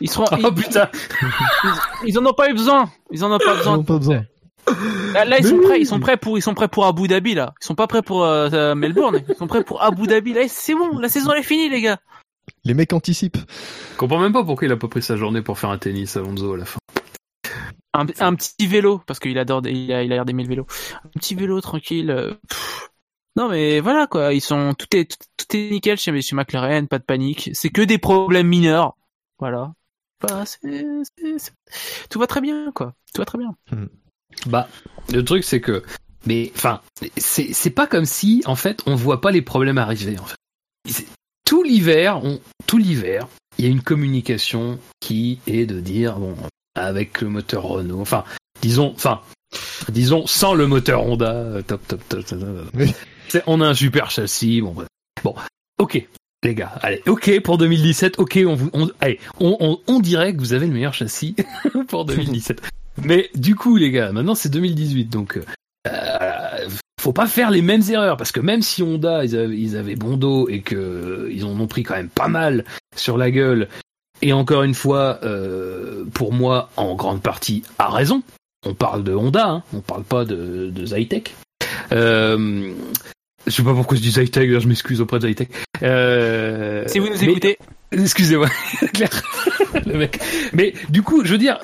Ils seront. Oh putain. Ils, ils, en ont pas eu besoin. Ils en ont pas besoin. Ils en ont pas besoin. Là, ils sont prêts, ils sont prêts pour, ils sont prêts pour Abu Dhabi là. Ils sont pas prêts pour euh, euh, Melbourne, ils sont prêts pour Abu Dhabi. Là, c'est bon, la saison est finie, les gars. Les mecs anticipent. Je comprends même pas pourquoi il a pas pris sa journée pour faire un tennis Alonso à la fin. Un, un petit vélo parce qu'il adore, il a, il a l'air d'aimer le vélo. Un petit vélo tranquille. Euh, non mais voilà quoi, ils sont tout est tout, est nickel chez Monsieur McLaren, pas de panique. C'est que des problèmes mineurs. Voilà. Bah, tout va très bien quoi. Tout va très bien. Hmm. Bah, le truc c'est que, mais enfin, c'est pas comme si en fait on voit pas les problèmes arriver. En fait, tout l'hiver, on tout l'hiver, il y a une communication qui est de dire bon avec le moteur Renault, enfin disons, enfin disons sans le moteur Honda, top top top. top, top. On a un super châssis, bon bon, ok. Les gars, allez, ok pour 2017, ok, on vous, on, allez, on, on, on dirait que vous avez le meilleur châssis pour 2017. Mais du coup, les gars, maintenant c'est 2018, donc euh, faut pas faire les mêmes erreurs parce que même si Honda ils avaient, ils avaient bon dos et que ils en ont pris quand même pas mal sur la gueule, et encore une fois, euh, pour moi, en grande partie, à raison. On parle de Honda, hein, on parle pas de, de Zytec. Euh, je sais pas pourquoi je dis Zytec, je m'excuse auprès de Zytec. Euh, si vous nous écoutez. Excusez-moi, le mec. Mais du coup, je veux dire,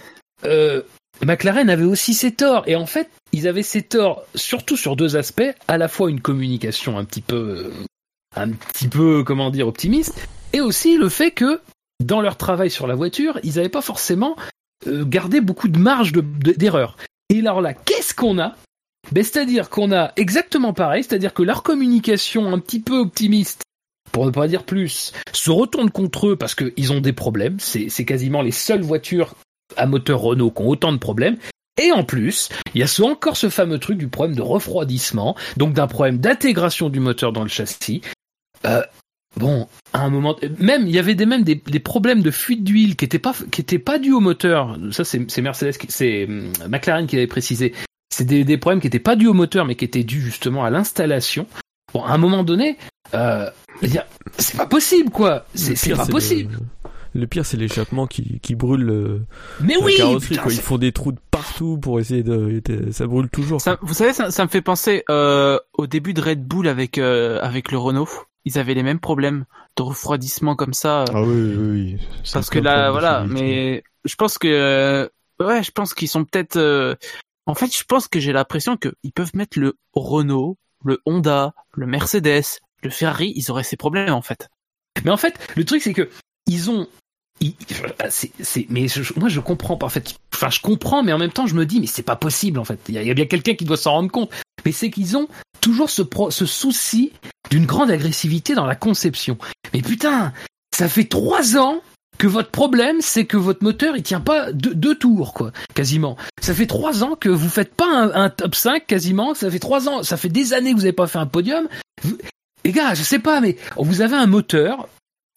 euh, McLaren avait aussi ses torts. Et en fait, ils avaient ses torts surtout sur deux aspects. À la fois une communication un petit peu, euh, un petit peu, comment dire, optimiste. Et aussi le fait que, dans leur travail sur la voiture, ils n'avaient pas forcément euh, gardé beaucoup de marge d'erreur. et alors là, qu'est-ce qu'on a? Ben, C'est-à-dire qu'on a exactement pareil, c'est-à-dire que leur communication un petit peu optimiste, pour ne pas dire plus, se retourne contre eux parce qu'ils ont des problèmes. C'est quasiment les seules voitures à moteur Renault qui ont autant de problèmes. Et en plus, il y a encore ce fameux truc du problème de refroidissement, donc d'un problème d'intégration du moteur dans le châssis. Euh, bon, à un moment, même il y avait des, même des, problèmes de fuite d'huile qui n'étaient pas qui étaient pas dus au moteur. Ça c'est Mercedes, c'est hum, McLaren qui avait précisé. C'est des, problèmes qui n'étaient pas dus au moteur, mais qui étaient dus justement à l'installation. Bon, à un moment donné, euh, c'est pas possible quoi. C'est pas possible. Le pire, c'est l'échappement qui, qui brûle le, Mais oui, carrosserie. Ils font des trous de partout pour essayer de. Ça brûle toujours. vous savez, ça, ça, me fait penser euh, au début de Red Bull avec euh, avec le Renault. Ils avaient les mêmes problèmes de refroidissement comme ça. Ah oui, oui, oui. Parce que là, voilà. Mais je pense que euh, ouais, je pense qu'ils sont peut-être. Euh, en fait, je pense que j'ai l'impression qu'ils peuvent mettre le Renault, le Honda, le Mercedes, le Ferrari. Ils auraient ces problèmes en fait. Mais en fait, le truc c'est que ils ont mais moi je comprends pas en fait. Enfin, je comprends, mais en même temps je me dis, mais c'est pas possible en fait. Il y a, bien quelqu'un qui doit s'en rendre compte. Mais c'est qu'ils ont toujours ce, souci d'une grande agressivité dans la conception. Mais putain, ça fait trois ans que votre problème, c'est que votre moteur, il tient pas deux, tours, quoi, quasiment. Ça fait trois ans que vous faites pas un, top 5, quasiment. Ça fait trois ans, ça fait des années que vous avez pas fait un podium. Vous- Les gars, je sais pas, mais vous avez un moteur.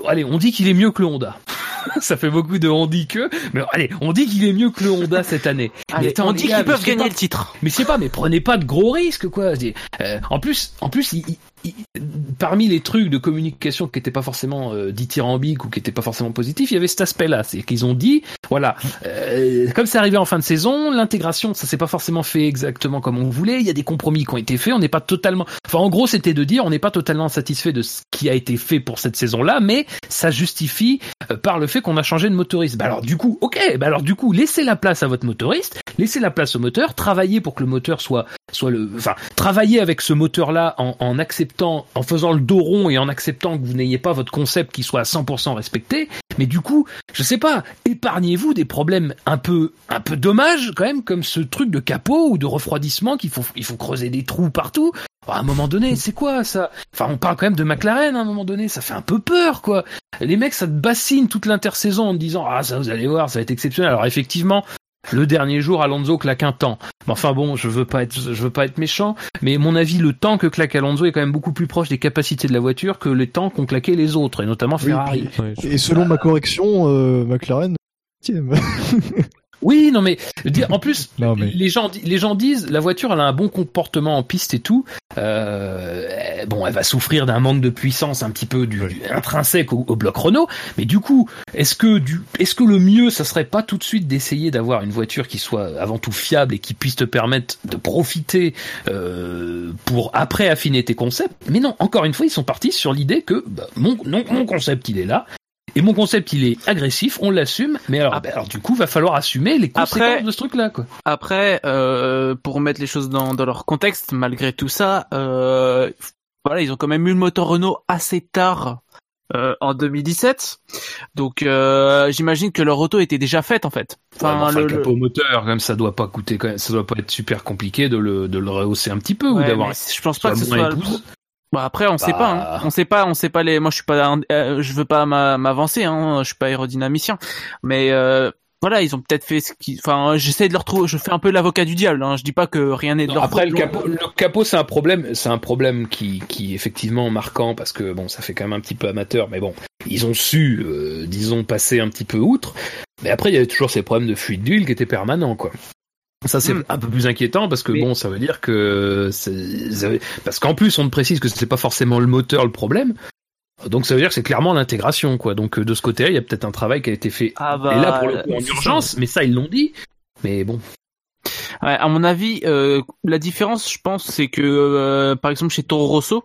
Allez, on dit qu'il est mieux que le Honda. ça fait beaucoup de on dit que, mais allez, on dit qu'il est mieux que le Honda cette année. Allez, Mais attends, on dit qu'ils mais peuvent gagner pas- le titre. mais je sais pas, mais prenez pas de gros risques, quoi. Euh, en plus, en plus, il- parmi les trucs de communication qui étaient pas forcément euh, dithyrambiques ou qui étaient pas forcément positifs, il y avait cet aspect-là, c'est qu'ils ont dit, voilà, euh, comme c'est arrivé en fin de saison, l'intégration, ça s'est pas forcément fait exactement comme on voulait. Il y a des compromis qui ont été faits. On n'est pas totalement, enfin, en gros, c'était de dire, on n'est pas totalement satisfait de ce qui a été fait pour cette saison-là, mais ça justifie euh, par le fait qu'on a changé de motoriste. Bah alors du coup, ok, bah alors du coup, laissez la place à votre motoriste, laissez la place au moteur, travaillez pour que le moteur soit soit le, enfin, travaillez avec ce moteur-là en, en acceptant, en faisant le dos rond et en acceptant que vous n'ayez pas votre concept qui soit à 100% respecté. Mais du coup, je sais pas, épargnez-vous des problèmes un peu, un peu dommages quand même, comme ce truc de capot ou de refroidissement qu'il faut, il faut creuser des trous partout. À un moment donné, c'est quoi ça? Enfin, on parle quand même de McLaren à un moment donné, ça fait un peu peur, quoi. Les mecs, ça te bassine toute l'intersaison en disant ah ça vous allez voir, ça va être exceptionnel. Alors effectivement, le dernier jour, Alonso claque un temps. Mais enfin bon, je veux pas être, je veux pas être méchant, mais mon avis, le temps que claque Alonso est quand même beaucoup plus proche des capacités de la voiture que les temps qu'ont claqué les autres, et notamment Oui, Ferrari. Et selon ma correction, euh, McLaren. Oui, non mais en plus, Non, mais- les gens, les gens disent la voiture elle a un bon comportement en piste et tout. Euh, eh, bon, elle va souffrir d'un manque de puissance un petit peu du, du- intrinsèque au, au bloc Renault, mais du coup, est-ce que du, est-ce que le mieux, ça serait pas tout de suite d'essayer d'avoir une voiture qui soit avant tout fiable et qui puisse te permettre de profiter euh, pour après affiner tes concepts? Mais non, encore une fois, ils sont partis sur l'idée que bah, mon, non, mon concept il est là. Et mon concept, il est agressif, on l'assume, mais alors, Ah. bah, alors du coup, va falloir assumer les conséquences Après- de ce truc-là, quoi. Après, euh, pour mettre les choses dans, dans leur contexte, malgré tout ça, euh, voilà, ils ont quand même eu le moteur Renault assez tard euh, en 2017. Donc, euh, j'imagine que leur auto était déjà faite en fait. Enfin, Enfin, le, le, capot moteur, comme ça doit pas coûter, quand même, ça doit pas être super compliqué de le, de le rehausser un petit peu ou Ouais, d'avoir. mais je pense pas que ce soit. le Bah après, on sait Bah. pas. Hein. On sait pas. On sait pas les. Moi, je suis pas. euh, je veux pas m'a- m'avancer. Hein. Je suis pas aérodynamicien. Mais euh, voilà, ils ont peut-être fait ce qui. Enfin, j'essaie de leur trouver. Je fais un peu l'avocat du diable. Hein. Je dis pas que rien n'est de Non, leur après le capot, le capot c'est un problème, c'est un problème qui, qui est effectivement marquant parce que bon, ça fait quand même un petit peu amateur, mais bon, ils ont su, euh, disons, passer un petit peu outre. Mais après, il y avait toujours ces problèmes de fuite d'huile qui étaient permanents, quoi. Ça c'est Hmm. un peu plus inquiétant parce que bon, ça veut dire que c'est- parce qu'en plus on précise que c'est pas forcément le moteur le problème. Donc ça veut dire que c'est clairement l'intégration quoi. Donc euh, de ce côté-là, il y a peut-être un travail qui a été fait Ah bah. et là pour le coup en urgence, mais ça ils l'ont dit. Mais bon, Ouais, à mon avis, euh, la différence, je pense, c'est que, euh, par exemple, chez Toro Rosso,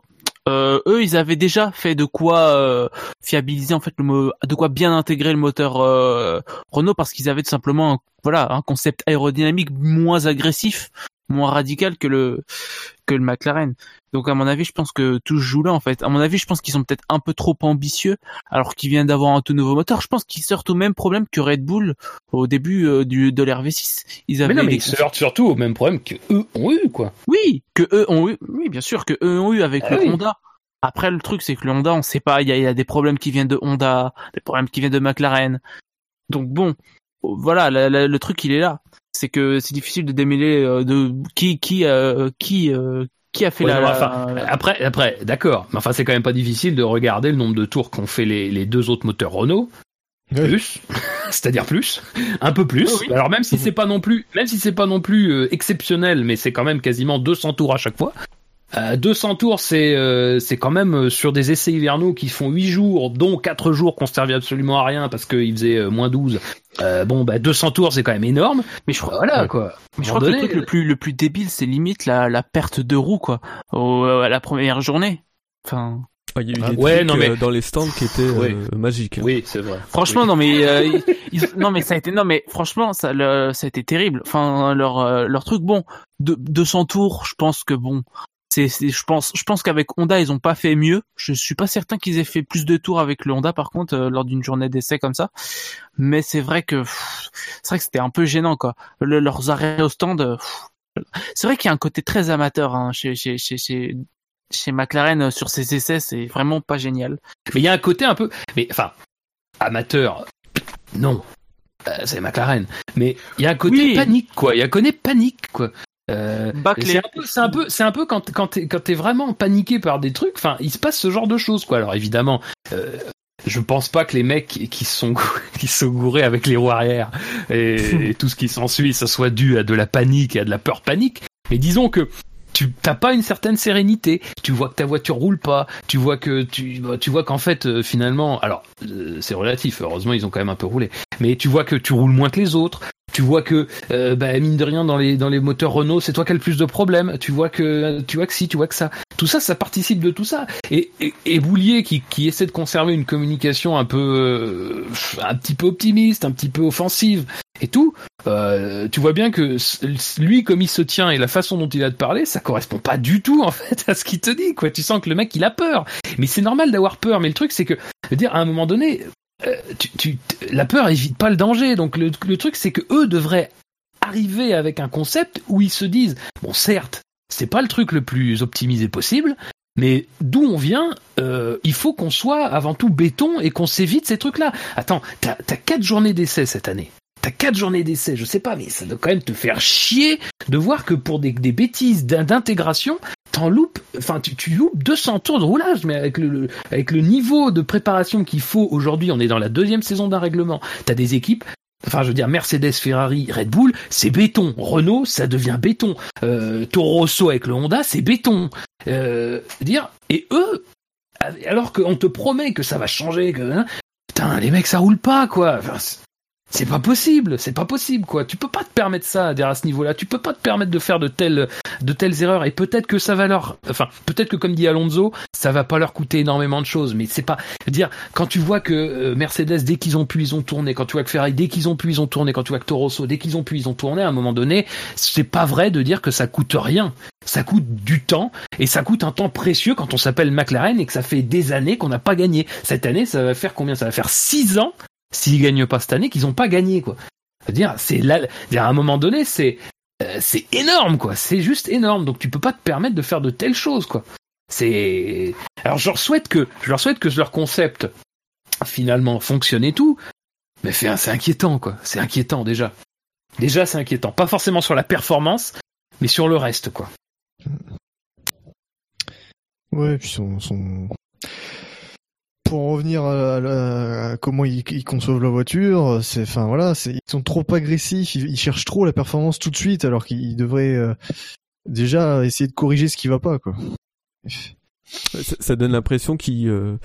euh, eux, ils avaient déjà fait de quoi euh, fiabiliser en fait le de quoi bien intégrer le moteur euh, Renault parce qu'ils avaient tout simplement un, voilà un concept aérodynamique moins agressif, moins radical que le que le McLaren. Donc à mon avis, je pense que tout se joue là en fait. À mon avis, je pense qu'ils sont peut-être un peu trop ambitieux alors qu'ils viennent d'avoir un tout nouveau moteur. Je pense qu'ils sortent au même problème que Red Bull au début euh, du de l'RV6. Ils mais avaient non, mais ils se heurtent surtout au même problème que eux ont eu quoi. oui, que eux ont eu, oui, bien sûr, que eux ont eu avec Ah le oui. Honda. Après, le truc, c'est que le Honda, on sait pas, il y a, y a des problèmes qui viennent de Honda, des problèmes qui viennent de McLaren. Donc bon, voilà, la- la- le truc, il est là. C'est que c'est difficile de démêler euh, de qui, qui, euh, qui, euh, qui a fait Ouais, la, non, la- enfin, Après, après, d'accord. Mais enfin, c'est quand même pas difficile de regarder le nombre de tours qu'ont fait les, les deux autres moteurs Renault. Plus, c'est-à-dire plus, un peu plus. Oui, oui. Alors même si c'est pas non plus, même si c'est pas non plus euh, exceptionnel, mais c'est quand même quasiment 200 tours à chaque fois. Euh, 200 tours, c'est euh, c'est quand même euh, sur des essais hivernaux qui font 8 jours, dont 4 jours qu'on servait absolument à rien parce qu'ils faisaient euh, moins 12. Euh, bon, bah 200 tours, c'est quand même énorme. mais je crois, Voilà Ouais. quoi. mais je crois que le truc le plus, le plus débile, c'est limite la, la perte de roue, quoi, au, à la première journée. Enfin, Il y a eu Ah, des ouais, trucs non, mais- euh, dans les stands qui étaient euh, magiques. hein. Oui, c'est vrai. Franchement, Oui. non mais euh, ils- ils- non mais ça a été non mais franchement ça le- ça a été terrible. Enfin leur euh, leur truc bon de 200 tours, je pense que bon c'est je pense je pense qu'avec Honda ils ont pas fait mieux. Je suis pas certain qu'ils aient fait plus de tours avec le Honda par contre euh, lors d'une journée d'essai comme ça. Mais c'est vrai que c'est vrai que c'était un peu gênant quoi. Le- leurs arrêts au stand euh, C'est vrai qu'il y a un côté très amateur hein, chez, chez, chez, chez, chez McLaren euh, sur ses essais, c'est vraiment pas génial. Mais il y a un côté un peu, mais enfin, amateur, non, Euh, c'est McLaren. Mais il y a un côté Oui. panique, quoi. Il y a un côté panique, quoi. Euh, c'est un peu, c'est un peu, c'est un peu quand quand t'es quand t'es vraiment paniqué par des trucs. Enfin, il se passe ce genre de choses, quoi. Alors évidemment, euh, je pense pas que les mecs qui sont qui sont gourés avec les roues arrière et, et tout ce qui s'ensuit, ça soit dû à de la panique et à de la peur panique. Mais disons que tu t'as pas une certaine sérénité. Tu vois que ta voiture roule pas. Tu vois que tu bah, tu vois qu'en fait euh, finalement, alors euh, c'est relatif. Heureusement, ils ont quand même un peu roulé. Mais tu vois que tu roules moins que les autres. Tu vois que euh, bah, mine de rien dans les dans les moteurs Renault, c'est toi qui as le plus de problèmes. Tu vois que tu vois que si, tu vois que ça. Tout ça, ça participe de tout ça. Et, et, et Boulier qui, qui essaie de conserver une communication un peu euh, un petit peu optimiste, un petit peu offensive et tout. Euh, tu vois bien que lui, comme il se tient et la façon dont il a de parler, ça correspond pas du tout en fait à ce qu'il te dit. Quoi, tu sens que le mec il a peur. Mais c'est normal d'avoir peur. Mais le truc c'est que, je veux dire, à un moment donné, euh, tu, la peur évite pas le danger. Donc le, truc c'est que eux devraient arriver avec un concept où ils se disent, bon certes, c'est pas le truc le plus optimisé possible. Mais d'où on vient, euh, il faut qu'on soit avant tout béton et qu'on s'évite ces trucs-là. Attends, t'as as quatre journées d'essai cette année. T'as quatre journées d'essai, je sais pas, mais ça doit quand même te faire chier de voir que pour des, bêtises d'in- d'intégration, t'en loupes, enfin tu, tu loupes 200 tours de roulage, mais avec le, niveau de préparation qu'il faut aujourd'hui, on est dans la deuxième saison d'un règlement. T'as des équipes. Enfin, je veux dire, Mercedes, Ferrari, Red Bull, c'est béton. Renault, ça devient béton. Euh, Toro Rosso avec le Honda, c'est béton. Euh, dire et eux, alors qu'on te promet que ça va changer, que hein, putain, les mecs, ça roule pas, quoi. C'est- pas possible, c'est pas possible, quoi. Tu peux pas te permettre ça, à ce niveau-là. Tu peux pas te permettre de faire de telles, de telles erreurs. Et peut-être que ça va leur, enfin, peut-être que comme dit Alonso, ça va pas leur coûter énormément de choses. Mais c'est pas, dire, quand tu vois que euh, Mercedes, dès qu'ils ont pu, ils ont tourné. Quand tu vois que Ferrari, dès qu'ils ont pu, ils ont tourné. Quand tu vois que Toro Rosso, dès qu'ils ont pu, ils ont tourné. À un moment donné, c'est pas vrai de dire que ça coûte rien. Ça coûte du temps et ça coûte un temps précieux quand on s'appelle McLaren et que ça fait des années qu'on n'a pas gagné. Cette année, ça va faire combien? Ça va faire six ans s'ils gagnent pas cette année qu'ils n'ont pas gagné quoi. C'est-à-dire, c'est là, à un moment donné, c'est euh, c'est énorme quoi. C'est juste énorme. Donc tu peux pas te permettre de faire de telles choses quoi. C'est alors je leur souhaite que je leur souhaite que leur concept finalement fonctionne et tout, mais c'est inquiétant quoi. C'est inquiétant déjà. Déjà c'est inquiétant. Pas forcément sur la performance, mais sur le reste quoi. Ouais, puis son... Pour en revenir à, la- à comment ils, ils conçoivent la voiture, c'est, enfin voilà, ils sont trop agressifs, ils, ils cherchent trop la performance tout de suite, alors qu'ils devraient euh, déjà essayer de corriger ce qui va pas, quoi. Ça, ça donne l'impression qu'ils euh,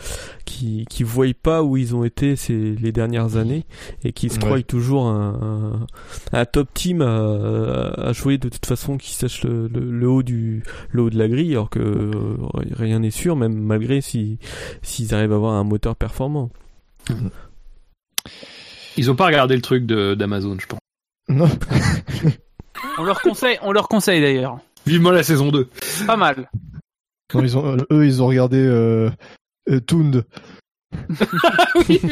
voient pas où ils ont été ces les dernières années et qu'ils se Ouais. croient toujours un, un, un top team à, à jouer de toute façon qui sache le, le, le haut du le haut de la grille alors que euh, rien n'est sûr même malgré si s'ils arrivent à avoir un moteur performant. Ils ont pas regardé le truc d'Amazon, je pense. Non. On leur conseille, on leur conseille d'ailleurs. Vivement la saison 2. Pas mal. Non, ils ont, euh, eux, ils ont regardé euh, euh, Toond. oui.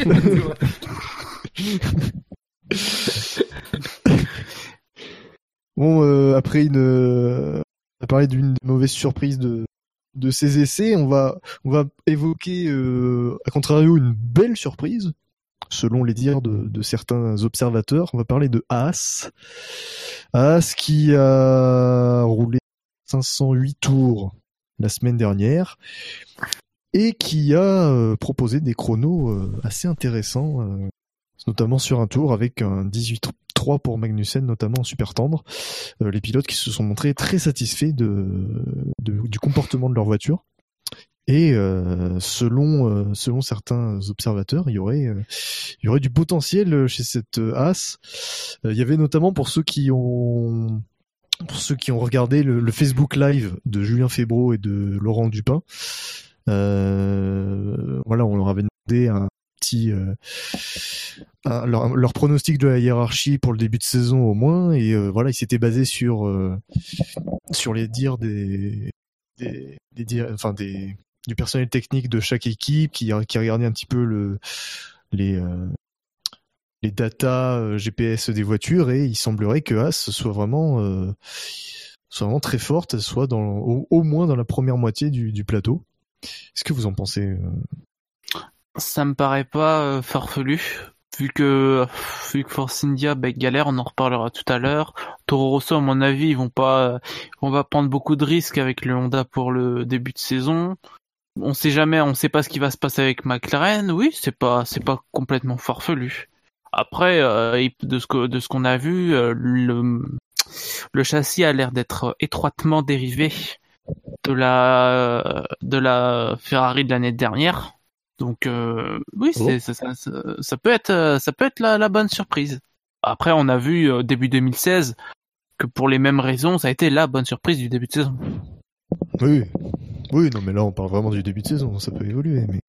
Bon, euh, après une, euh, on a parlé d'une mauvaise surprise de de ces essais, on va on va évoquer euh, à contrario une belle surprise selon les dires de, de certains observateurs. On va parler de Haas, Haas qui a roulé 508 tours la semaine dernière et qui a euh, proposé des chronos euh, assez intéressants, euh, notamment sur un tour avec un 18-3 pour Magnussen, notamment en super tendre. Les pilotes qui se sont montrés très satisfaits de, du comportement de leur voiture. Et selon selon certains observateurs, il y aurait il y aurait du potentiel chez cette As. Il y avait notamment pour ceux qui ont pour ceux qui ont regardé le, le Facebook Live de Julien Febro et de Laurent Dupin. Euh, voilà, on leur avait demandé un petit euh, leur pronostic de la hiérarchie pour le début de saison au moins et euh, voilà, ils s'étaient basés sur euh, sur les dires des des, des dires- enfin des du personnel technique de chaque équipe qui qui regardait un petit peu le les euh, les datas euh, GPS des voitures et il semblerait que As soit vraiment euh, soit vraiment très forte, soit au, moins dans la première moitié du, plateau. Qu'est-ce que vous en pensez euh? Ça me paraît pas farfelu. Vu que, vu que Force India bah, galère, on en reparlera tout à l'heure. Toro Rosso, à mon avis, ils vont pas, on va prendre beaucoup de risques avec le Honda pour le début de saison. On sait jamais, on sait pas ce qui va se passer avec McLaren. Oui, c'est pas, c'est pas complètement farfelu. Après, euh, de ce que, de ce qu'on a vu, euh, le, le châssis a l'air d'être étroitement dérivé de la, de la Ferrari de l'année dernière. Donc euh, oui, Oh. ça, ça, ça, ça peut être, ça peut être la, la bonne surprise. Après, on a vu début 2016 que pour les mêmes raisons, ça a été la bonne surprise du début de saison. Oui. Oui, non, mais là, on parle vraiment du début de saison, ça peut évoluer, mais.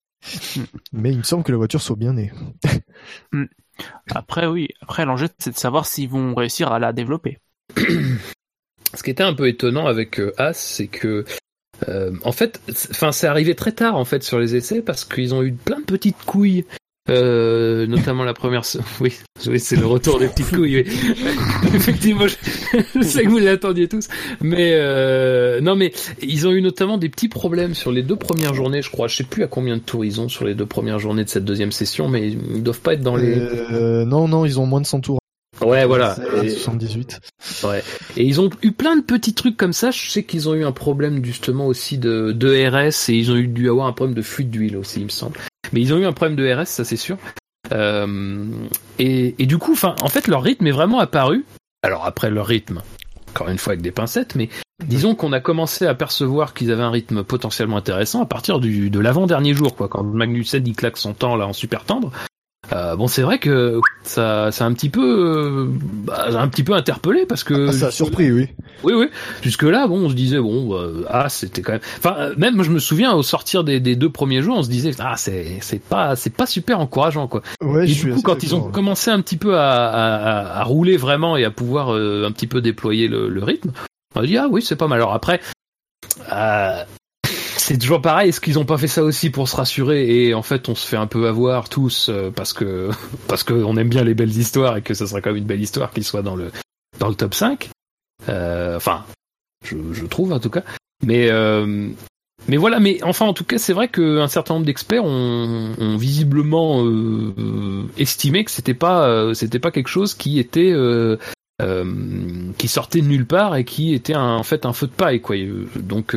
Mais il me semble que la voiture soit bien née. Après, oui, après l'enjeu c'est de savoir s'ils vont réussir à la développer. Ce qui était un peu étonnant avec euh, As, c'est que euh, en fait, c'est arrivé très tard en fait sur les essais parce qu'ils ont eu plein de petites couilles. Euh, notamment la première, oui, oui c'est le retour des petites couilles. oui. Effectivement, je... je sais que vous l'attendiez tous, mais euh, non, mais ils ont eu notamment des petits problèmes sur les deux premières journées, je crois. Je sais plus à combien de tours ils ont sur les deux premières journées de cette deuxième session, mais ils doivent pas être dans les. Euh, non, non, ils ont moins de 100 tours. Ouais, voilà. Et- 78. Ouais. Et ils ont eu plein de petits trucs comme ça. Je sais qu'ils ont eu un problème justement aussi de, de RS et ils ont eu dû avoir un problème de fuite d'huile aussi, il me semble. Mais ils ont eu un problème de RS, ça c'est sûr. Euh, et, et du coup, en fait, leur rythme est vraiment apparu. Alors après leur rythme, encore une fois avec des pincettes, mais disons qu'on a commencé à percevoir qu'ils avaient un rythme potentiellement intéressant à partir du, de l'avant-dernier jour, quoi. Quand Magnussen il claque son temps là en super tendre. Euh, bon, c'est vrai que ça, ça a un petit peu, euh, bah, un petit peu interpellé parce que Ah, ça a surpris, oui. oui, oui. Jusque là, bon, on se disait bon, bah, ah, c'était quand même. Enfin, euh, même moi, je me souviens au sortir des, des deux premiers jours, on se disait ah, c'est c'est pas c'est pas super encourageant quoi. Ouais, Et je du suis coup, quand ils ont commencé un petit peu à, à, à- rouler vraiment et à pouvoir euh, un petit peu déployer le, le rythme, on a dit ah oui, c'est pas mal. Alors après, euh, c'est toujours pareil. Est-ce qu'ils ont pas fait ça aussi pour se rassurer et en fait, on se fait un peu avoir tous euh, parce que parce que on aime bien les belles histoires et que ça serait quand même une belle histoire qu'il soit dans le dans le top 5. Euh, enfin, je, je trouve en tout cas. Mais euh, mais voilà, mais enfin en tout cas c'est vrai qu'un certain nombre d'experts ont, ont visiblement euh, euh, estimé que c'était pas euh, c'était pas quelque chose qui était qui sortait de nulle part et qui était un- en fait un feu de paille quoi. Donc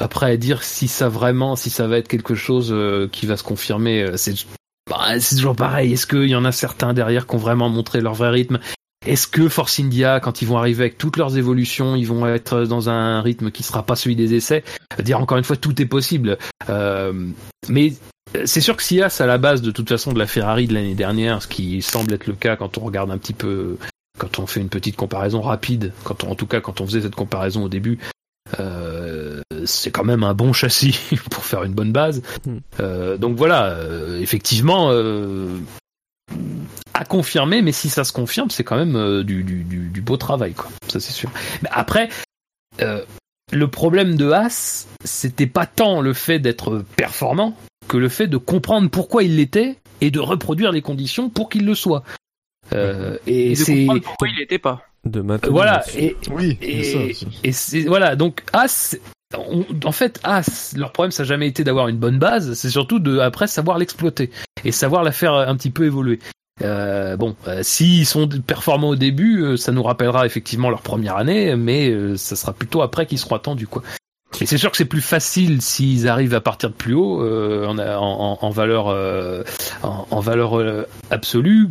après dire si ça vraiment si ça va être quelque chose euh, qui va se confirmer, euh, c'est bah, c'est toujours pareil. Est-ce qu'il y en a certains derrière qui ont vraiment montré leur vrai rythme? Est-ce que Force India, quand ils vont arriver avec toutes leurs évolutions, ils vont être dans un rythme qui sera pas celui des essais? Dire encore une fois, tout est possible. Euh, mais c'est sûr que Sias, à la base de toute façon de la Ferrari de l'année dernière, ce qui semble être le cas quand on regarde un petit peu, quand on fait une petite comparaison rapide, quand on, en tout cas quand on faisait cette comparaison au début, euh, c'est quand même un bon châssis pour faire une bonne base. Hmm. Euh, donc voilà, euh, effectivement, euh, à confirmer, mais si ça se confirme, c'est quand même euh, du, du, du, du beau travail, quoi. Ça c'est sûr. Mais après, euh, le problème de Haas, c'était pas tant le fait d'être performant que le fait de comprendre pourquoi il l'était et de reproduire les conditions pour qu'il le soit. Euh, et Et de c'est comprendre pourquoi il l'était pas. De maintenir. voilà aussi. et, Oui, et, c'est ça aussi. et c'est voilà donc As on- en fait As leur problème ça n'a jamais été d'avoir une bonne base c'est surtout de après savoir l'exploiter et savoir la faire un petit peu évoluer euh, bon euh, s'ils sont performants au début euh, ça nous rappellera effectivement leur première année mais euh, ça sera plutôt après qu'ils seront attendus quoi et c'est sûr que c'est plus facile s'ils arrivent à partir de plus haut euh, en, en, en valeur euh, en, en valeur euh, absolue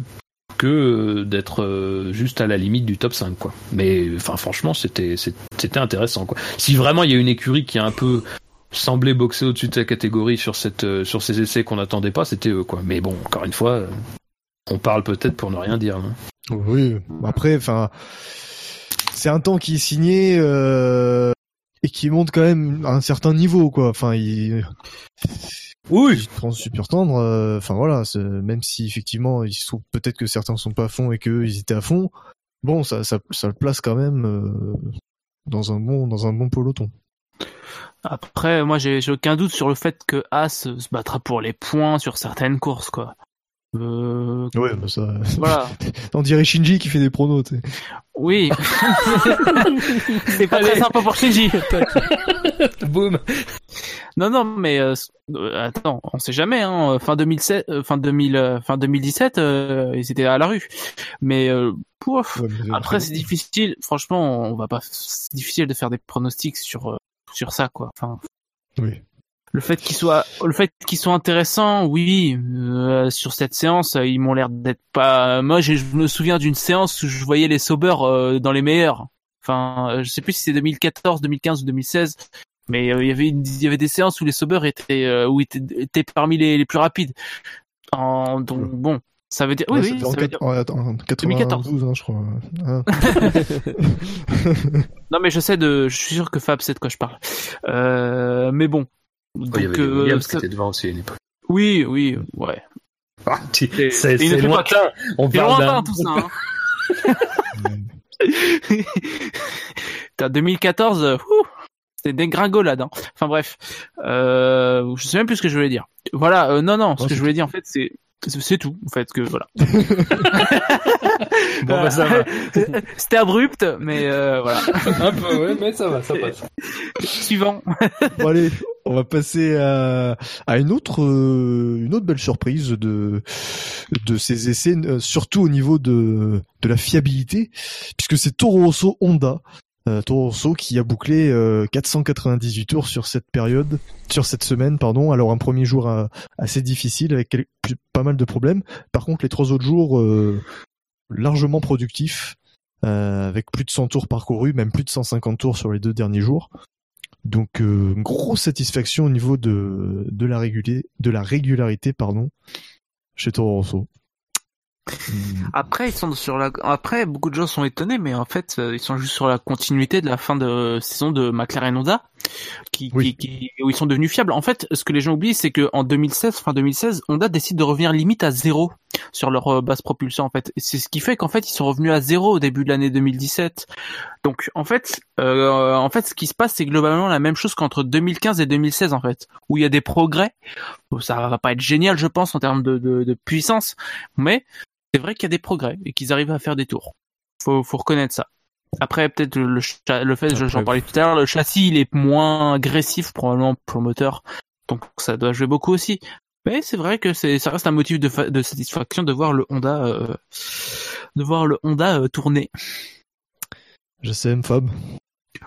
que euh, d'être euh, juste à la limite du top 5 quoi. Mais enfin franchement c'était c'était intéressant quoi. Si vraiment il y a une écurie qui a un peu semblé boxer au-dessus de sa catégorie sur cette euh, sur ces essais qu'on n'attendait pas, c'était eux quoi. Mais bon, encore une fois, on parle peut-être pour ne rien dire. hein. Oui, après, enfin, c'est un temps qui est signé et qui monte quand même à un certain niveau, quoi. Enfin, il, Oui. il prend super tendre. euh, Enfin voilà, même si effectivement, il se trouve peut-être que certains sont pas à fond et qu'eux ils étaient à fond. Bon, ça, ça, ça le place quand même euh, dans un bon, dans un bon peloton. Après, moi, j'ai aucun doute sur le fait que As se battra pour les points sur certaines courses, quoi. Euh, Ouais, bah ça. voilà. On dirait Shinji qui fait des pronos. tu sais. Oui. c'est pas très sympa pour Shinji. Boum. Non, non, mais euh, euh, attends, on sait jamais. Hein, fin 2007, euh, fin 2000, euh, fin 2017, euh, ils étaient à la rue. Mais euh, pouf. Ouais, mais- Après, c'est difficile. Franchement, on va pas. C'est difficile de faire des pronostics sur euh, sur ça, quoi. Enfin, Oui. Le fait qu'ils soient, le fait qu'ils soient intéressants, oui. euh, sur cette séance, euh, ils m'ont l'air d'être pas. Moi, je me souviens d'une séance où je voyais les Saubers euh, dans les meilleurs. Enfin, euh, je sais plus si c'est 2014, 2015 ou 2016. Mais euh, il y avait une- il y avait des séances où les Saubers étaient où étaient, étaient parmi les, les plus rapides. En, donc bon, ça veut dire oui oui, en, veut dire- en- en 2014. 92, hein, je crois. Ah. Non mais je sais de, je suis sûr que Fab sait de quoi je parle. Euh, mais bon. Oh, Donc, il y avait des euh, Williams ça- qui étaient devant aussi à une époque. oui, oui, ouais. Ah, tu- C'est- c'est c'est une c'est époque- lointain. On C'est parle lointain tout ça. Hein. T'as 2014, euh, c'était dégringolade. Hein. Enfin bref, euh, je sais même plus ce que je voulais dire. Voilà, euh, non, non, ce Oh, que c'est je voulais dire en fait, c'est c'est tout en fait que voilà. Bon, bah, ça va. C'était abrupt, mais euh, voilà. Un peu, ouais, mais ça va, ça passe. Suivant. Bon allez, on va passer à, à une autre euh, une autre belle surprise de de ces essais, euh, surtout au niveau de de la fiabilité, puisque c'est Toro Rosso Honda. Euh, qui a bouclé euh, 498 tours sur cette période, sur cette semaine, pardon. Alors un premier jour euh, assez difficile avec pas mal de problèmes. Par contre, les trois autres jours euh, largement productifs, euh, avec plus de 100 tours parcourus, même plus de 150 tours sur les deux derniers jours. Donc euh, grosse satisfaction au niveau de la régularité, pardon, chez Toro Rosso. Hmm. Après, ils sont sur la. Après, beaucoup de gens sont étonnés, mais en fait, euh, ils sont juste sur la continuité de la fin de saison de McLaren Honda, qui, Oui. qui, qui- où ils sont devenus fiables. En fait, ce que les gens oublient, c'est que en 2016, fin 2016, Honda décide de revenir limite à zéro sur leur euh, basse propulsion. En fait, c'est ce qui fait qu'en fait, ils sont revenus à zéro au début de l'année 2017. Donc, en fait, euh, en fait, ce qui se passe, c'est globalement la même chose qu'entre 2015 et 2016, en fait, où il y a des progrès. Ça va pas être génial, je pense, en termes de, de, de puissance, mais c'est vrai qu'il y a des progrès et qu'ils arrivent à faire des tours. Faut, faut reconnaître ça. Après, peut-être le, le, fait, je- j'en parlais tout à l'heure, le châssis, il est moins agressif probablement pour le moteur, donc ça doit jouer beaucoup aussi. Mais c'est vrai que c'est, ça reste un motif de, fa- de satisfaction de voir le Honda, euh, de voir le Honda euh, tourner. Je sais, Fab.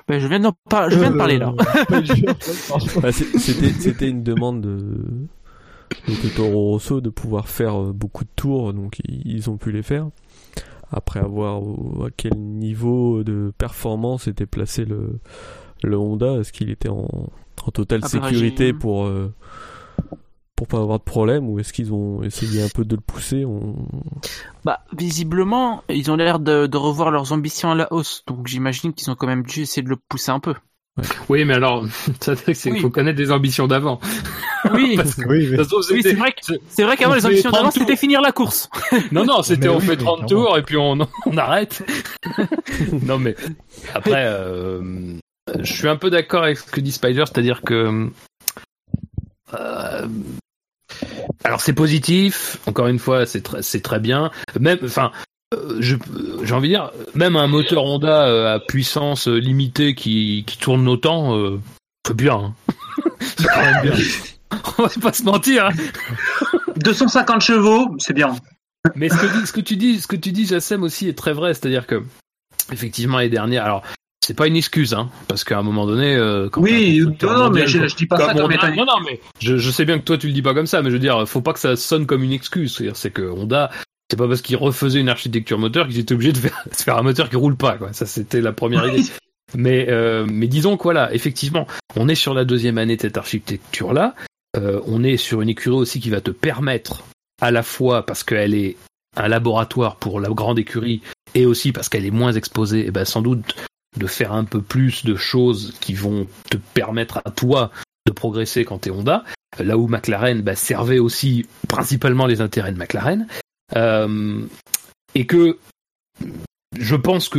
Ben, je viens de, par- je viens de parler là. Bah, c'est- c'était c'était une demande de, de Toro Rosso de pouvoir faire euh, beaucoup de tours, donc ils, ont pu les faire. Après avoir à quel niveau de performance était placé le, le Honda, est-ce qu'il était en, en totale Ah, sécurité pour euh, pour pas avoir de problème ou est-ce qu'ils ont essayé un peu de le pousser on... Bah, visiblement, ils ont l'air de, de revoir leurs ambitions à la hausse, donc j'imagine qu'ils ont quand même dû essayer de le pousser un peu. Oui, mais alors, ça c'est qu'il Oui. faut connaître des ambitions d'avant. Oui, que, Oui, c'est vrai c'est vrai qu'avant On les ambitions 30 d'avant tours. c'était finir la course. Non, non, c'était Mais on oui, fait oui, 30 clairement. tours et puis on, on arrête. non, mais après, euh, je suis un peu d'accord avec ce que dit Spider, c'est-à-dire que. euh, alors c'est positif, encore une fois, c'est très, c'est très bien. Même, enfin, j'ai envie de dire, même un moteur Honda euh, à puissance euh, limitée qui, qui tourne autant, euh, c'est bien. hein. c'est quand même bien. On va pas se mentir. hein. 250 chevaux, c'est bien. Mais ce que, ce que tu dis, ce que tu dis, Jassem aussi est très vrai, c'est-à-dire que effectivement les dernières, alors c'est pas une excuse, hein, parce qu'à un moment donné, euh, quand Oui, non, non, mais mondial je, dis pas ça comme Honda- étant. non, non, mais je, je sais bien que toi tu le dis pas comme ça, mais je veux dire, faut pas que ça sonne comme une excuse. C'est-à-dire, c'est que Honda, c'est pas parce qu'ils refaisaient une architecture moteur qu'ils étaient obligés de faire, de faire un moteur qui roule pas, quoi. Ça, c'était la première idée. Mais, euh, mais disons que voilà, effectivement, on est sur la deuxième année de cette architecture-là. Euh, on est sur une écurie aussi qui va te permettre, à la fois parce qu'elle est un laboratoire pour la grande écurie, et aussi parce qu'elle est moins exposée, et ben sans doute de faire un peu plus de choses qui vont te permettre à toi de progresser quand t'es Honda. Là où McLaren bah, servait aussi principalement les intérêts de McLaren. Euh, et que je pense que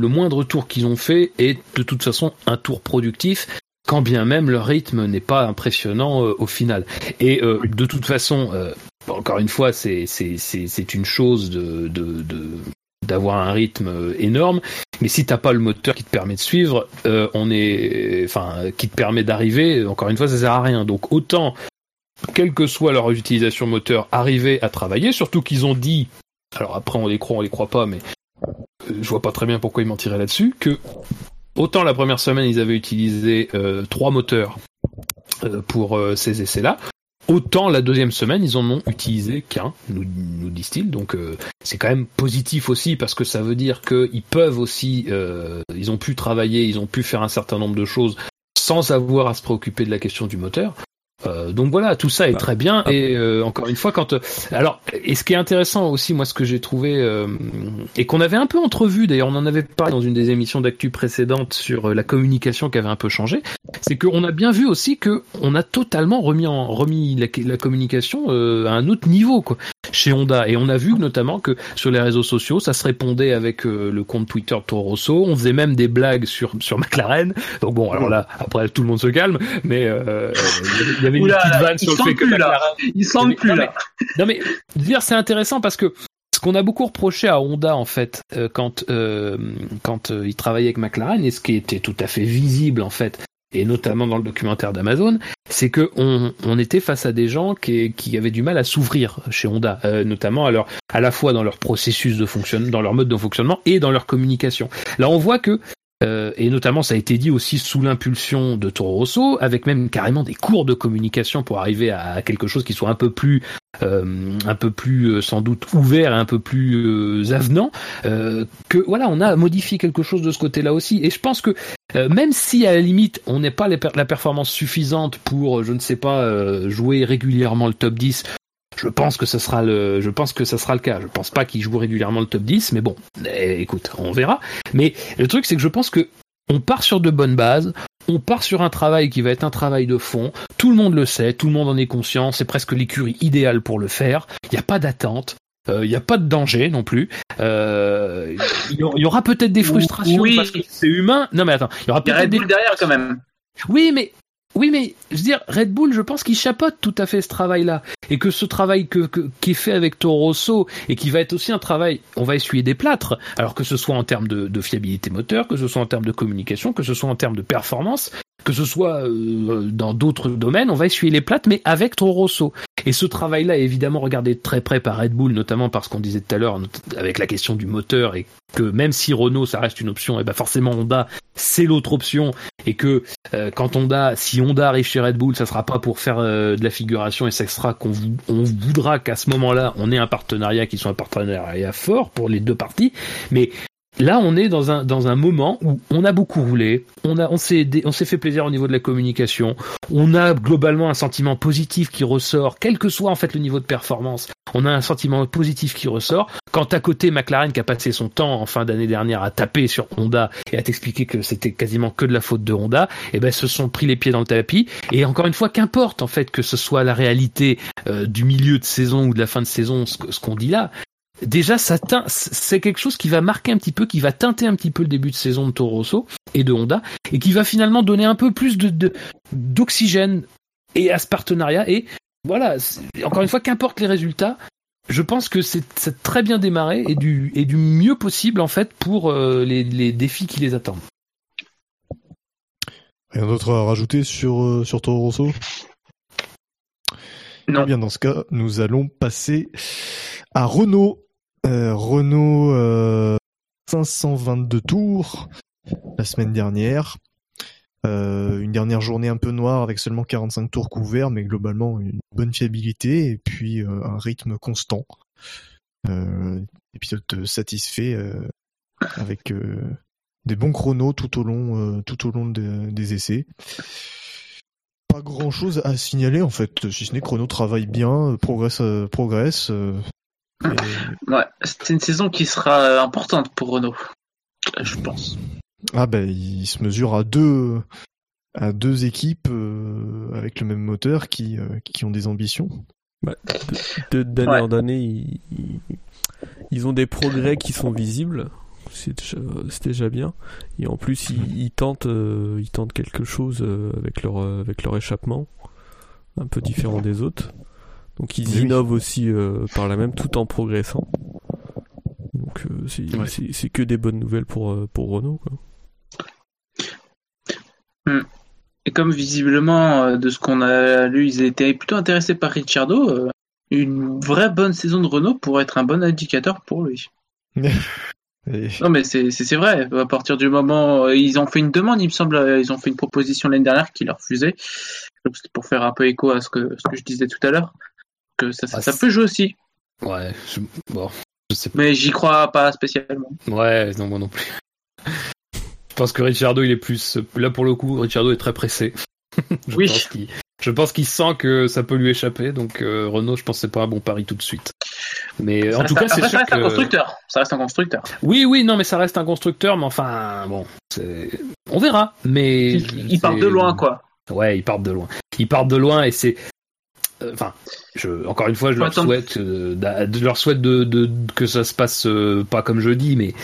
le moindre tour qu'ils ont fait est de toute façon un tour productif, quand bien même leur rythme n'est pas impressionnant euh, au final. Et euh, de toute façon, euh, encore une fois, c'est c'est c'est c'est une chose de de, de d'avoir un rythme énorme, mais si t'as pas le moteur qui te permet de suivre, euh, on est, enfin, qui te permet d'arriver, encore une fois, ça sert à rien. Donc autant, quelle que soit leur utilisation moteur, arriver à travailler, surtout qu'ils ont dit, alors après on les croit, on les croit pas, mais euh, je vois pas très bien pourquoi ils mentiraient là-dessus, que autant la première semaine ils avaient utilisé euh, trois moteurs euh, pour ces essais-là, Autant la deuxième semaine, ils en ont utilisé qu'un, nous, nous disent-ils. Donc c'est quand même positif aussi parce que ça veut dire qu'ils peuvent aussi, ils ont pu travailler, ils ont pu faire un certain nombre de choses sans avoir à se préoccuper de la question du moteur. Euh, donc voilà, tout ça est Bah, très bien. Et euh, encore une fois, quand euh, alors, et ce qui est intéressant aussi, moi, ce que j'ai trouvé euh, et qu'on avait un peu entrevu, d'ailleurs, on en avait parlé dans une des émissions d'actu précédentes sur euh, la communication qui avait un peu changé, c'est qu'on a bien vu aussi que on a totalement remis en remis la, la communication euh, à un autre niveau, quoi, chez Honda. Et on a vu notamment que sur les réseaux sociaux, ça se répondait avec euh, le compte Twitter Toro Rosso. On faisait même des blagues sur sur McLaren. Donc bon, alors là, après tout le monde se calme, mais euh, il y avait une Oula, petite vanne ils sur le sentent fait que plus, là. Ils sentent plus non, là. non mais dire c'est intéressant parce que ce qu'on a beaucoup reproché à Honda en fait euh, quand euh, quand euh, il travaillait avec McLaren et ce qui était tout à fait visible en fait et notamment dans le documentaire d'Amazon, c'est que on, on était face à des gens qui, qui avaient du mal à s'ouvrir chez Honda, euh, notamment à leur à la fois dans leur processus de fonctionnement, dans leur mode de fonctionnement et dans leur communication. Là, on voit que euh, et notamment ça a été dit aussi sous l'impulsion de Toro avec même carrément des cours de communication pour arriver à quelque chose qui soit un peu plus, euh, un peu plus euh, sans doute ouvert un peu plus euh, avenant. que voilà, on a modifié quelque chose de ce côté-là aussi. Et je pense que même si à la limite on n'est pas la performance suffisante pour, je ne sais pas, jouer régulièrement le top 10. Je pense que ce sera le, je pense que ça sera le cas. Je pense pas qu'il joue régulièrement le top 10, mais bon, eh, écoute, on verra. Mais le truc, c'est que je pense que on part sur de bonnes bases. On part sur un travail qui va être un travail de fond. Tout le monde le sait, tout le monde en est conscient. C'est presque l'écurie idéale pour le faire. Il n'y a pas d'attente. euh, Il n'y a pas de danger non plus. Euh, Il y aura- il y aura peut-être des frustrations Oui. parce que c'est humain. Non mais attends, il y aura peut-être des derrière quand même. oui, mais oui, mais je veux dire, Red Bull, je pense qu'il chapeaute tout à fait ce travail-là, et que ce travail que, que- qui est fait avec Toro Rosso et qui va être aussi un travail, on va essuyer des plâtres, alors que ce soit en termes de, de fiabilité moteur, que ce soit en termes de communication, que ce soit en termes de performance, que ce soit euh, dans d'autres domaines, on va essuyer les plâtres, mais avec Toro Rosso. Et ce travail-là est évidemment regardé de très près par Red Bull, notamment parce qu'on disait tout à l'heure, avec la question du moteur, et que même si Renault, ça reste une option, et ben forcément Honda, c'est l'autre option, et que euh, quand Honda, si Honda arrive chez Red Bull, ça sera pas pour faire euh, de la figuration, et ça sera qu'on on voudra qu'à ce moment-là, on ait un partenariat qui soit un partenariat fort pour les deux parties, mais Là, on est dans un dans un moment où on a beaucoup roulé, on a on s'est fait plaisir au niveau de la communication, on a globalement un sentiment positif qui ressort, quel que soit en fait le niveau de performance. On a un sentiment positif qui ressort. Quand à côté McLaren qui a passé son temps en fin d'année dernière à taper sur Honda et à t'expliquer que c'était quasiment que de la faute de Honda, et ben se sont pris les pieds dans le tapis. Et encore une fois, qu'importe en fait que ce soit la réalité euh, du milieu de saison ou de la fin de saison, ce qu'on dit là, déjà ça teint- c'est quelque chose qui va marquer un petit peu, qui va teinter un petit peu le début de saison de Toro Rosso et de Honda, et qui va finalement donner un peu plus de d'oxygène et à ce partenariat. Et voilà, encore une fois, qu'importe les résultats, je pense que c'est très bien démarré et du mieux possible en fait pour euh, les, les défis qui les attendent. Rien d'autre à rajouter sur, euh, sur Toro Rosso? Non. Eh bien, dans ce cas, nous allons passer à Renault. Euh, Renault, euh, 522 tours la semaine dernière. Euh, une dernière journée un peu noire avec seulement 45 tours couverts, mais globalement une bonne fiabilité et puis euh, un rythme constant. Euh, des pilotes satisfaits euh, avec euh, des bons chronos tout au long, euh, tout au long de- des essais. Pas grand chose à signaler en fait, si ce n'est que Renault travaille bien, progresse, euh, progresse. euh, et- Ouais, c'est une saison qui sera importante pour Renault, je pense. Ah ben il se mesure à deux à deux équipes euh, avec le même moteur qui euh, qui ont des ambitions. De- D'année Ouais. en année, ils ont des progrès qui sont visibles. C'est déjà, bien. Et en plus, ils, ils tentent, euh, ils tentent quelque chose euh, avec leur, euh, avec leur échappement, un peu différent des autres. Donc ils oui. innovent aussi euh, par là même tout en progressant. Donc euh, c'est Ouais. que des bonnes nouvelles pour, euh, pour Renault. Quoi. Et comme visiblement, de ce qu'on a lu, ils étaient plutôt intéressés par Ricciardo, une vraie bonne saison de Renault pourrait être un bon indicateur pour lui. Et- Non mais c'est vrai, à partir du moment euh, ils ont fait une demande, il me semble, ils ont fait une proposition l'année dernière qui leur. Donc c'était pour faire un peu écho à ce que ce que je disais tout à l'heure, que ça, ça, Ah, ça peut jouer aussi, Ouais, je, bon, je sais pas. mais j'y crois pas spécialement. Ouais, non, moi non plus. Je pense que Ricciardo, il est plus. Là, pour le coup, Ricciardo est très pressé. je Oui. Pense qu'il, je pense qu'il sent que ça peut lui échapper, donc euh, Renault, je pense que c'est pas un bon pari tout de suite. Mais Ça en tout cas, c'est ça reste un constructeur, ça reste un constructeur. Oui, oui, non, mais ça reste un constructeur, mais enfin, bon, on verra. Mais Il, il part de loin quoi. Ouais, ils partent de loin. Ils partent de loin et c'est. euh, Enfin, je, encore une fois, je leur souhaite, euh, je leur souhaite de, de- que ça se passe euh, pas comme je dis, mais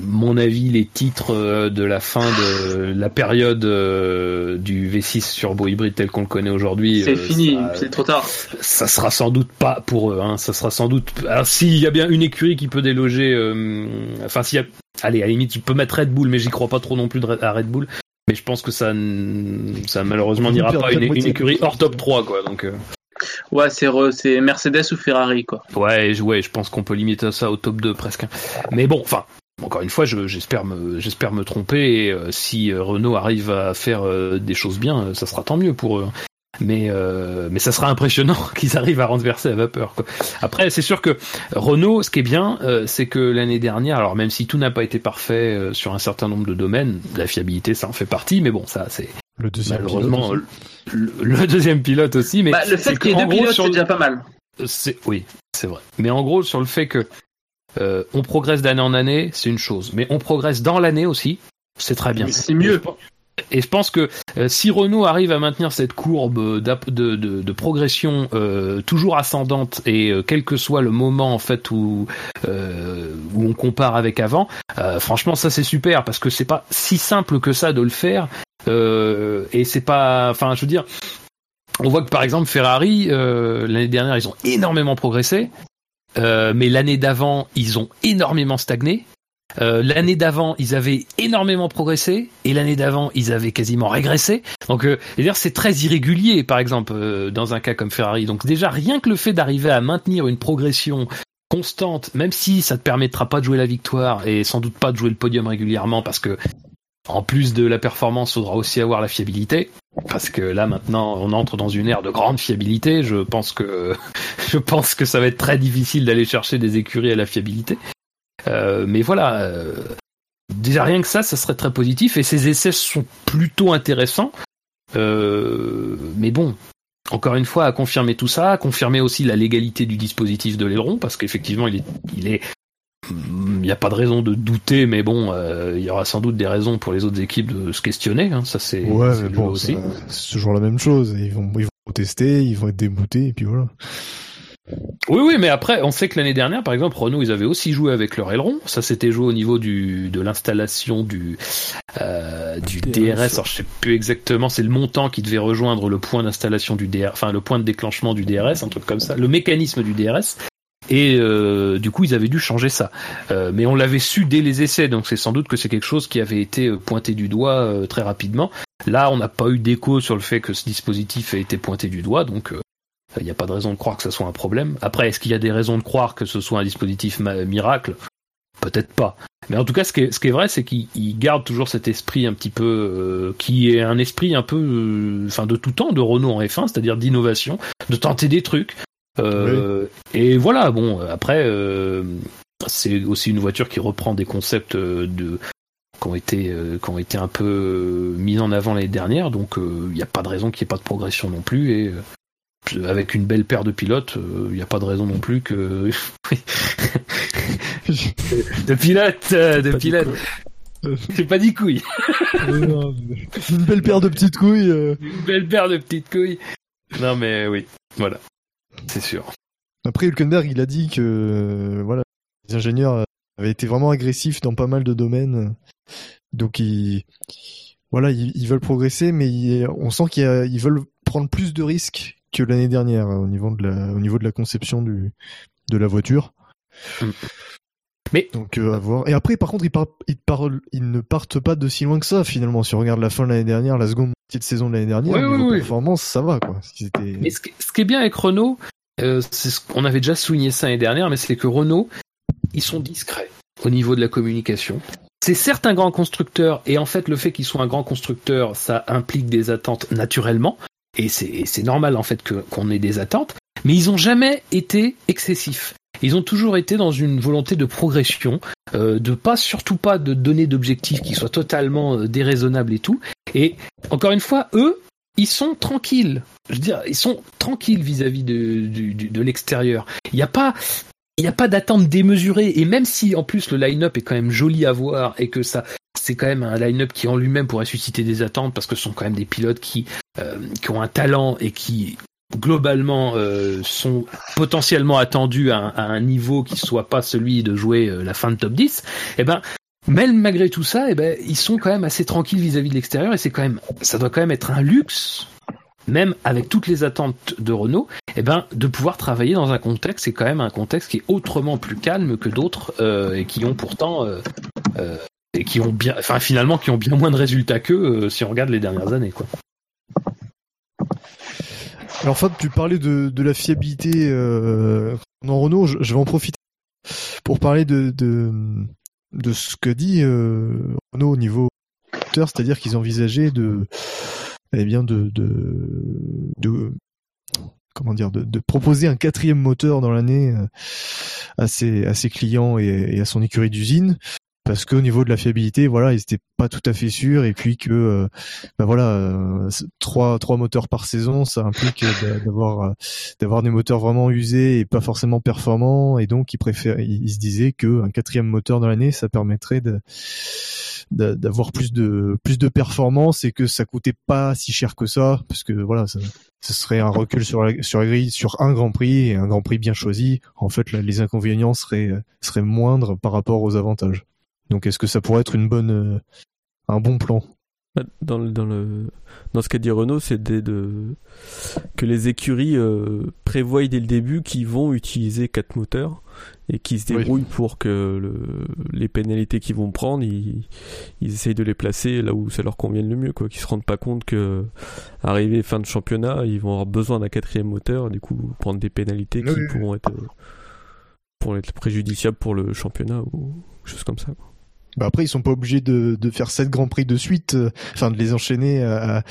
mon avis, les titres euh, de la fin de la période euh, du V6 turbo hybride tel qu'on le connaît aujourd'hui, C'est euh, fini, c'est trop tard. ça sera sans doute pas pour eux. Hein. Ça sera sans doute. Alors s'il y a bien une écurie qui peut déloger, euh, enfin s'il y a, allez à la limite, je peux mettre Red Bull, mais j'y crois pas trop non plus à Red Bull. Mais je pense que ça, ça malheureusement n'ira pas une, une écurie hors top 3 quoi. Donc euh, Ouais, c'est re- c'est Mercedes ou Ferrari quoi. ouais, je- ouais, je pense qu'on peut limiter ça au top 2 presque. hein. Mais bon, enfin. Encore une fois, je- j'espère me, j'espère me tromper. Et euh, si euh, Renault arrive à faire euh, des choses bien, euh, ça sera tant mieux pour eux. Mais euh, mais ça sera impressionnant qu'ils arrivent à renverser la vapeur. Quoi. Après, c'est sûr que Renault, ce qui est bien, euh, c'est que l'année dernière, alors même si tout n'a pas été parfait euh, sur un certain nombre de domaines, la fiabilité, ça en fait partie. Mais bon, ça, c'est Le deuxième malheureusement pilote le, le deuxième pilote aussi. Mais Bah, le fait qu'il y ait deux gros, pilotes, c'est déjà pas mal. c'est oui, c'est vrai. Mais en gros, sur le fait que euh, on progresse d'année en année, c'est une chose. Mais on progresse dans l'année aussi, c'est très bien. C'est mieux. Et je pense- que euh, si Renault arrive à maintenir cette courbe de, de, de progression euh, toujours ascendante et euh, quel que soit le moment en fait où euh, où on compare avec avant, euh, franchement ça c'est super parce que c'est pas si simple que ça de le faire euh, et c'est pas, enfin je veux dire, on voit que par exemple Ferrari euh, l'année dernière ils ont énormément progressé, euh, mais l'année d'avant ils ont énormément stagné. Euh, l'année d'avant, ils avaient énormément progressé, et l'année d'avant, ils avaient quasiment régressé. Donc, euh, c'est très irrégulier, par exemple, euh, dans un cas comme Ferrari. Donc, déjà, rien que le fait d'arriver à maintenir une progression constante, même si ça te permettra pas de jouer la victoire et sans doute pas de jouer le podium régulièrement, parce que en plus de la performance, faudra aussi avoir la fiabilité. Parce que là maintenant, on entre dans une ère de grande fiabilité. Je pense que je pense que ça va être très difficile d'aller chercher des écuries à la fiabilité. Euh, mais voilà, euh, déjà rien que ça, ça serait très positif. Et ces essais sont plutôt intéressants. Euh, mais bon, encore une fois, à confirmer tout ça, à confirmer aussi la légalité du dispositif de l'aileron, parce qu'effectivement, il est, il est, il n'y a pas de raison de douter, mais bon, euh, il y aura sans doute des raisons pour les autres équipes de se questionner. Hein, ça c'est Ouais, mais bon, aussi. c'est toujours la même chose. Ils vont, ils vont tester, ils vont être déboutés, et puis voilà. Oui, oui, mais après, on sait que l'année dernière, par exemple, Renault, ils avaient aussi joué avec leur aileron. Ça s'était joué au niveau du de l'installation du euh, du DRS. DRS. Alors, je sais plus exactement. C'est le montant qui devait rejoindre le point d'installation du DRS, enfin le point de déclenchement du DRS, un truc comme ça, le mécanisme du DRS. Et euh, du coup, ils avaient dû changer ça. Euh, mais on l'avait su dès les essais, donc c'est sans doute que c'est quelque chose qui avait été euh, pointé du doigt très rapidement. Là, on n'a pas eu d'écho sur le fait que ce dispositif ait été pointé du doigt, donc il n'y a pas de raison de croire que ce soit un problème. Après, est-ce qu'il y a des raisons de croire que ce soit un dispositif miracle? Peut-être pas. Mais en tout cas, ce qui est, ce qui est vrai, c'est qu'il il garde toujours cet esprit un petit peu, qui est un esprit un peu, euh, enfin de tout temps de Renault en F1, c'est-à-dire d'innovation, de tenter des trucs. Euh, Et voilà, bon, après, euh, c'est aussi une voiture qui reprend des concepts euh, de qui ont été qui ont été un peu mis en avant l'année dernière, donc il n'y a pas de raison qu'il n'y ait pas de progression non plus et avec une belle paire de pilotes, il n'y a pas de raison non plus que de pilotes, de pilotes. J'ai pas dit couilles. Non, Une belle paire de petites couilles. Une belle paire de petites couilles. Non mais oui, voilà, c'est sûr. Après, Hülkenberg, il a dit que euh, voilà, les ingénieurs avaient été vraiment agressifs dans pas mal de domaines. Donc, ils, voilà, ils, ils veulent progresser, mais ils- on sent qu'ils veulent prendre plus de risques que l'année dernière au niveau de la, au niveau de la conception du, de la voiture. Mm. Mais donc euh, à voir. Et après, par contre, ils, par- ils, parlent, ils ne partent pas de si loin que ça finalement. Si on regarde la fin de l'année dernière, la seconde moitié de saison de l'année dernière, Oui, niveau oui, oui. performance, ça va quoi. C'était- Mais ce qui, ce qui est bien avec Renault, euh, c'est ce qu'on avait déjà souligné ça l'année dernière, mais c'est que Renault, ils sont discrets au niveau de la communication. C'est certes un grand constructeur, et en fait le fait qu'ils soient un grand constructeur, ça implique des attentes naturellement, et c'est normal en fait qu'on ait des attentes, mais ils ont jamais été excessifs. Ils ont toujours été dans une volonté de progression, euh, de pas surtout pas de donner d'objectifs qui soient totalement euh, déraisonnables et tout. Et encore une fois, eux, ils sont tranquilles. Je veux dire, ils sont tranquilles vis-à-vis de, du- de l'extérieur. Il n'y a pas, il n'y a pas d'attente démesurée. Et même si en plus le line-up est quand même joli à voir et que ça, c'est quand même un line-up qui en lui-même pourrait susciter des attentes parce que ce sont quand même des pilotes qui, euh, qui ont un talent et qui globalement euh, sont potentiellement attendus à, à un niveau qui soit pas celui de jouer euh, la fin de top 10. Eh ben, même malgré tout ça, eh ben, ils sont quand même assez tranquilles vis-à-vis de l'extérieur et c'est quand même, ça doit quand même être un luxe, même avec toutes les attentes de Renault, eh ben, de pouvoir travailler dans un contexte, c'est quand même un contexte qui est autrement plus calme que d'autres euh, et qui ont pourtant, euh, euh, qui ont bien, enfin finalement, qui ont bien moins de résultats qu'eux si on regarde les dernières années, quoi. Alors Fab, tu parlais de, la fiabilité dans Renault. Je, vais en profiter pour parler de, de ce que dit euh, Renault au niveau moteur, c'est-à-dire qu'ils envisageaient de, eh bien de, comment dire, de, proposer un quatrième moteur dans l'année euh, à ses, clients et à son écurie d'usine. Parce qu'au niveau de la fiabilité, voilà, ils n'étaient pas tout à fait sûrs, et puis que, ben voilà, euh, trois trois moteurs par saison, ça implique euh, d'avoir d'avoir des moteurs vraiment usés et pas forcément performants, et donc ils préfèrent, ils, se disaient que un quatrième moteur dans l'année, ça permettrait d'avoir plus de plus de performance et que ça coûtait pas si cher que ça, parce que voilà, ça, ce serait un recul sur la, sur la grille sur un Grand Prix et un Grand Prix bien choisi. En fait, là, les inconvénients seraient seraient moindres par rapport aux avantages. Donc, est-ce que ça pourrait être une bonne euh, un bon plan? Bah, Dans le, dans le dans ce qu'a dit Renault, c'est de, que les écuries euh, prévoient dès le début qu'ils vont utiliser quatre moteurs et qu'ils se Oui. débrouillent pour que le, les pénalités qu'ils vont prendre, ils, ils essayent de les placer là où ça leur convienne le mieux, quoi. Qu'ils se rendent pas compte que arrivé fin de championnat, ils vont avoir besoin d'un quatrième moteur, et du coup prendre des pénalités Oui, qui oui. pourront être euh, pourront être préjudiciables pour le championnat ou choses comme ça. quoi. Bah après, ils sont pas obligés de, de faire sept grands prix de suite, euh, enfin de les enchaîner à- à-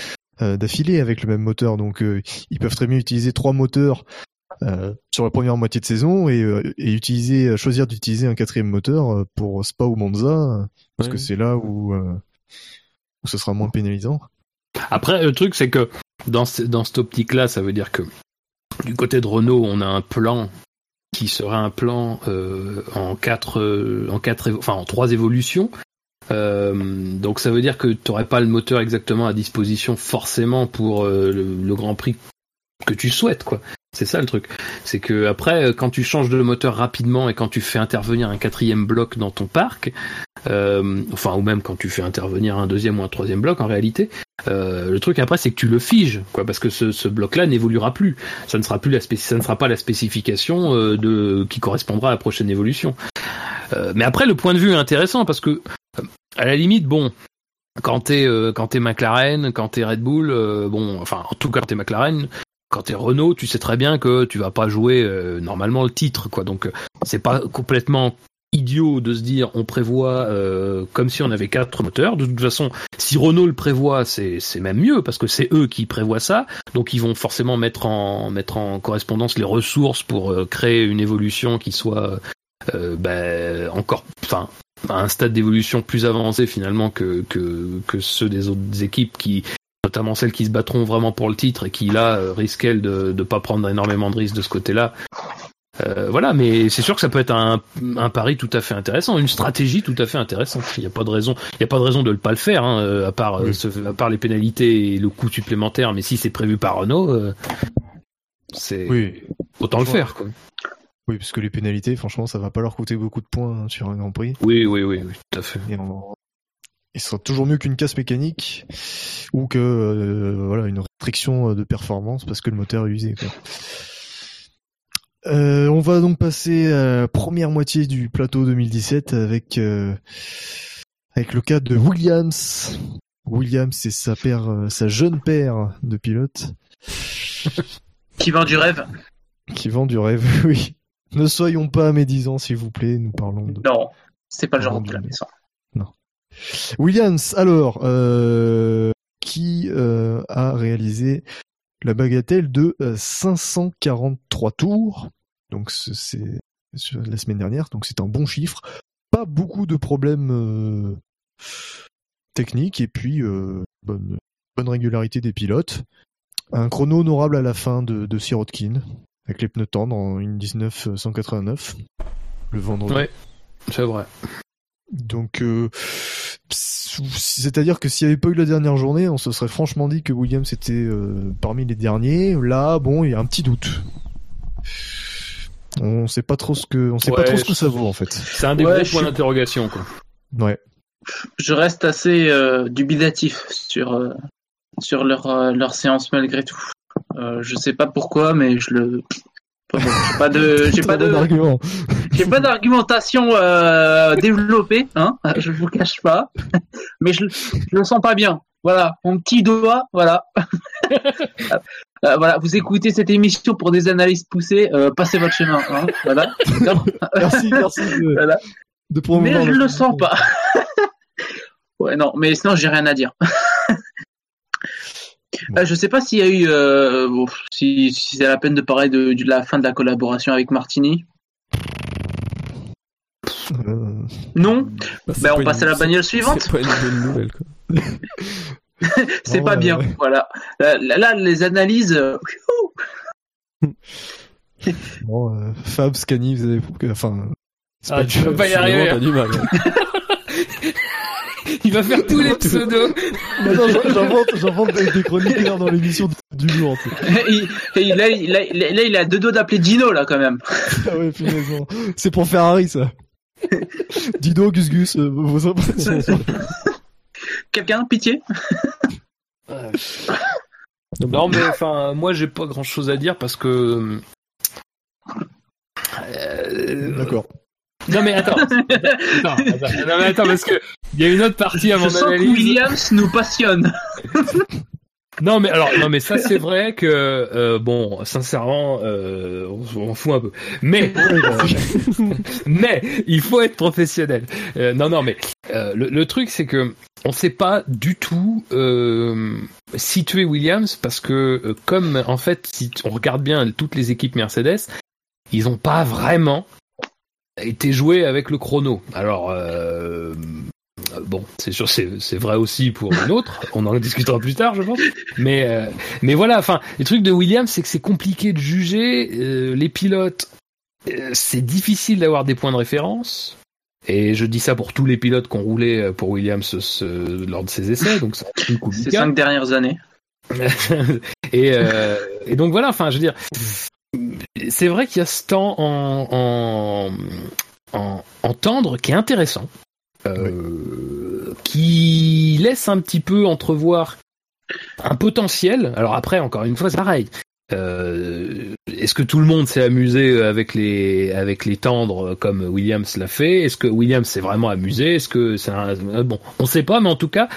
euh, d'affilée avec le même moteur. Donc, euh, ils peuvent très bien utiliser trois moteurs euh, sur la première moitié de saison et, euh, et utiliser, euh, choisir d'utiliser un quatrième moteur euh, pour Spa ou Monza, euh, parce Ouais. que c'est là où, euh, où ce sera moins pénalisant. Après, le truc, c'est que dans, ce- dans cette optique-là, ça veut dire que du côté de Renault, on a un plan qui serait un plan euh, en quatre, euh, en quatre, enfin en trois évolutions. Euh, donc ça veut dire que tu n'aurais pas le moteur exactement à disposition forcément pour le Grand Prix que tu souhaites, quoi. C'est ça le truc. C'est que après, quand tu changes de moteur rapidement et quand tu fais intervenir un quatrième bloc dans ton parc, euh, enfin ou même quand tu fais intervenir un deuxième ou un troisième bloc en réalité, euh, le truc après c'est que tu le figes, quoi, parce que ce, ce bloc-là n'évoluera plus. Ça ne sera plus la ça ne sera pas la spécification euh, de qui correspondra à la prochaine évolution. Euh, mais après le point de vue est intéressant parce que euh, à la limite bon. Quand t'es euh, quand t'es McLaren, quand t'es Red Bull, euh, bon, enfin en tout cas quand t'es McLaren, quand t'es Renault, tu sais très bien que tu vas pas jouer euh, normalement le titre, quoi. Donc euh, c'est pas complètement idiot de se dire on prévoit euh, comme si on avait quatre moteurs. De toute façon, si Renault le prévoit, c'est même mieux parce que c'est eux qui prévoient ça. Donc ils vont forcément mettre en mettre en correspondance les ressources pour euh, créer une évolution qui soit ben, encore, enfin à un stade d'évolution plus avancé finalement que que ceux des autres équipes qui notamment celles qui se battront vraiment pour le titre et qui là euh, risquent elles de ne pas prendre énormément de risques de ce côté-là. Euh, voilà, mais c'est sûr que ça peut être un, un pari tout à fait intéressant, une stratégie tout à fait intéressante. Il n'y a pas de raison, il y a pas de raison de ne pas le faire, hein, euh, à part Oui. ce- à part les pénalités et le coût supplémentaire. Mais si c'est prévu par Renault, euh, c'est Oui, autant le faire. Quoi. oui, parce que les pénalités, franchement, ça va pas leur coûter beaucoup de points hein, sur un Grand Prix. Oui, oui, oui, oui, tout à fait. Et on- il sera toujours mieux qu'une casse mécanique ou que euh, voilà une restrictions de performance parce que le moteur est usé. Quoi. Euh, on va donc passer à la première moitié du plateau 2017 avec euh, avec le cas de Williams. Williams c'est sa paire, euh, sa jeune paire de pilotes Qui vend du rêve qui vend du rêve. Oui. Ne soyons pas médisants s'il vous plaît. Nous parlons de Non, c'est pas le genre de la mais- maison. Williams. Alors euh, qui euh, a réalisé la bagatelle de euh, 543 tours. Donc c'est- la semaine dernière, donc c'est un bon chiffre. Pas beaucoup de problèmes euh, techniques et puis euh, bonne, régularité des pilotes. Un chrono honorable à la fin de, de Sirotkin avec les pneus tendres en une 19 189 le vendredi. C'est vrai. Donc, euh, c'est-à-dire que s'il n'y avait pas eu la dernière journée, on se serait franchement dit que Williams était euh, parmi les derniers. Là, bon, il y a un petit doute. On sait pas trop ce que, on sait pas trop ce que ça vaut en fait. C'est un des Ouais, gros je points suis- d'interrogation, quoi. Ouais. Je reste assez euh, dubitatif sur, euh, sur leur, euh, leur séance malgré tout. Euh, je sais pas pourquoi, mais je le. J'ai pas de, j'ai pas de, argument. J'ai pas d'argumentation euh, développée, hein. Je vous cache pas, mais je, je le sens pas bien. Voilà, mon petit doigt, voilà. Euh, voilà, vous écoutez cette émission pour des analyses poussées, euh, passez votre chemin, hein. Voilà. Merci, merci de, Voilà. de Mais je le sens pas. ouais, non, mais sinon j'ai rien à dire. Bon. Euh, je sais pas s'il y a eu, euh, bon, si, si c'est la peine de parler de, de la fin de la collaboration avec Martini. Euh, Non, Bah, ben pas on une- passe à la bagnole suivante. C'est pas une bonne nouvelle, quoi. C'est Oh, pas ouais, bien, ouais. voilà. Là, là, les analyses. euh, bon, euh, Fab, Scani, vous avez, enfin, c'est Ah, pas tu vas pas y arriver. t'as du mal. hein. Il va faire tous les pseudos. J'invente, j'invente des, chroniqueurs dans l'émission du jour. tu sais. il- il- là, il- là, il- là, il a deux doigts d'appeler Dino là quand même. Ah ouais. C'est pour Ferrari, ça. Dido, Gus Gus, euh, vos impressions. Quelqu'un, pitié. Non, mais enfin, moi, j'ai pas grand chose à dire parce que. Euh, D'accord. Non, mais attends. attends, attends. Non, mais attends, parce que il y a une autre partie à Je mon sens que analyse. Williams nous passionne. Non mais alors non mais ça c'est vrai que euh, bon sincèrement euh, on fout un peu. Mais mais il faut être professionnel. Euh, non non mais euh, le, le truc c'est que on sait pas du tout euh, situer Williams parce que euh, comme en fait si on regarde bien toutes les équipes Mercedes ils ont pas vraiment été joués avec le chrono. Alors euh, Bon, c'est sûr, c'est vrai aussi pour une autre. On en discutera plus tard, je pense. Mais euh, mais voilà, enfin, le truc de Williams, c'est que c'est compliqué de juger euh, les pilotes. euh, c'est difficile d'avoir des points de référence. Et je dis ça pour tous les pilotes qui ont roulé euh, pour Williams ce- lors de ces essais, donc c'est Ces cinq dernières années. et, euh, et donc voilà, enfin, je veux dire, c'est vrai qu'il y a ce temps en, en, en, en tendre qui est intéressant, euh, qui laisse un petit peu entrevoir un potentiel. Alors après, encore une fois, c'est pareil. Euh, Est-ce que tout le monde s'est amusé avec les avec les tendres comme Williams l'a fait? Est-ce que Williams s'est vraiment amusé? Est-ce que c'est un bon On sait pas, mais en tout cas,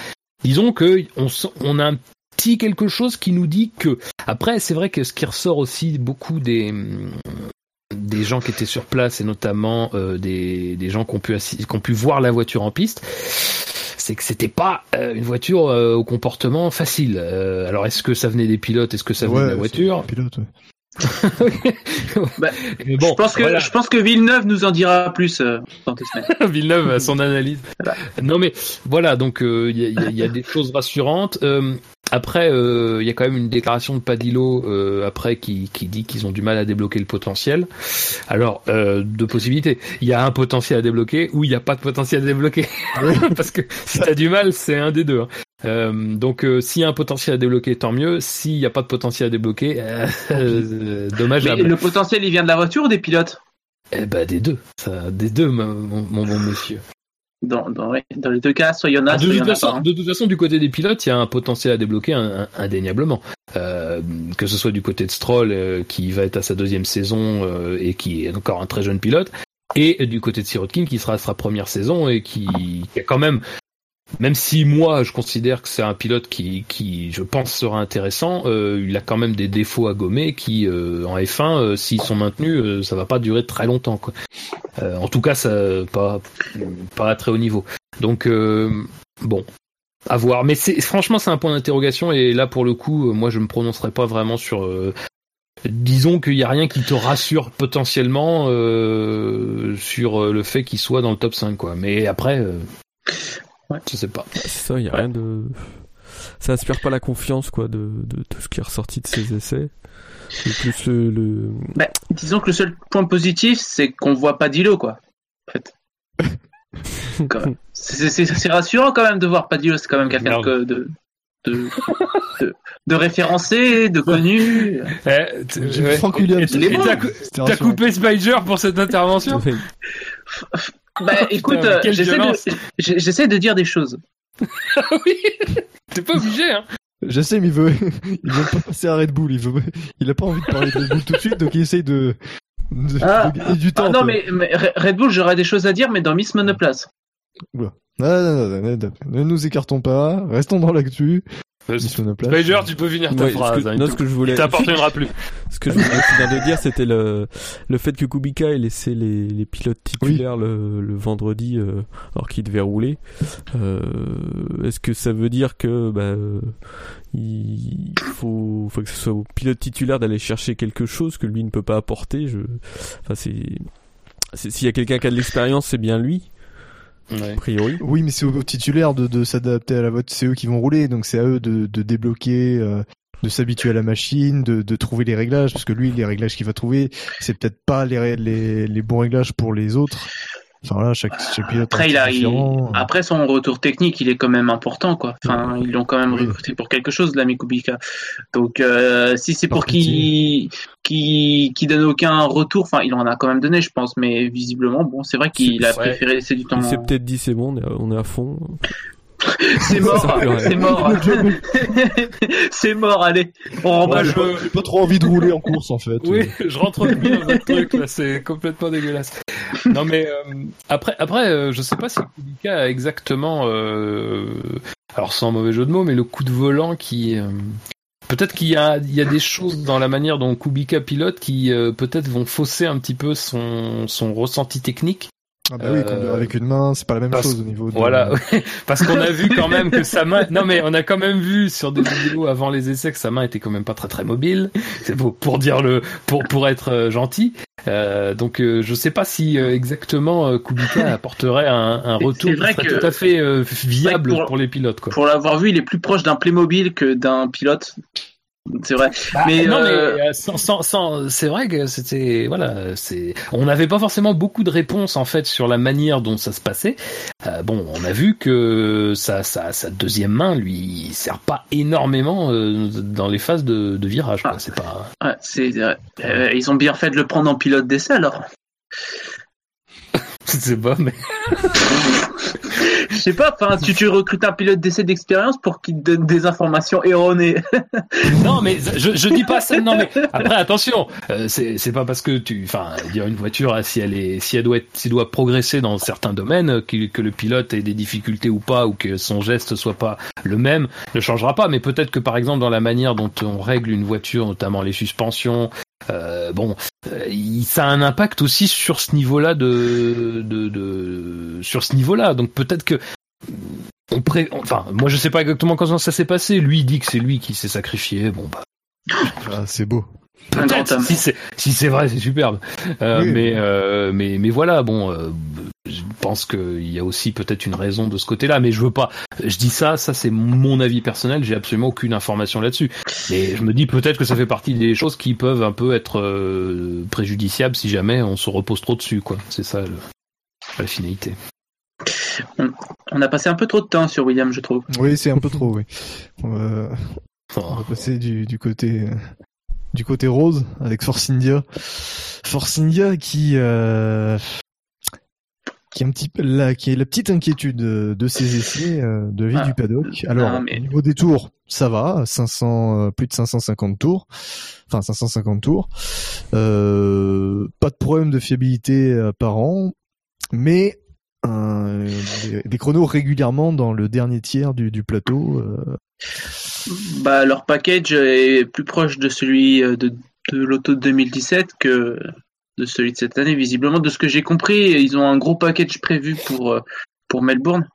disons que on, sent- on a un petit quelque chose qui nous dit que après c'est vrai que ce qui ressort aussi beaucoup des des gens qui étaient sur place et notamment euh, des, des gens qui ont pu qui ont pu voir la voiture en piste c'est que c'était pas euh, une voiture euh, au comportement facile. Euh, alors est-ce que ça venait des pilotes? Est-ce que ça venait de la voiture? ouais. Bah, Mais bon je pense que voilà. je pense que Villeneuve nous en dira plus euh, dans deux semaines. Villeneuve a son analyse. Non mais voilà, donc euh, il y, a, il y a- il y a des choses rassurantes. Euh, après, euh, il y a quand même une déclaration de Padillo euh, après qui, qui dit qu'ils ont du mal à débloquer le potentiel. Alors, euh, deux possibilités. Il y a un potentiel à débloquer ou il n'y a pas de potentiel à débloquer. Parce que si t'as du mal, c'est un des deux. hein. Euh, donc, euh, s'il y a un potentiel à débloquer, tant mieux. S'il n'y a pas de potentiel à débloquer, euh, euh, Mais dommageable. le potentiel, il vient de la voiture ou des pilotes? Eh ben des deux, ça, des deux, mon, mon- mon bon monsieur. Dans, dans, les deux cas, soit il y en a, Ah, de, soit il y toute en a façon, pas. hein. de toute façon, du côté des pilotes, il y a un potentiel à débloquer un- un- indéniablement. Euh, que ce soit du côté de Stroll, euh, qui va être à sa deuxième saison euh, et qui est encore un très jeune pilote, et du côté de Sirotkin, qui sera à sa première saison et qui, qui a quand même, même si moi je considère que c'est un pilote qui, qui, je pense, sera intéressant, euh, il a quand même des défauts à gommer qui, euh, en F1, euh, s'ils sont maintenus, euh, ça va pas durer très longtemps. Quoi. Euh, en tout cas, ça pas, pas à très haut niveau. Donc bon, à voir. Mais c'est franchement c'est un point d'interrogation et là pour le coup, moi je me prononcerai pas vraiment sur. disons qu'il y a rien qui te rassure potentiellement euh, sur le fait qu'il soit dans le top 5 quoi. Mais après, euh, Ouais. je sais pas. C'est ça, il y a rien de. Ça inspire pas la confiance, quoi, de, de tout ce qui est ressorti de ces essais. Et plus le. le- Bah, disons que le seul point positif, c'est qu'on voit pas Dilo, quoi. En fait. C'est rassurant quand même de voir Padillo, c'est quand même quelqu'un de, de, de, de référencé, de connu. Eh, Williams. Bon. t'as coupé Spider pour cette intervention? Bah écoute, euh, j'essaie de, dire des choses. Oui, t'es pas obligé hein. Je sais, mais il veut, il veut pas passer à Red Bull. Il veut, il a pas envie de parler de Red Bull tout de suite, donc il essaye de, de, Ah. de du temps. Ah non, mais, mais Red Bull, j'aurais des choses à dire, mais dans Miss Monoplace. Non, non, non, non, non, ne nous écartons pas, restons dans l'actu. Spider, tu peux finir ta Ouais, ce phrase. que, hein, non, ce que je voulais. t'appartiendra plus. Ce que je voulais finir de dire, c'était le, le fait que Kubica ait laissé les, les pilotes titulaires le, le vendredi, euh, alors qu'ils devaient rouler. Euh, Est-ce que ça veut dire que bah, il faut, faut que ce soit au pilote titulaire d'aller chercher quelque chose que lui ne peut pas apporter? Je... Enfin, c'est. c'est- S'il y a quelqu'un qui a de l'expérience, c'est bien lui, Ouais. a priori. Oui, mais c'est aux titulaires de, de s'adapter à la vote. C'est eux qui vont rouler, donc c'est à eux de, de débloquer, euh, de s'habituer à la machine, de, de trouver les réglages, parce que lui, les réglages qu'il va trouver, c'est peut-être pas les, les, les bons réglages pour les autres. Enfin voilà, chaque, chaque pilote Après, est il a, il- différent. après son retour technique, il est quand même important, quoi. Enfin, ils l'ont quand même recruté pour quelque chose, l'ami Kubica. Donc, euh, si c'est pour qu'il qui qui donne aucun retour, enfin, il en a quand même donné, je pense, mais visiblement, bon, c'est vrai qu'il a préféré laisser du temps. Il s'est peut-être dit c'est bon, on est à fond. C'est mort, c'est mort, c'est mort. Allez, on je, J'ai pas trop envie de rouler en course en fait. Oui, je rentre plus dans votre truc là, c'est complètement dégueulasse. Non mais euh, après, après, euh, je sais pas si Kubica a exactement, euh, alors sans mauvais jeu de mots, mais le coup de volant qui, euh, peut-être qu'il y a, il y a des choses dans la manière dont Kubica pilote qui euh, peut-être vont fausser un petit peu son son ressenti technique. Ah bah oui, conduire Euh, avec une main, c'est pas la même parce- chose au niveau de... Voilà, parce qu'on a vu quand même que sa main. Non mais on a quand même vu sur des vidéos avant les essais que sa main était quand même pas très très mobile. C'est pour, pour dire le, pour pour être euh, gentil. Euh, donc euh, je sais pas si euh, exactement euh, Kubica apporterait un, un retour c'est vrai qui serait que- tout à fait euh, viable pour- pour les pilotes quoi. Pour l'avoir vu, il est plus proche d'un Playmobil que d'un pilote. C'est vrai. Bah, mais, non euh, mais euh, sans, sans, sans- c'est vrai que c'était voilà c'est on n'avait pas forcément beaucoup de réponses en fait sur la manière dont ça se passait. Euh, bon on a vu que sa, sa, sa deuxième main lui sert pas énormément euh, dans les phases de, de virage. Ah. C'est pas Ouais, c'est, euh, euh, ils ont bien fait de le prendre en pilote d'essai alors. c'est pas mais Je sais pas, enfin, tu, tu recrutes un pilote d'essai d'expérience pour qu'il te donne des informations erronées. non mais je, je dis pas ça non mais après attention euh, c'est pas parce que tu enfin dire une voiture si elle est si elle doit être si doit progresser dans certains domaines que, que le pilote ait des difficultés ou pas ou que son geste soit pas le même ne changera pas mais peut-être que par exemple dans la manière dont on règle une voiture notamment les suspensions euh, bon euh, ça a un impact aussi sur ce niveau-là de sur ce niveau-là. Donc peut-être que on pré... enfin moi je sais pas exactement comment ça s'est passé. Lui il dit que c'est lui qui s'est sacrifié. Bon bah. Ah, c'est beau. Peut-être, si c'est si c'est vrai, c'est superbe. Euh, Oui. mais euh, mais mais voilà, bon, euh, je pense qu'il y a aussi peut-être une raison de ce côté-là, mais je veux pas. Je dis ça, ça c'est mon avis personnel. J'ai absolument aucune information là-dessus. Mais je me dis peut-être que ça fait partie des choses qui peuvent un peu être euh, préjudiciables si jamais on se repose trop dessus, quoi. C'est ça le- la finalité. On a passé un peu trop de temps sur William, je trouve. Oui, c'est un peu trop, oui. On va, on Oh. va passer du, du côté euh, du côté rose avec Force India. Force India qui euh, qui est un petit peu la, qui est la petite inquiétude de ces essais euh, de vie Ah. du paddock. Alors, Ah, mais- au niveau des tours, ça va, 500, euh, plus de 550 tours, enfin 550 tours. Euh, pas de problème de fiabilité apparent, mais euh, des, des chronos régulièrement dans le dernier tiers du, du plateau. euh, Bah, leur package est plus proche de celui euh, de, de l'auto de 2017 que de celui de cette année. Visiblement, de ce que j'ai compris, ils ont un gros package prévu pour, euh, pour Melbourne.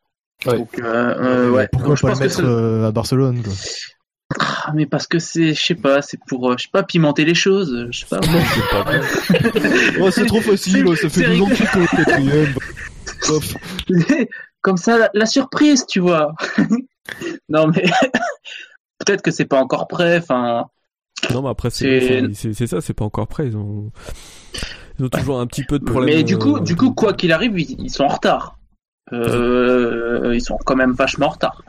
Ouais. Donc, euh, euh, ouais. Pourquoi Donc, je pas pense le que mettre ça- à Barcelone quoi. Ah, mais parce que c'est, je sais pas, c'est pour, je sais pas, pimenter les choses. Je sais pas. Oh, c'est trop facile, c'est- ça fait au quatrième. Hop. Comme ça, la, la surprise, tu vois. Non, mais peut-être que c'est pas encore prêt. Enfin, Non, mais après, c'est C'est- ça, c'est pas encore prêt. Ils ont, ils ont toujours un petit peu de problème. mais du coup, euh, du coup, quoi qu'il arrive, ils, ils sont en retard. Euh, ils sont quand même vachement en retard.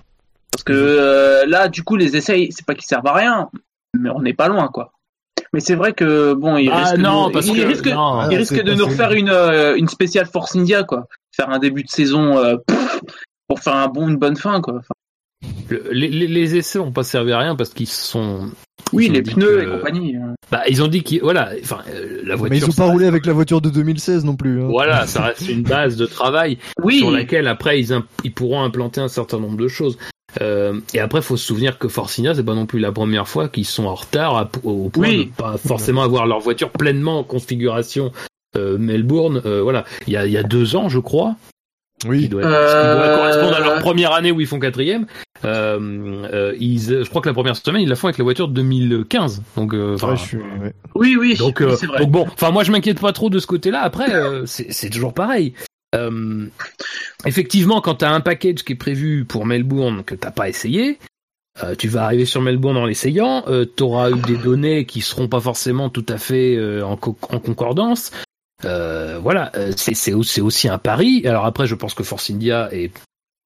Parce que euh, là, du coup, les essais, c'est pas qu'ils servent à rien, mais on n'est pas loin, quoi. Mais c'est vrai que bon, ils Ah risquent, non, de, parce ils que risquent, non. ils Ah, risquent c'est de pas nous refaire une euh, une spéciale Force India, quoi. Faire un début de saison euh, pff, pour faire un bon, une bonne fin, quoi. Enfin, Le- les, essais ont pas servi à rien parce qu'ils sont. oui, Ils les pneus que- et compagnie. hein. Bah, ils ont dit qu'ils, voilà, enfin, euh, la voiture. Mais ils ont pas roulé reste- avec la voiture de 2016 non plus. Hein. Voilà, ça reste une base de travail Oui, sur laquelle après ils, imp- ils pourront implanter un certain nombre de choses. Euh, et après, faut se souvenir que Forcinia, c'est pas non plus la première fois qu'ils sont en retard à- au point Oui. de pas forcément avoir leur voiture pleinement en configuration. Euh, Melbourne, euh, voilà, il y a, il y a deux ans, je crois, qui Oui. doit, ce qui Euh, doit correspondre à leur première année où ils font quatrième. Euh, euh, ils, je crois que la première semaine, ils la font avec la voiture de 2015. Donc, euh, Ouais, je suis- ouais. oui, oui. donc, oui, euh, vrai. donc bon, enfin moi je m'inquiète pas trop de ce côté-là. Après, euh, c'est c'est toujours pareil. Euh, effectivement, quand t'as un package qui est prévu pour Melbourne que t'as pas essayé, euh, tu vas arriver sur Melbourne en l'essayant. Euh, T'auras eu des données qui seront pas forcément tout à fait euh, en, co- en concordance. Euh, voilà, euh, c'est c'est au- c'est aussi un pari. Alors après, je pense que Force India est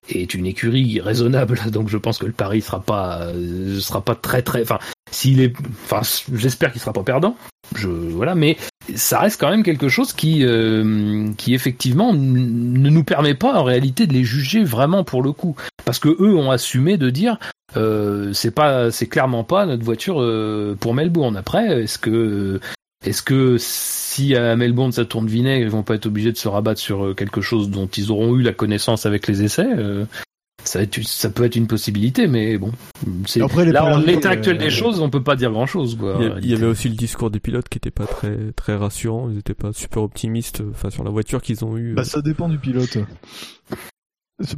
est une écurie raisonnable, donc je pense que le pari sera pas euh, sera pas très très. Enfin, s'il est, enfin, j'espère qu'il sera pas perdant. Je voilà, mais ça reste quand même quelque chose qui euh, qui effectivement ne nous permet pas en réalité de les juger vraiment pour le coup, parce que eux ont assumé de dire euh, c'est pas c'est clairement pas notre voiture euh, pour Melbourne. Après, est-ce que est-ce que si à Melbourne ça tourne vinaigre, ils vont pas être obligés de se rabattre sur euh, quelque chose dont ils auront eu la connaissance avec les essais euh, ça, va être- ça peut être une possibilité, mais bon. c'est- Après, Là, en l'état actuel euh, des choses, on peut pas dire grand chose. Quoi, Il y, en a- il y réalité. avait aussi le discours des pilotes qui était pas très très rassurant. Ils étaient pas super optimistes. Enfin, sur la voiture qu'ils ont eu. Bah, ça dépend du pilote.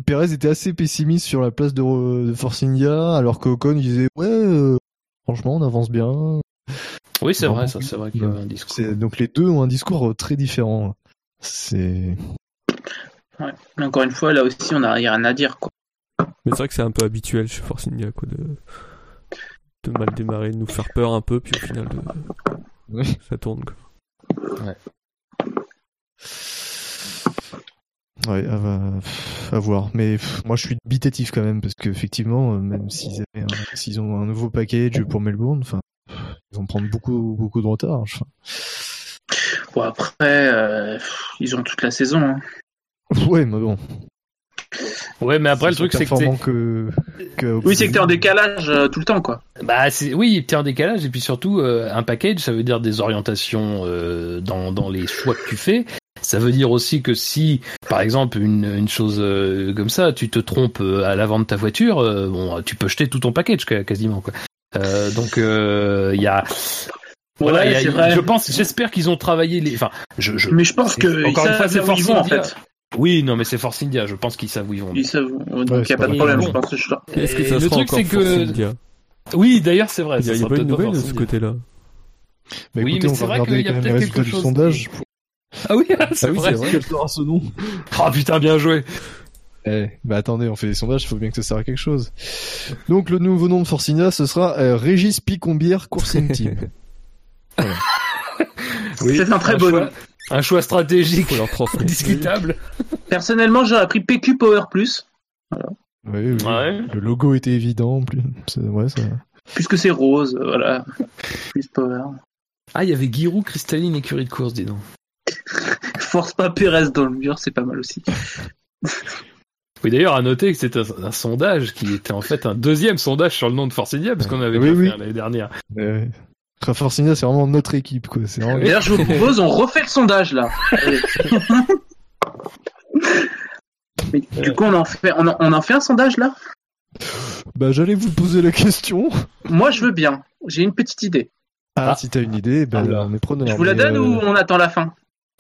Perez était assez pessimiste sur la place de, de Force India, alors que Ocon disait ouais, euh, franchement on avance bien. Oui, c'est vrai, ça, c'est vrai qu'il y avait un discours. Donc les deux ont un discours euh, très différent. C'est Ouais. Mais Encore une fois, là aussi, on n'a rien à dire, quoi. Mais c'est vrai que c'est un peu habituel chez Force India, quoi, de de mal démarrer, de nous faire peur un peu, puis au final, de... Oui. ça tourne. Quoi. ouais à, à voir. Mais pff, moi je suis dubitatif quand même parce qu'effectivement, euh, même s'ils avaient un- s'ils ont un nouveau package pour Melbourne, enfin ils vont prendre beaucoup beaucoup de retard. Enfin, Bon, après, euh, ils ont toute la saison. hein. ouais, mais bon. Ouais, mais après, le truc, c'est que que, que Oui, c'est que t'es en décalage euh, tout le temps, quoi. Bah c'est oui, t'es en décalage et puis surtout euh, un package, ça veut dire des orientations euh, dans dans les choix que tu fais. Ça veut dire aussi que si, par exemple, une, une chose euh, comme ça, tu te trompes euh, à l'avant de ta voiture, euh, bon, tu peux jeter tout ton package qua- quasiment quoi. Euh, donc il y a, voilà, Ouais, il y a- c'est vrai. je pense, j'espère qu'ils ont travaillé les, enfin, je, je Mais je pense que encore une fois, c'est vont, en India. fait. Oui, non, mais c'est Force India. Je pense qu'ils savent où ils vont. Ils savent. Donc, Ouais, il n'y c'est a pas de problème, bon. je pense. que je- Est-ce que Et ça le sera truc, encore c'est Force que- India Oui, d'ailleurs, c'est vrai. Il y a, pas nouvelle de Force ce côté-là. Bah, Oui, écoutez, mais on c'est va vrai regarder qu'il y a quand même les peut-être résultats quelque du sondage. Ah oui, c'est Ah c'est vrai. Quel sera ce nom? Ah putain, bien joué. Eh, bah attendez, on fait des sondages, il faut bien que ça serve à quelque chose. Donc le nouveau nom de Forcina, ce sera euh, Régis Picombière Coursing Team. Oui, C'est un très beau choix, nom. un choix stratégique leur discutable. Personnellement, j'aurais pris PQ Power Plus, Oui, oui. Ouais. Le logo était évident, en plus. C'est- Ouais, ça... puisque c'est rose, voilà. Plus Power. Ah, il y avait Giroud, Cristalline, écurie de course, dis donc. force pas Pérez dans le mur, c'est pas mal aussi. Oui, d'ailleurs, à noter que c'était un, un sondage qui était en fait un deuxième sondage sur le nom de Force India, parce qu'on avait Oui, déjà oui. fait un l'année dernière. Euh, Force India, c'est vraiment notre équipe, quoi. C'est vraiment... D'ailleurs, je vous propose, on refait le sondage là. Mais du coup, on en fait, on en, on en fait un sondage là? Bah, j'allais vous poser la question. Moi, je veux bien. J'ai une petite idée. Ah, Ah. si t'as une idée, ben, Oula. on est preneur. Je vous la donne euh, ou on attend la fin?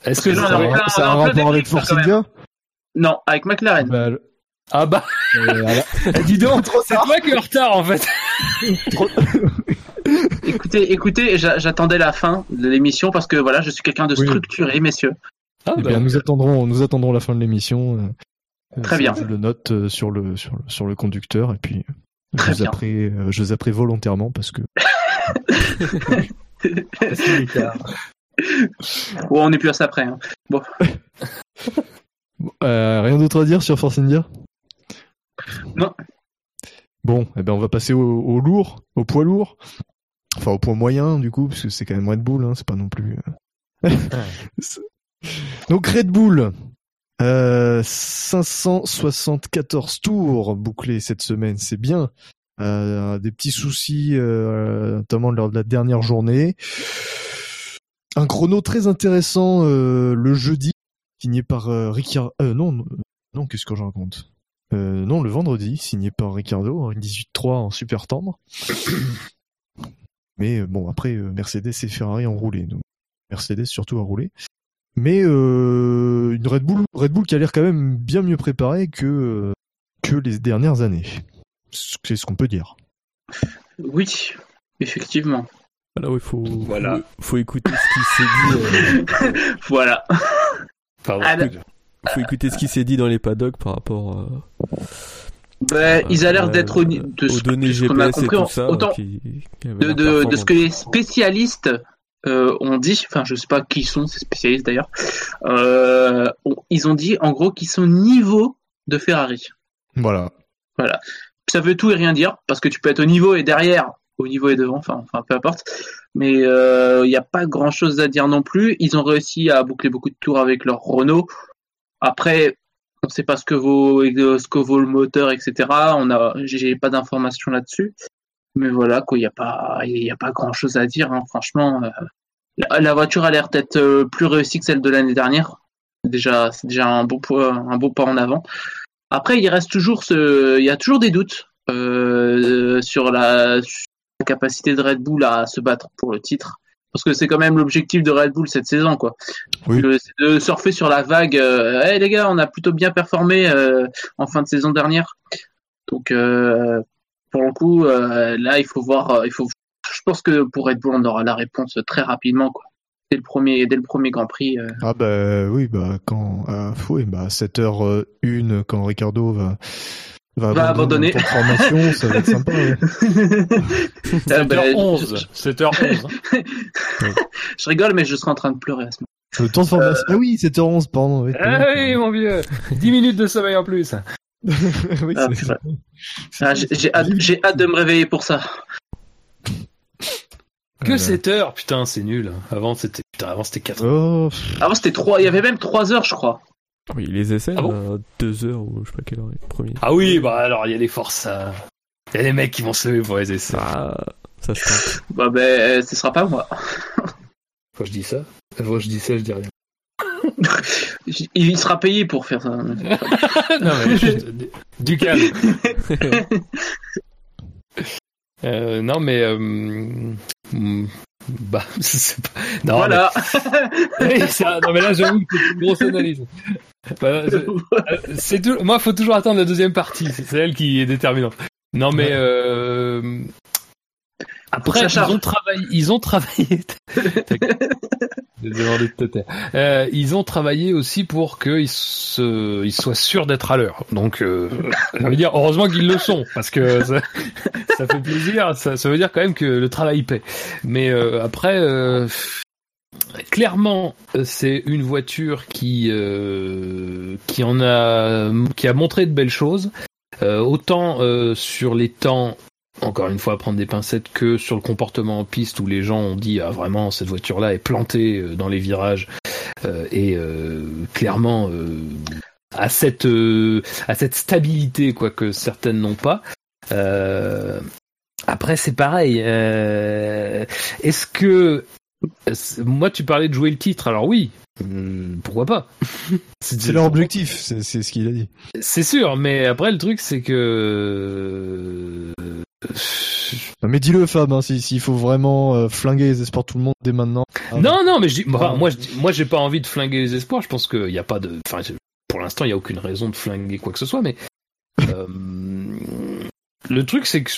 Est-ce que ça a un rapport avec. India Non, avec McLaren. Bah, Ah bah, euh, la- dis donc, c'est toi qui es en retard en fait. Écoutez, écoutez, j'a- j'attendais la fin de l'émission parce que voilà, je suis quelqu'un de Oui. structuré, messieurs. Ah Eh bah, bien, nous attendrons, nous attendrons la fin de l'émission. euh, Très euh, bien. Je le note sur le sur le, sur le conducteur et puis Très je je zapperai volontairement parce que Oh, on est plus à ça près. hein. Euh, rien d'autre à dire sur Force India? Non. Bon, eh ben on va passer au, au lourd, au poids lourd. Enfin au poids moyen du coup, parce que c'est quand même Red Bull, hein, c'est pas non plus. euh, Donc Red Bull, euh, 574 tours bouclés cette semaine, c'est bien. Euh, des petits soucis, euh, notamment lors de la dernière journée. Un chrono très intéressant euh, le jeudi, signé par euh, Ricciardo. Euh, non, non, non, qu'est-ce que je raconte? Euh, Non, le vendredi, signé par Ricardo, un 18-3 en super tendre. Mais euh, bon, après, euh, Mercedes et Ferrari ont roulé. Donc Mercedes surtout a roulé. Mais euh, une Red Bull, Red Bull qui a l'air quand même bien mieux préparée que euh, que les dernières années. C'est ce qu'on peut dire. Oui, effectivement. Voilà, oui, faut, Voilà. faut, faut écouter ce qui s'est dit. euh, Voilà. pardon. Faut écouter ce qui s'est dit dans les paddocks par rapport euh, Ben, ils ont l'air euh, d'être au de ce, données ce et tout ça. autant qui, qui avaient de, l'air de, de ce que les spécialistes euh, ont dit, enfin je sais pas qui sont ces spécialistes d'ailleurs, euh, ils ont dit en gros qu'ils sont niveau de Ferrari. Voilà. Ça veut tout et rien dire parce que tu peux être au niveau et derrière, au niveau et devant, enfin, enfin peu importe. Mais il n'y a pas grand chose à dire non plus. Ils ont réussi à boucler beaucoup de tours avec leur Renault. Après, on ne sait pas ce que vaut ce que vaut le moteur, etc. On a, j'ai pas d'informations là-dessus. Mais voilà, quoi, il n'y a pas, il a pas grand chose à dire, hein, franchement. euh, la, voiture a l'air d'être euh, plus réussie que celle de l'année dernière. Déjà, c'est déjà un pas, un beau pas en avant. Après, il reste toujours ce, il y a toujours des doutes euh, sur la capacité de Red Bull à se battre pour le titre. Parce que c'est quand même l'objectif de Red Bull cette saison, quoi. Oui. Le- de surfer sur la vague. Euh, hey, les gars, on a plutôt bien performé euh, en fin de saison dernière. Donc, euh, pour le coup, euh, là, il faut voir. Il faut. Je pense que pour Red Bull, on aura la réponse très rapidement, quoi. Dès le premier, dès le premier Grand Prix. Ah bah oui, bah quand à oui, bah 7h01 quand Ricardo va va, Va abandonner. formation, ça va être sympa. ouais. Ah, bah, 7h11. 7h11. hein. Je rigole, mais je serai en train de pleurer à ce moment. Le temps de formation. Ah oui, 7h11, pardon. oui. Ah oui, mon vieux. 10 minutes de sommeil en plus. Oui, Ah. Ah, j'ai hâte, j'ai hâte de me réveiller pour ça. Que Euh, 7 heures, putain, c'est nul. Avant c'était putain, avant c'était 4 Oh, pff, Avant, c'était trois. Il y avait même trois heures, je crois. Oui, les essais, Ah bon à 2 heures ou je sais pas quelle heure, le premier. Ah oui, bah alors il y a les forces. euh, Il y a les mecs qui vont se lever pour les essais. Ah, ça se tente. Bah, ben, ce sera pas moi. Quand je dis ça, quand je dis ça, je dis rien. Il sera payé pour faire ça. non mais juste, du- du calme. Euh, non mais euh, hmm, bah c'est pas. Non, voilà. mais- Oui, ça- non mais là j'avoue que c'est une grosse analyse. Bah, Euh, c'est tout... Moi, faut toujours attendre la deuxième partie. C'est elle qui est déterminante. Non, mais euh... après, ils ont travaillé. Ils ont travaillé. Euh, ils ont travaillé aussi pour qu'ils se... ils soient sûrs d'être à l'heure. Donc, euh, ça veut dire heureusement qu'ils le sont, parce que ça, ça fait plaisir. Ça, ça veut dire quand même que le travail paie. Mais euh, après. Euh... Clairement, c'est une voiture qui euh, qui en a qui a montré de belles choses. Euh, autant euh, sur les temps, encore une fois, prendre des pincettes, que sur le comportement en piste où les gens ont dit ah vraiment cette voiture-là est plantée euh, dans les virages. euh, et euh, clairement euh, à cette euh, à cette stabilité quoi que certaines n'ont pas. Euh, après c'est pareil. euh, Est-ce que moi tu parlais de jouer le titre alors oui hum, pourquoi pas? C'est leur objectif, c'est ce qu'il a dit. c'est sûr mais après le truc c'est que mais dis-le Fab, hein, si- s'il faut vraiment euh, flinguer les espoirs de tout le monde dès maintenant. Ah, Non, non, mais je dis, Ah. moi, je dis- moi, j'ai pas envie de flinguer les espoirs. Je pense qu'il n'y a pas de, enfin, pour l'instant, il y a aucune raison de flinguer quoi que ce soit. Mais euh, le truc, c'est que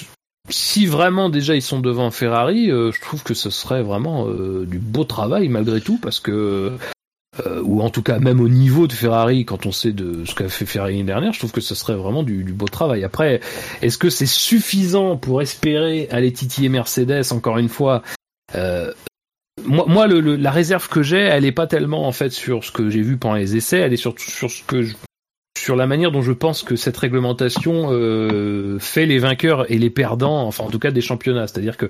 si vraiment déjà ils sont devant Ferrari, euh, je trouve que ce serait vraiment du beau travail malgré tout, parce que euh, ou en tout cas même au niveau de Ferrari, quand on sait de ce qu'a fait Ferrari l'année dernière, je trouve que ce serait vraiment du, beau travail. Après, est-ce que c'est suffisant pour espérer aller titiller Mercedes encore une fois euh, moi, moi le, le- la réserve que j'ai, elle est pas tellement en fait sur ce que j'ai vu pendant les essais, elle est surtout sur ce que je- sur la manière dont je pense que cette réglementation euh, fait les vainqueurs et les perdants, enfin en tout cas des championnats. C'est-à-dire que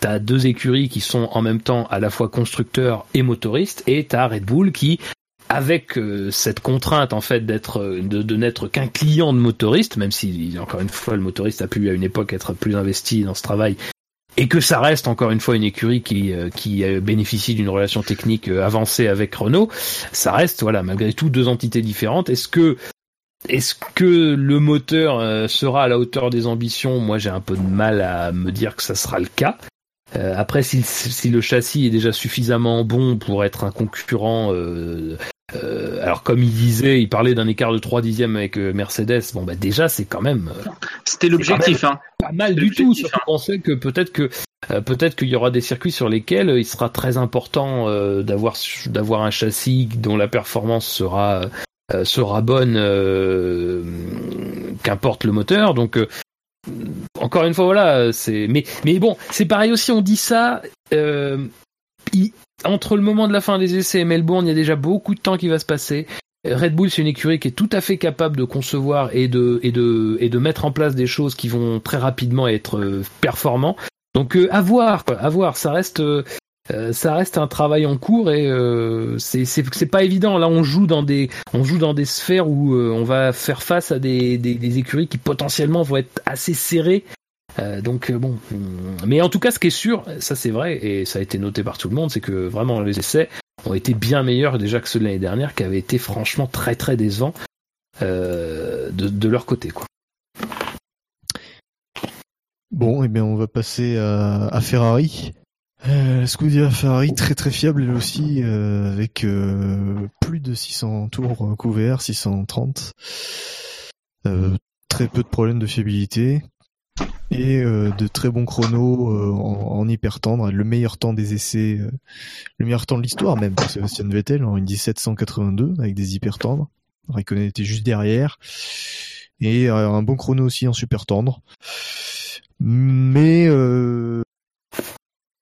t'as deux écuries qui sont en même temps à la fois constructeurs et motoristes, et t'as Red Bull qui avec euh, cette contrainte en fait d'être euh, de, n'être qu'un client de motoriste, même si encore une fois le motoriste a pu à une époque être plus investi dans ce travail, et que ça reste encore une fois une écurie qui euh, qui bénéficie d'une relation technique avancée avec Renault, ça reste voilà malgré tout deux entités différentes. Est-ce que est-ce que le moteur euh, sera à la hauteur des ambitions? Moi, j'ai un peu de mal à me dire que ça sera le cas. Euh, après, si, si le châssis est déjà suffisamment bon pour être un concurrent, euh, euh, alors comme il disait, il parlait d'un écart de 3 dixièmes avec Mercedes. Bon, bah déjà, c'est quand même C'était l'objectif, hein. pas mal du tout. Surtout qu'on sait que peut-être que peut-être qu'il y aura des circuits sur lesquels il sera très important d'avoir d'avoir un châssis dont la performance sera euh, sera bonne, euh, qu'importe le moteur. Donc euh, encore une fois, voilà, c'est mais mais bon, c'est pareil aussi. On dit ça. euh, entre le moment de la fin des essais et Melbourne, il y a déjà beaucoup de temps qui va se passer. Red Bull, c'est une écurie qui est tout à fait capable de concevoir et de et de et de mettre en place des choses qui vont très rapidement être euh, performants. Donc euh, à voir, quoi, à voir. Ça reste euh, euh, ça reste un travail en cours et euh, c'est pas évident. Là, on joue dans des on joue dans des sphères où euh, on va faire face à des, écuries qui potentiellement vont être assez serrées. Donc bon, mais en tout cas, ce qui est sûr, ça c'est vrai et ça a été noté par tout le monde, c'est que vraiment les essais ont été bien meilleurs déjà que ceux de l'année dernière, qui avaient été franchement très très décevants de, leur côté. Bon, eh bien, on va passer à Ferrari. Euh, la Scuderia Ferrari très très fiable elle aussi, euh, avec euh, plus de 600 tours euh, couverts, 630. Euh, très peu de problèmes de fiabilité et de très bons chronos en, en hyper tendre. Le meilleur temps des essais, le meilleur temps de l'histoire même pour Sébastien Vettel en une 1782 avec des hyper tendres. Raikkonen juste derrière et un bon chrono aussi en super tendre. Mais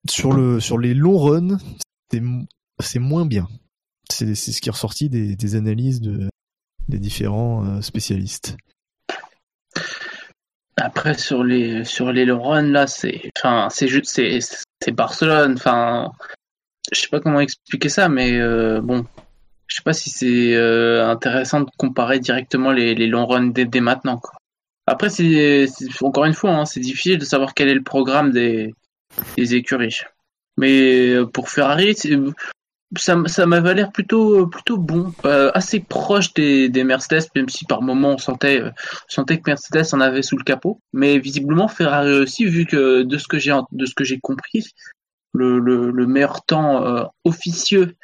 sur le sur les longs runs, c'est mo- c'est moins bien. C'est ce qui est ressorti des, analyses de des différents euh, spécialistes. Après sur les sur les runs là, c'est enfin c'est juste c'est c'est Barcelone. Enfin, je sais pas comment expliquer ça, mais euh, bon, je sais pas si c'est euh, intéressant de comparer directement les les long runs dès, dès maintenant. Quoi. Après, c'est- encore une fois, hein, c'est difficile de savoir quel est le programme des des écuries. Mais euh, pour Ferrari, ça, ça m'avait l'air plutôt plutôt bon, euh, assez proche des, des Mercedes, même si par moments on sentait euh, sentait que Mercedes en avait sous le capot. Mais visiblement Ferrari aussi, vu que de ce que j'ai compris, le, le, le meilleur temps euh, officieux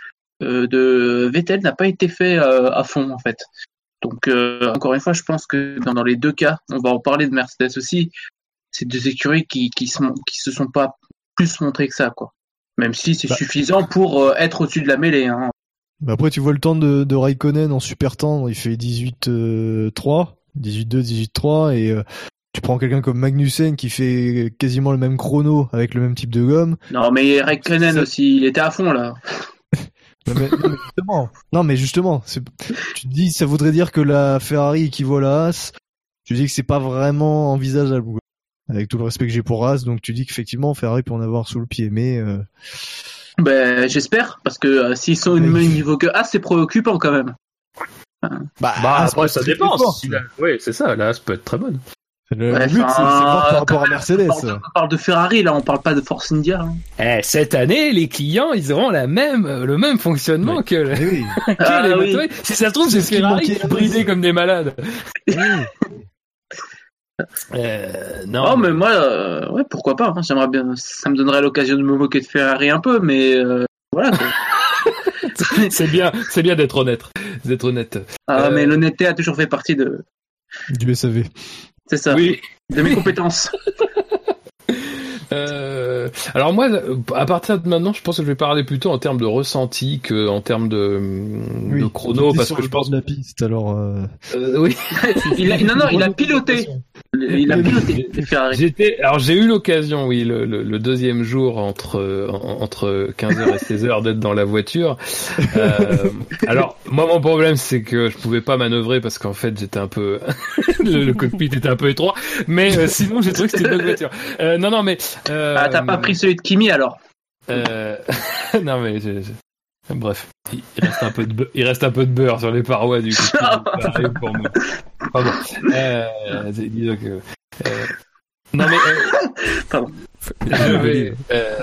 euh, de Vettel n'a pas été fait euh, à fond en fait. Donc euh, encore une fois, je pense que dans, dans les deux cas, on va en parler de Mercedes aussi. C'est deux écuries qui qui, se sont pas plus montrées que ça quoi. Même si c'est Bah. suffisant pour euh, être au-dessus de la mêlée. Hein. Après, tu vois le temps de, de Raikkonen en super tendre, il fait 18-3, 18-2, 18-3, et euh, tu prends quelqu'un comme Magnussen qui fait quasiment le même chrono avec le même type de gomme. Non mais Raikkonen aussi, il était à fond là. Non mais, non, mais justement, non, mais justement, tu te dis, ça voudrait dire que la Ferrari équivaut à la Haas. Tu dis que c'est pas vraiment envisageable. Avec tout le respect que j'ai pour Haas. Donc tu dis qu'effectivement Ferrari peut en avoir sous le pied, mais euh, Ben, j'espère, parce que euh, s'ils sont au Oui. même niveau que A, c'est préoccupant quand même. Bah, c'est après, ça dépend. la- Oui, c'est ça. Là, ça peut être très bonne. Le, Ouais, le but, c'est voir par rapport à Mercedes. On parle, on parle de Ferrari, là, on parle pas de Force India. hein. Eh, cette année, les clients, ils auront la même, euh, le même fonctionnement que, le- Eh oui. que Ah, les oui. motos. Si ça se trouve, c'est C'est ce qui Ferrari qui bridait comme des malades. Oui. Euh, non. Oh, mais moi, euh, ouais, pourquoi pas. hein, J'aimerais bien. Ça me donnerait l'occasion de me moquer de Ferrari un peu, mais euh, voilà. c'est bien, c'est bien d'être honnête, d'être honnête. Ah, Euh, mais l'honnêteté a toujours fait partie de. Du SAV. C'est ça. Oui. De mes compétences. Euh, alors moi, à partir de maintenant, je pense que je vais parler plutôt en termes de ressenti que en termes de, de chrono, parce sur que le je pense. de la piste, alors. euh, Euh, oui. il a, non, non, il a piloté. Il a piloté les Ferrari. J'étais, alors j'ai eu l'occasion, oui, le, le, le deuxième jour entre en- entre 15h et 16h d'être dans la voiture. Euh, alors moi mon problème c'est que je pouvais pas manœuvrer parce qu'en fait j'étais un peu le, le cockpit était un peu étroit, mais euh, sinon j'ai trouvé que c'était une bonne voiture. Euh, non non mais euh, Ah, t'as pas pris celui de Kimi alors? euh, non mais je- je- bref, il reste un peu de be- il reste un peu de beurre sur les parois du coup. Pour moi. Enfin bon, euh, disons que euh, non mais euh, je vais euh,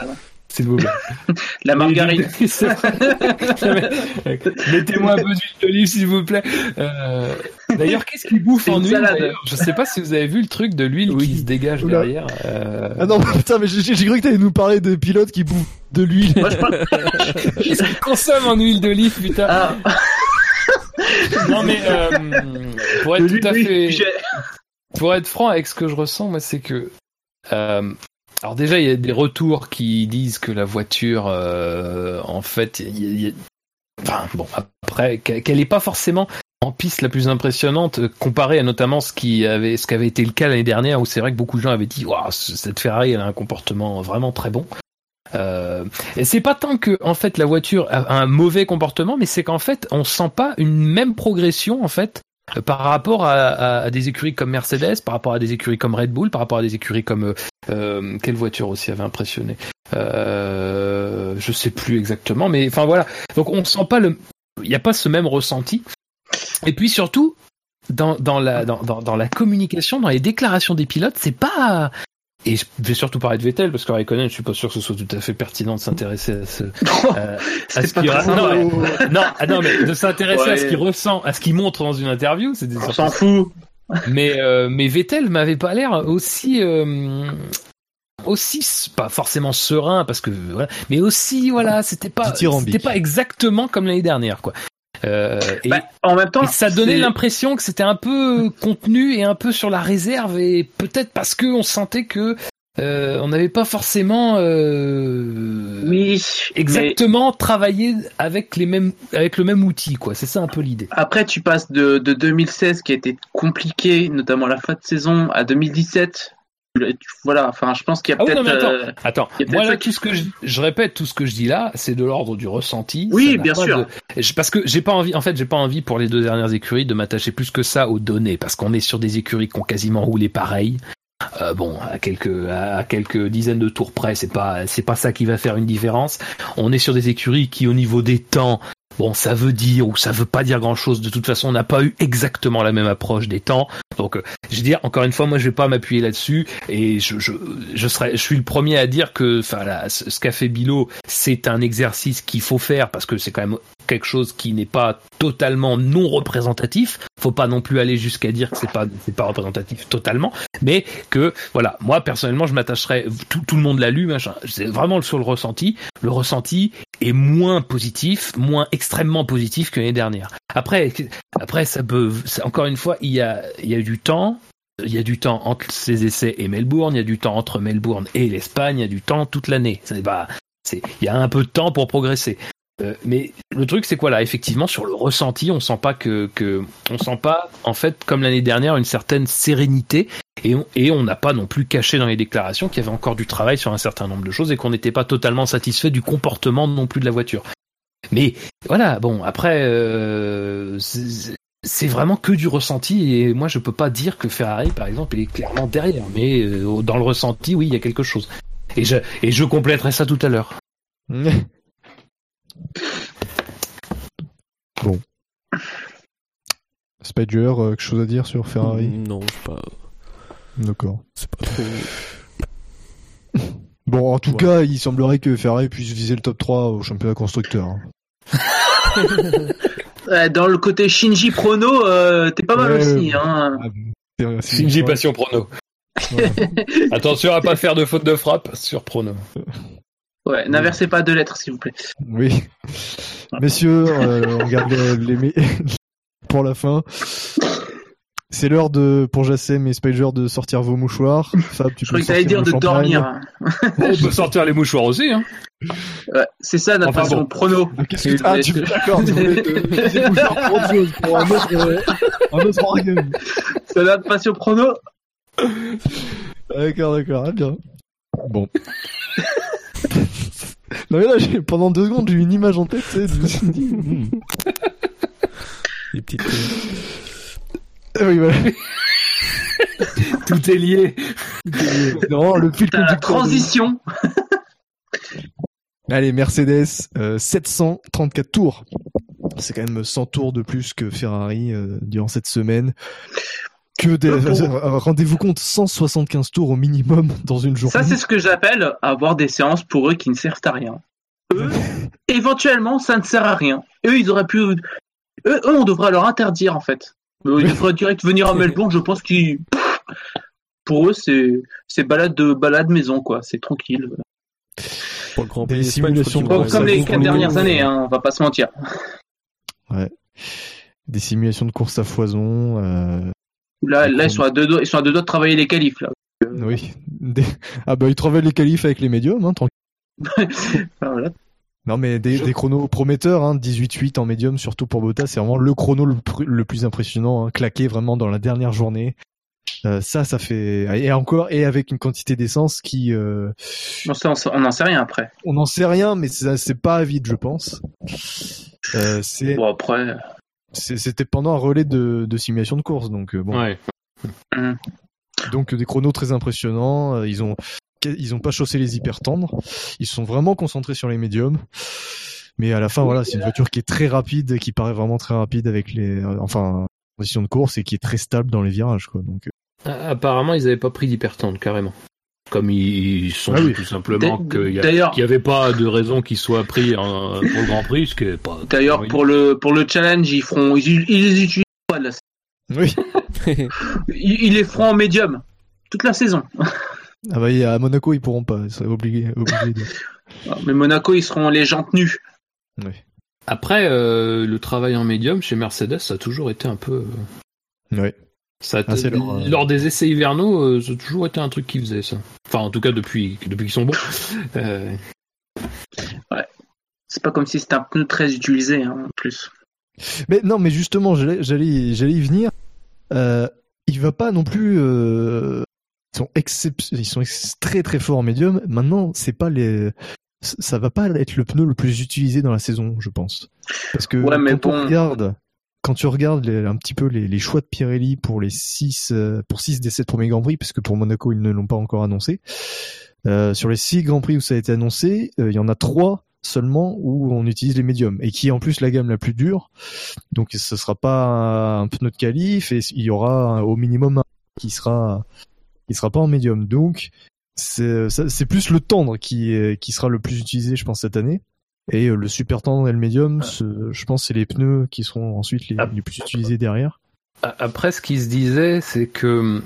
s'il vous plaît. La margarine. Mettez-moi un peu d'huile d'olive s'il vous plaît. Euh, D'ailleurs, qu'est-ce qu'il bouffe en huile Je sais pas si vous avez vu le truc de l'huile Oui. qui se dégage Oula. derrière. euh, Ah non, putain, mais j'ai cru que t'allais nous parler de pilotes qui bouffent de l'huile. Moi, je parle- Qu'est-ce qu'il consomme en huile d'olive, putain Ah, Non mais euh, pour être tout à fait, pour être franc avec ce que je ressens, moi, c'est que euh, alors déjà il y a des retours qui disent que la voiture, euh, en fait, y y enfin bon après qu'elle qu'elle est pas forcément en piste la plus impressionnante euh, comparée à notamment ce qui avait ce qu'avait été le cas l'année dernière où c'est vrai que beaucoup de gens avaient dit waouh cette Ferrari elle a un comportement vraiment très bon. Euh, et c'est pas tant que en fait la voiture a un mauvais comportement, mais c'est qu'en fait on sent pas une même progression en fait par rapport à, des écuries comme Mercedes, par rapport à des écuries comme Red Bull, par rapport à des écuries comme euh, euh, quelle voiture aussi avait impressionné euh, Je sais plus exactement, mais enfin voilà. Donc on sent pas le, il n'y a pas ce même ressenti. Et puis surtout dans, dans la dans, dans la communication, dans les déclarations des pilotes, c'est pas et je vais surtout parler de Vettel parce que Raikkonen, je suis pas sûr que ce soit tout à fait pertinent de s'intéresser à ce, euh, à ce qu'il non, non, ah non, mais de s'intéresser à ce qu'il ressent, à ce qu'il montre dans une interview, c'est des On s'en fout. mais euh, mais Vettel m'avait pas l'air aussi euh, aussi pas forcément serein parce que voilà, mais aussi voilà, c'était pas c'était pas exactement comme l'année dernière quoi. Euh, et, Bah, en même temps, et ça donnait l'impression que c'était un peu contenu et un peu sur la réserve et peut-être parce que on sentait que euh, on n'avait pas forcément euh, Oui, mais exactement travaillé avec les mêmes avec le même outil quoi. C'est ça un peu l'idée. après tu passes de, de 2016 qui a été compliqué, notamment la fin de saison, à 2017. Voilà, enfin, je pense qu'il y a Ah oui, peut-être. mais attends. euh, Attends, a moi là, tout ce que je, je répète, tout ce que je dis là, c'est de l'ordre du ressenti. Oui, bien sûr. de- parce que j'ai pas envie, en fait, j'ai pas envie pour les deux dernières écuries de m'attacher plus que ça aux données, parce qu'on est sur des écuries qui ont quasiment roulé pareil. Euh, bon, à quelques à quelques dizaines de tours près, c'est pas c'est pas ça qui va faire une différence. On est sur des écuries qui, au niveau des temps, bon, ça veut dire ou ça veut pas dire grand chose. De toute façon, on n'a pas eu exactement la même approche des temps. Donc, euh, je veux dire, encore une fois, moi, je vais pas m'appuyer là-dessus et je, je, je serais, je suis le premier à dire que, enfin, ce qu'a fait Bilo, c'est un exercice qu'il faut faire parce que c'est quand même quelque chose qui n'est pas totalement non représentatif. Faut pas non plus aller jusqu'à dire que c'est pas, c'est pas représentatif totalement, mais que, voilà, moi, personnellement, je m'attacherais, tout, tout le monde l'a lu, machin. C'est vraiment sur le ressenti. Le ressenti est moins positif, moins extrêmement positif que l'année dernière. Après, après, ça peut, encore une fois, il y a, il y a du temps. Il y a du temps entre ces essais et Melbourne, il y a du temps entre Melbourne et l'Espagne, il y a du temps toute l'année. C'est pas, c'est, il y a un peu de temps pour progresser. Euh, mais le truc, c'est quoi là? Effectivement, sur le ressenti, on sent pas que, que, on sent pas, en fait, comme l'année dernière, une certaine sérénité. Et on, et n'a pas non plus caché dans les déclarations qu'il y avait encore du travail sur un certain nombre de choses et qu'on n'était pas totalement satisfait du comportement non plus de la voiture. Mais voilà, bon, après, euh, c'est vraiment que du ressenti et moi je peux pas dire que Ferrari, par exemple, il est clairement derrière. Mais euh, dans le ressenti, oui, il y a quelque chose. Et je, et je compléterai ça tout à l'heure. Spider, euh, quelque chose à dire sur Ferrari? Non, c'est pas, D'accord. c'est pas trop. Bon, en tout Ouais. cas, il semblerait que Ferrari puisse viser le top 3 au championnat constructeur. hein. Dans le côté Shinji Prono, euh, t'es pas mal Ouais, aussi. Hein. Ah, Shinji. Passion Prono. Ouais. Attention à pas faire de faute de frappe sur Prono. Ouais, n'inversez pas deux lettres, s'il vous plaît. Oui. Messieurs, euh, on garde les, les pour la fin. C'est l'heure de pour Jassem et Spider de sortir vos mouchoirs. Fab, tu Je peux croyais que t'allais dire de champagne. dormir. On peut sortir les mouchoirs aussi, hein. Ouais, c'est ça notre Enfin, passion bon. prono. Qu'est-ce que ah, tu veux d'accord, tu voulais te pour autre chose, pour un autre, euh, un autre organe. C'est notre passion prono. D'accord, d'accord, ah, bien. Bon. non mais là, pendant deux secondes, j'ai eu une image en tête, tu sais, je me suis dit, hmm. Les petites. Ah oui, voilà. Tout est lié. Vraiment le fil la transition. Allez, Mercedes, euh, 734 tours. C'est quand même 100 tours de plus que Ferrari euh, durant cette semaine. Que des... Pour- rendez-vous compte, 175 tours au minimum dans une journée. Ça, c'est ce que j'appelle avoir des séances pour eux qui ne servent à rien. Eux, éventuellement, ça ne sert à rien. Eux, ils auraient pu. Eux, eux on devrait leur interdire, en fait. Ils devraient direct venir à Melbourne, je pense qu'ils. Pour eux, c'est c'est balade de balade maison, quoi. C'est tranquille. Pour le Grand Prix simulations qu'ils Comme, les quatre dernières années, hein, on va pas se mentir. Des simulations de course à foison. euh, Là, là ils, sont à deux doigts, ils sont à deux doigts de travailler les qualifs, là. Oui. Des- Ah bah ils travaillent les qualifs avec les médiums, hein, tranquille. Ah, voilà. Non mais des, des chronos prometteurs, hein, 18-8 en médium, surtout pour Bottas, c'est vraiment le chrono le, pr- le plus impressionnant, hein, claqué vraiment dans la dernière journée. Euh, ça, ça fait et encore et avec une quantité d'essence qui, euh, Non, ça, on n'en sait rien après. on n'en sait rien, mais c'est pas à vide, je pense. Euh, c'est Bon, après. C'était pendant un relais de, de simulation de course, donc euh, bon, Ouais. donc des chronos très impressionnants. euh, ils ont ils ont pas chaussé les hyper tendres, ils se sont vraiment concentrés sur les médiums. Mais à la fin, voilà, c'est une voiture qui est très rapide, qui paraît vraiment très rapide avec les, euh, enfin, conditions de course et qui est très stable dans les virages, quoi. Donc, Apparemment, ils avaient pas pris d'hypertente, carrément. Comme ils sont Ah oui. tout simplement qu'il n'y avait pas de raison qu'ils soient pris pour le Grand Prix, ce qui est pas. d'ailleurs Oui. pour le pour le challenge, ils feront, ils, ils les utilisent pas. Là. oui. Ils, ils les feront en médium toute la saison. Ah bah, à Monaco, ils pourront pas, c'est obligé, obligé de... Mais Monaco, ils seront les jantes nues. Ouais. Après, euh, le travail en médium chez Mercedes, ça a toujours été un peu. euh, Ouais. Ça a Ah, leur, euh, Lors des essais hivernaux, euh, ça a toujours été un truc qu'ils faisaient, ça. Enfin, en tout cas, depuis, depuis qu'ils sont bons. Euh, C'est pas comme si c'était un pneu très utilisé hein, en plus. Mais non, mais justement, j'allais, y venir. Euh, il va pas non plus. Euh, ils sont excep- ils sont ex- très très forts en médium. Maintenant, c'est pas les. Ça va pas être le pneu le plus utilisé dans la saison, je pense. Parce que Ouais, mais quand on bon. regarde, quand tu regardes un petit peu les, choix de Pirelli pour les 6 pour six des 7 premiers Grands Prix, parce que pour Monaco ils ne l'ont pas encore annoncé. Euh, sur les 6 Grands Prix où ça a été annoncé, euh, il y en a trois seulement où on utilise les médiums et qui est en plus la gamme la plus dure. Donc ce sera pas un pneu de qualif et il y aura au minimum un qui sera qui sera pas en médium. Donc c'est plus le tendre qui qui sera le plus utilisé je pense cette année. Et euh, le super tendre et le médium, ce- je pense c'est les pneus qui seront ensuite les, Ah. les plus utilisés derrière. Après, ce qui se disait, c'est que hum,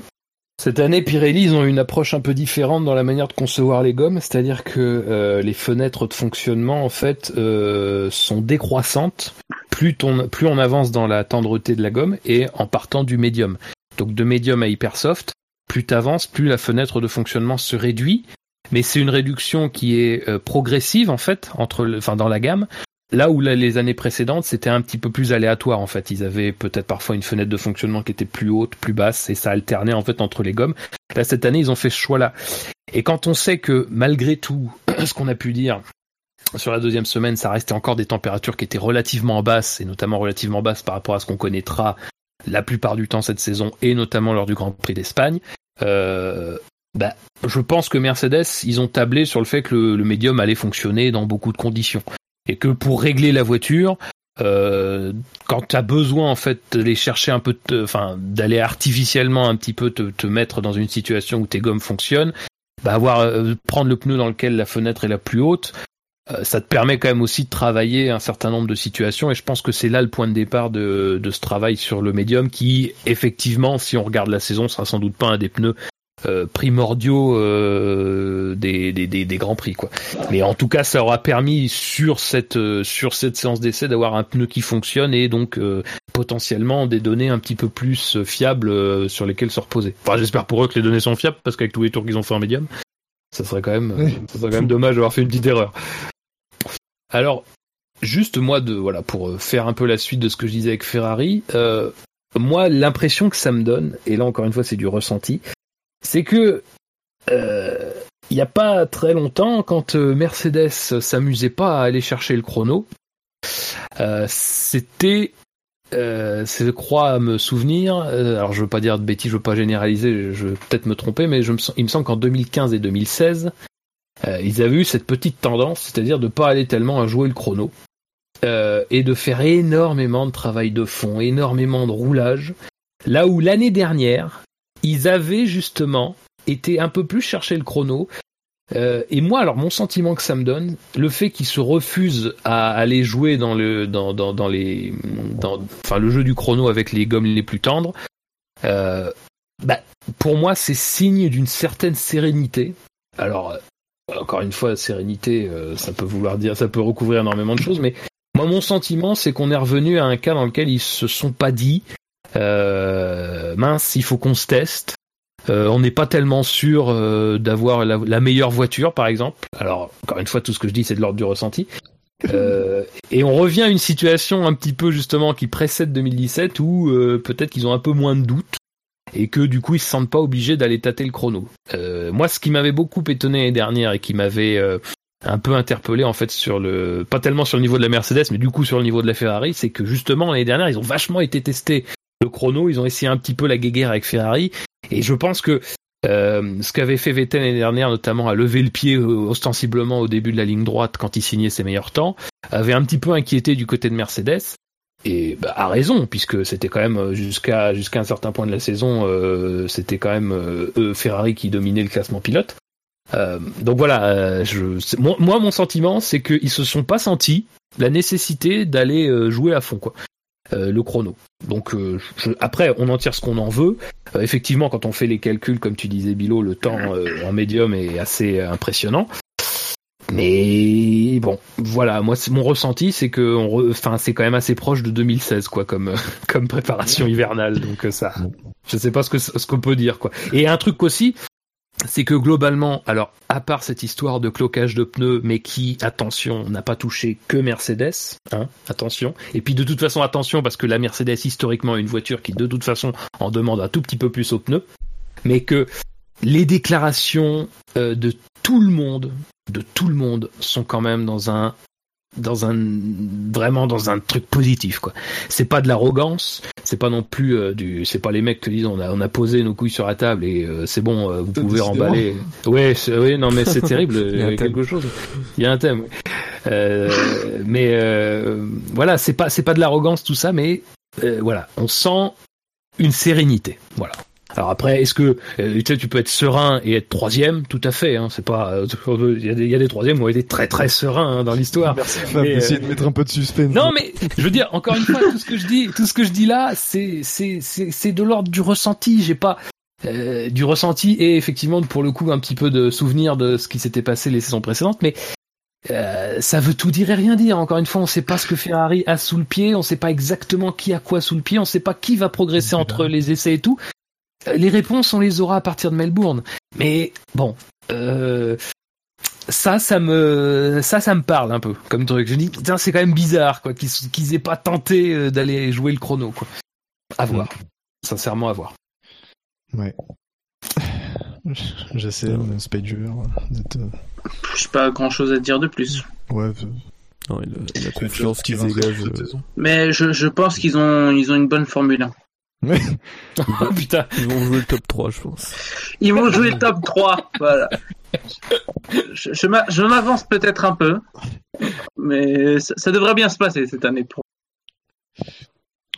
cette année, Pirelli, ils ont une approche un peu différente dans la manière de concevoir les gommes, c'est-à-dire que euh, les fenêtres de fonctionnement, en fait, euh, sont décroissantes plus, ton- plus on avance dans la tendreté de la gomme et en partant du médium. Donc de médium à hyper soft, plus t'avances, plus la fenêtre de fonctionnement se réduit. Mais c'est une réduction qui est euh, progressive en fait, entre, le- enfin dans la gamme. Là où les années précédentes, c'était un petit peu plus aléatoire en fait. Ils avaient peut-être parfois une fenêtre de fonctionnement qui était plus haute, plus basse, et ça alternait en fait entre les gommes. Là cette année, ils ont fait ce choix-là. Et quand on sait que malgré tout, ce qu'on a pu dire sur la deuxième semaine, ça restait encore des températures qui étaient relativement basses, et notamment relativement basses par rapport à ce qu'on connaîtra la plupart du temps cette saison, et notamment lors du Grand Prix d'Espagne. Euh, bah, je pense que Mercedes, ils ont tablé sur le fait que le, le médium allait fonctionner dans beaucoup de conditions. et que pour régler la voiture, euh, quand tu as besoin en fait d'aller chercher un peu, enfin d'aller artificiellement un petit peu te, te, mettre dans une situation où tes gommes fonctionnent, bah avoir euh, prendre le pneu dans lequel la fenêtre est la plus haute, euh, ça te permet quand même aussi de travailler un certain nombre de situations et je pense que c'est là le point de départ de, de ce travail sur le médium qui effectivement si on regarde la saison sera sans doute pas un des pneus euh, primordiaux euh, des, des, des, des, grands prix quoi. Mais en tout cas, ça aura permis sur cette euh, sur cette séance d'essai d'avoir un pneu qui fonctionne et donc euh, potentiellement des données un petit peu plus fiables euh, sur lesquelles se reposer. Enfin, j'espère pour eux que les données sont fiables parce qu'avec tous les tours qu'ils ont fait en médium, ça serait quand même Oui. ça serait quand même dommage d'avoir fait une petite erreur. Alors, juste moi de voilà pour faire un peu la suite de ce que je disais avec Ferrari. moi, l'impression que ça me donne, et là encore une fois, c'est du ressenti, c'est que euh, il n'y a pas très longtemps, quand euh, Mercedes s'amusait pas à aller chercher le chrono, euh, c'était, euh, je crois me souvenir, alors je veux pas dire de bêtises, je veux pas généraliser, je vais peut-être me tromper, mais il me semble qu'en 2015 et 2016, euh, ils avaient eu cette petite tendance, c'est-à-dire de pas aller tellement à jouer le chrono. Et de faire énormément de travail de fond, énormément de roulage. Là où l'année dernière, ils avaient justement été un peu plus chercher le chrono. Euh, et moi, alors mon sentiment que ça me donne, le fait qu'ils se refusent à aller jouer dans le dans, dans, dans les enfin le jeu du chrono avec les gommes les plus tendres, euh, bah, pour moi c'est signe d'une certaine sérénité. Alors euh, encore une fois, sérénité, ça peut vouloir dire, ça peut recouvrir énormément de choses, mais moi mon sentiment c'est qu'on est revenu à un cas dans lequel ils se sont pas dit mince, il faut qu'on se teste. Euh, on n'est pas tellement sûr euh, d'avoir la, la, meilleure voiture, par exemple. Alors, encore une fois, tout ce que je dis, c'est de l'ordre du ressenti. Euh, et on revient à une situation un petit peu justement qui précède 2017 où euh, peut-être qu'ils ont un peu moins de doutes et que du coup ils se sentent pas obligés d'aller tâter le chrono. Euh, moi, ce qui m'avait beaucoup étonné l'année dernière et qui m'avait euh, un peu interpellé en fait sur le pas tellement sur le niveau de la Mercedes mais du coup sur le niveau de la Ferrari, c'est que justement l'année dernière ils ont vachement été testés le chrono, ils ont essayé un petit peu la guéguerre avec Ferrari et je pense que euh, ce qu'avait fait Vettel l'année dernière, notamment à lever le pied euh, ostensiblement au début de la ligne droite quand il signait ses meilleurs temps, avait un petit peu inquiété du côté de Mercedes. Et bah, à raison, puisque c'était quand même jusqu'à jusqu'à un certain point de la saison, euh, c'était quand même euh, Ferrari qui dominait le classement pilote. Euh, donc voilà, je, moi, moi, mon sentiment, c'est qu'ils se sont pas sentis la nécessité d'aller euh, jouer à fond, quoi. Euh, le chrono. Donc euh, je, après, on en tire ce qu'on en veut. Euh, effectivement, quand on fait les calculs, comme tu disais, Bilo, le temps en médium est assez impressionnant. Mais bon, voilà, moi mon ressenti, c'est que, enfin, c'est quand même assez proche de 2016, quoi, comme comme préparation hivernale. Donc ça, je sais pas ce que ce qu'on peut dire, quoi. Et un truc aussi, c'est que globalement, alors à part cette histoire de cloquage de pneus, mais qui, attention, n'a pas touché que Mercedes, hein, attention. Et puis de toute façon, attention, parce que la Mercedes historiquement est une voiture qui de toute façon en demande un tout petit peu plus aux pneus, mais que les déclarations euh, de tout le monde, de tout le monde, sont quand même dans un dans un vraiment dans un truc positif quoi. C'est pas de l'arrogance, c'est pas non plus euh, du c'est pas les mecs qui disent on a on a posé nos couilles sur la table et euh, c'est bon euh, vous pouvez remballer. Ouais, oui non mais c'est terrible, il y a quelque chose. Il y a un thème. mais voilà, c'est pas c'est pas de l'arrogance tout ça mais voilà, on sent une sérénité. Voilà. Alors après, est-ce que euh, tu sais, tu peux être serein et être troisième? Tout à fait. Hein, c'est pas. Il y, a des, y a des troisièmes qui ont été très très sereins hein, dans l'histoire. Merci euh... de mettre un peu de suspense. Non, mais je veux dire, encore une fois, tout ce que je dis, tout ce que je dis là, c'est c'est c'est c'est de l'ordre du ressenti. J'ai pas euh, du ressenti et effectivement pour le coup un petit peu de souvenir de ce qui s'était passé les saisons précédentes, mais euh, ça veut tout dire et rien dire. Encore une fois, on sait pas ce que Ferrari a sous le pied, on sait pas exactement qui a quoi sous le pied, on sait pas qui va progresser entre les essais et tout les réponses, on les aura à partir de Melbourne. Mais bon, euh, ça, ça me, ça, ça me parle un peu comme truc. Je dis, tiens, c'est quand même bizarre, quoi, qu'ils qu'ils aient pas tenté euh, d'aller jouer le chrono, quoi. À voir, mmh. sincèrement, à voir. Ouais. J'essaie, mais c'est pas dur. Je pas grand chose à dire de plus. Ouais. Non, il a, il a confiance qu'ils dégagent. Mais je, je pense qu'ils ont, ils ont une bonne Formule 1. Oh, putain. Ils vont jouer le top 3, je pense. Ils vont jouer le top 3, voilà. Je, je m'avance peut-être un peu, mais ça, ça devrait bien se passer cette année. Pour...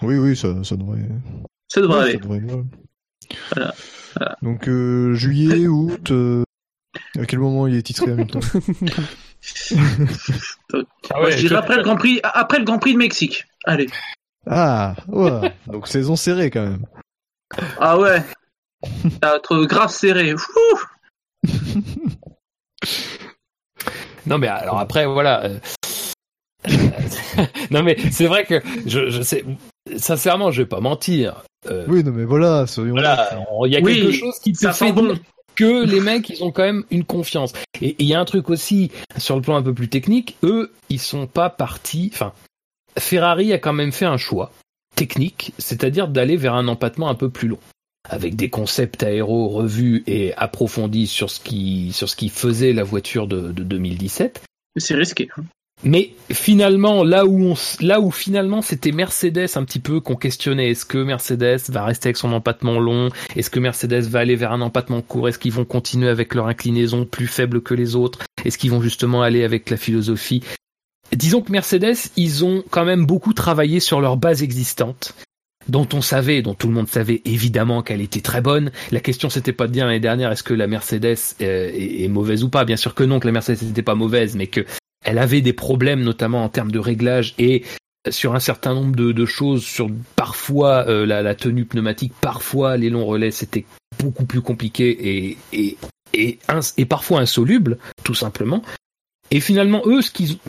Oui, oui, ça, ça devrait. Ça devrait ouais, aller. ça devrait ouais. Voilà, voilà. Donc euh, juillet, août. euh, À quel moment il est titré Hamilton Ah Moi, je dirais après le Grand Prix, après le Grand Prix de Mexique. Allez. Ah, ouais. Donc saison serrée quand même. Ah ouais. Ça être grave serré. Non mais alors après voilà. euh, non mais c'est vrai que je, je sais sincèrement je vais pas mentir. Euh, Oui, non mais voilà, soyons. voilà, on- il y a Oui, quelque chose qui te fait bon. que les mecs ils ont quand même une confiance. Et et il y a un truc aussi sur le plan un peu plus technique, eux ils sont pas partis. Enfin, Ferrari a quand même fait un choix technique, c'est-à-dire d'aller vers un empattement un peu plus long, avec des concepts aéros revus et approfondis sur ce qui sur ce qui faisait la voiture de, de 2017. C'est risqué. hein. Mais finalement, là où on, là où finalement c'était Mercedes un petit peu qu'on questionnait, est-ce que Mercedes va rester avec son empattement long? Est-ce que Mercedes va aller vers un empattement court? Est-ce qu'ils vont continuer avec leur inclinaison plus faible que les autres? Est-ce qu'ils vont justement aller avec la philosophie Disons que Mercedes, ils ont quand même beaucoup travaillé sur leur base existante dont on savait, dont tout le monde savait évidemment qu'elle était très bonne. La question c'était pas de dire l'année dernière est-ce que la Mercedes euh, est, mauvaise ou pas? Bien sûr que non, que la Mercedes n'était pas mauvaise, mais que elle avait des problèmes notamment en termes de réglage et sur un certain nombre de, choses, sur parfois euh, la, tenue pneumatique, parfois les longs relais, c'était beaucoup plus compliqué et, et parfois insoluble, tout simplement. Et finalement, eux,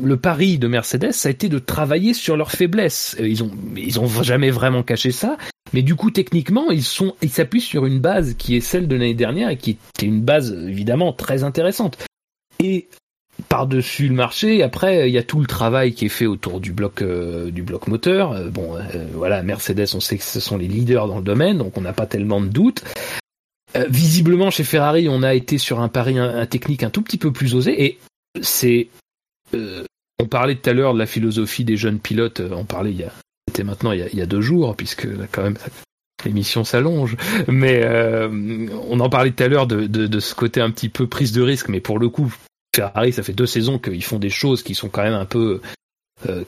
le pari de Mercedes, ça a été de travailler sur leurs faiblesses. Euh, Ils ont, jamais vraiment caché ça, mais du coup, techniquement, ils sont, ils s'appuient sur une base qui est celle de l'année dernière et qui est une base évidemment très intéressante. Et par-dessus le marché, après, il y a tout le travail qui est fait autour du bloc, euh, du bloc moteur. Euh, bon, voilà, Mercedes, on sait que ce sont les leaders dans le domaine, donc on n'a pas tellement de doutes. Visiblement, chez Ferrari, on a été sur un pari un, technique un tout petit peu plus osé, c'est, euh, on parlait tout à l'heure de la philosophie des jeunes pilotes. euh, On parlait il y a, c'était maintenant il y a, deux jours, puisque quand même, l'émission s'allonge. Mais euh, on en parlait tout à l'heure de, ce côté un petit peu prise de risque, mais pour le coup, Ferrari, ça fait deux saisons qu'ils font des choses qui sont quand même un peu,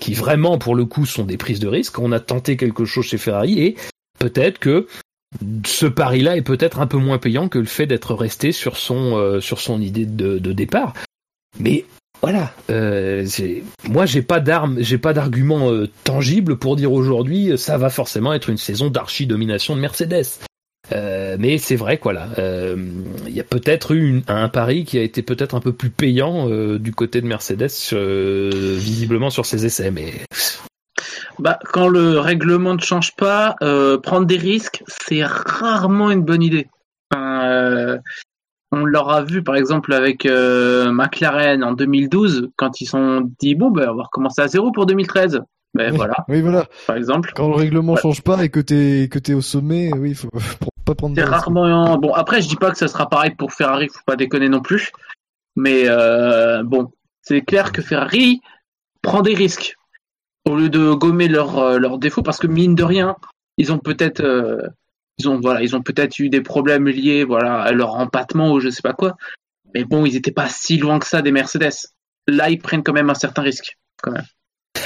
qui vraiment pour le coup sont des prises de risque. On a tenté quelque chose chez Ferrari et peut-être que ce pari-là est peut-être un peu moins payant que le fait d'être resté sur son sur son idée de départ. Mais voilà, euh, moi j'ai pas d'arme, j'ai pas d'argument euh, tangible pour dire aujourd'hui euh, ça va forcément être une saison d'archi domination de Mercedes. Mais c'est vrai quoi là, euh, il y a peut-être eu un pari qui a été peut-être un peu plus payant du côté de Mercedes, visiblement sur ses essais. Mais Bah, quand le règlement ne change pas, prendre des risques, c'est rarement une bonne idée. On l'aura vu par exemple avec euh, McLaren en 2012, quand ils sont dit bon, ben, on va recommencer à zéro pour 2013. Ben Oui. voilà, Oui, voilà. par exemple. Quand le règlement Ouais. change pas et que t'es que t'es au sommet, oui, faut faut pas prendre C'est risques. rarement. Bon, après, je dis pas que ça sera pareil pour Ferrari, faut pas déconner non plus. Mais euh, bon, c'est clair que Ferrari prend des risques au lieu de gommer leurs euh, leurs défauts, parce que mine de rien, ils ont peut-être, euh, ils ont voilà, ils ont peut-être eu des problèmes liés, voilà, à leur empattement ou je sais pas quoi. Mais bon, ils étaient pas si loin que ça des Mercedes. Là, ils prennent quand même un certain risque.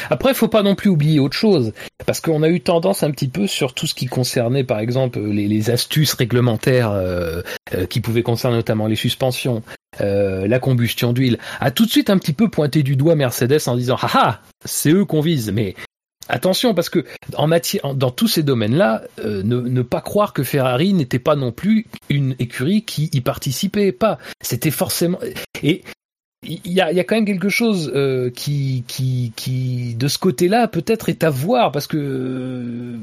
Après, faut pas non plus oublier autre chose, parce qu'on a eu tendance un petit peu sur tout ce qui concernait, par exemple, les, les astuces réglementaires euh, euh, qui pouvaient concerner notamment les suspensions, euh, la combustion d'huile, à tout de suite un petit peu pointer du doigt Mercedes en disant ah ah, c'est eux qu'on vise, mais attention parce que en matière, dans tous ces domaines-là, euh, ne, pas croire que Ferrari n'était pas non plus une écurie qui y participait pas. C'était forcément et il y a, quand même quelque chose euh, qui, qui, qui, de ce côté-là, peut-être est à voir parce que euh,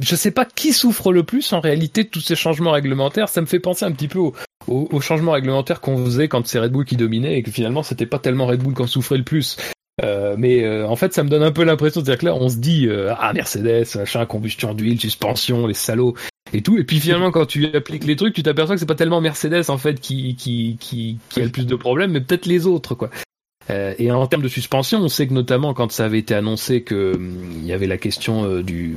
je sais pas qui souffre le plus en réalité de tous ces changements réglementaires. Ça me fait penser un petit peu aux au, au changements réglementaires qu'on faisait quand c'est Red Bull qui dominait et que finalement c'était pas tellement Red Bull qu'on souffrait le plus. Euh, mais euh, en fait, ça me donne un peu l'impression, c'est-à-dire que là, on se dit euh, ah Mercedes, machin, combustion d'huile, suspension, les salauds et tout. Et puis finalement, quand tu appliques les trucs, tu t'aperçois que c'est pas tellement Mercedes en fait qui qui qui, a le plus de problèmes, mais peut-être les autres quoi. Euh, et en termes de suspension, on sait que notamment quand ça avait été annoncé que hum, il y avait la question du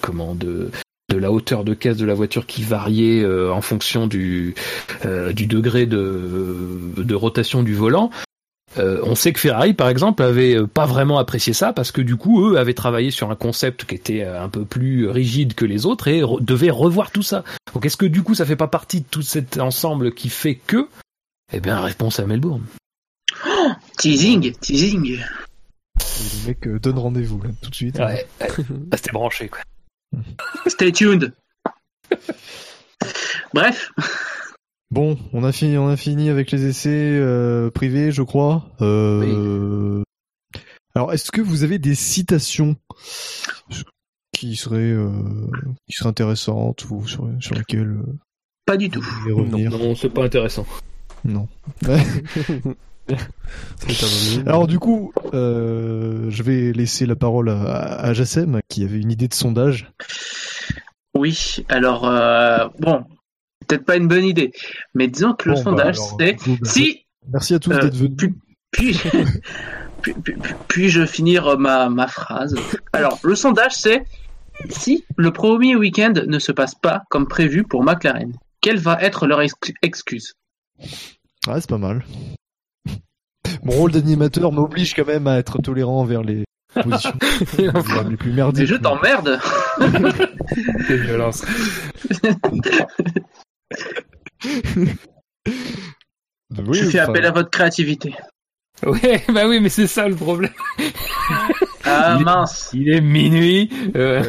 comment de de la hauteur de caisse de la voiture qui variait en fonction du du degré de de rotation du volant. Euh, on sait que Ferrari, par exemple, avait euh, pas vraiment apprécié ça parce que du coup, eux avaient travaillé sur un concept qui était euh, un peu plus rigide que les autres et re- devaient revoir tout ça. Donc, est-ce que du coup, ça fait pas partie de tout cet ensemble qui fait que Eh bien, réponse à Melbourne. Teasing, teasing. Et le mec euh, donne rendez-vous tout de suite. Ouais, ouais. Ah, c'était branché, quoi. Stay tuned. Bref, Bon, on a fini, on a fini avec les essais euh, privés, je crois. Euh, Alors, est-ce que vous avez des citations qui seraient, euh, qui seraient intéressantes ou sur, sur lesquelles pas du tout. revenir? Non, c'est pas intéressant. Non. Alors du coup, euh, je vais laisser la parole à, à Jassem qui avait une idée de sondage. Oui, alors, euh, bon, peut-être pas une bonne idée, mais disons que le Bon, bah, sondage, c'est si Merci à tous Euh, d'être venus. puis, puis, puis- puis- puis-je finir ma, ma phrase? Alors, le sondage, c'est si le premier week-end ne se passe pas comme prévu pour McLaren, quelle va être leur ex- excuse? Ouais, c'est pas mal. Mon rôle d'animateur m'oblige quand même à être tolérant envers les positions les plus merdiques. Mais je t'emmerde Quelle violence. Oui, Je fais enfin, appel à votre créativité. Ouais, bah oui, mais c'est ça le problème. Ah Il est- mince Il est minuit. Euh...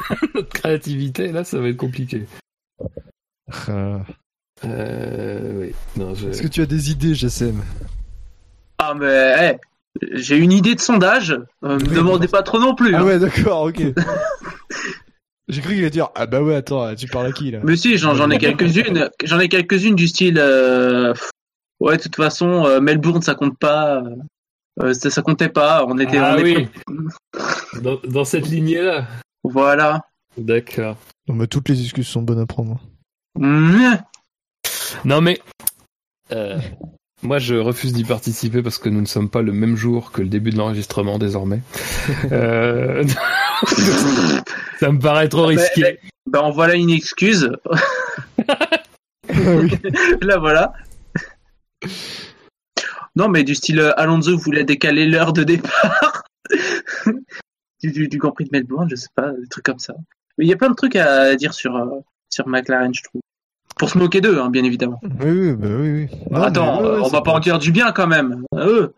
Notre créativité, là, ça va être compliqué. euh, Euh, oui. Non, je... Est-ce que tu as des idées, Jassem Ah mais, eh, j'ai une idée de sondage, euh, me Oui, demandez pas trop non plus. Ah hein. ouais, d'accord, ok. J'ai cru qu'il allait dire ah bah ouais attends tu parles à qui là? Mais si, j'en j'en ai quelques-unes. J'en ai quelques-unes du style. euh, Ouais, de toute façon, euh, Melbourne, ça compte pas. euh, euh, ça, ça comptait pas. On était. Ah on oui. Dans, dans cette lignée-là. Voilà. D'accord. Non mais toutes les excuses sont bonnes à prendre. Mmh. Non, mais... moi, je refuse d'y participer parce que nous ne sommes pas le même jour que le début de l'enregistrement désormais. Euh, ça me paraît trop Mais- risqué. mais- Ben, en voilà une excuse. oui. Là, voilà. Non, mais du style euh, Alonso voulait décaler l'heure de départ. du, du, du Grand Prix de Melbourne, je sais pas, des trucs comme ça. Mais il y a plein de trucs à dire sur, euh, sur McLaren, je trouve. Pour se moquer d'eux, hein, bien évidemment. Oui oui bah oui oui. Non, Attends, mais ouais, euh, on va pas en dire du bien quand même. à eux.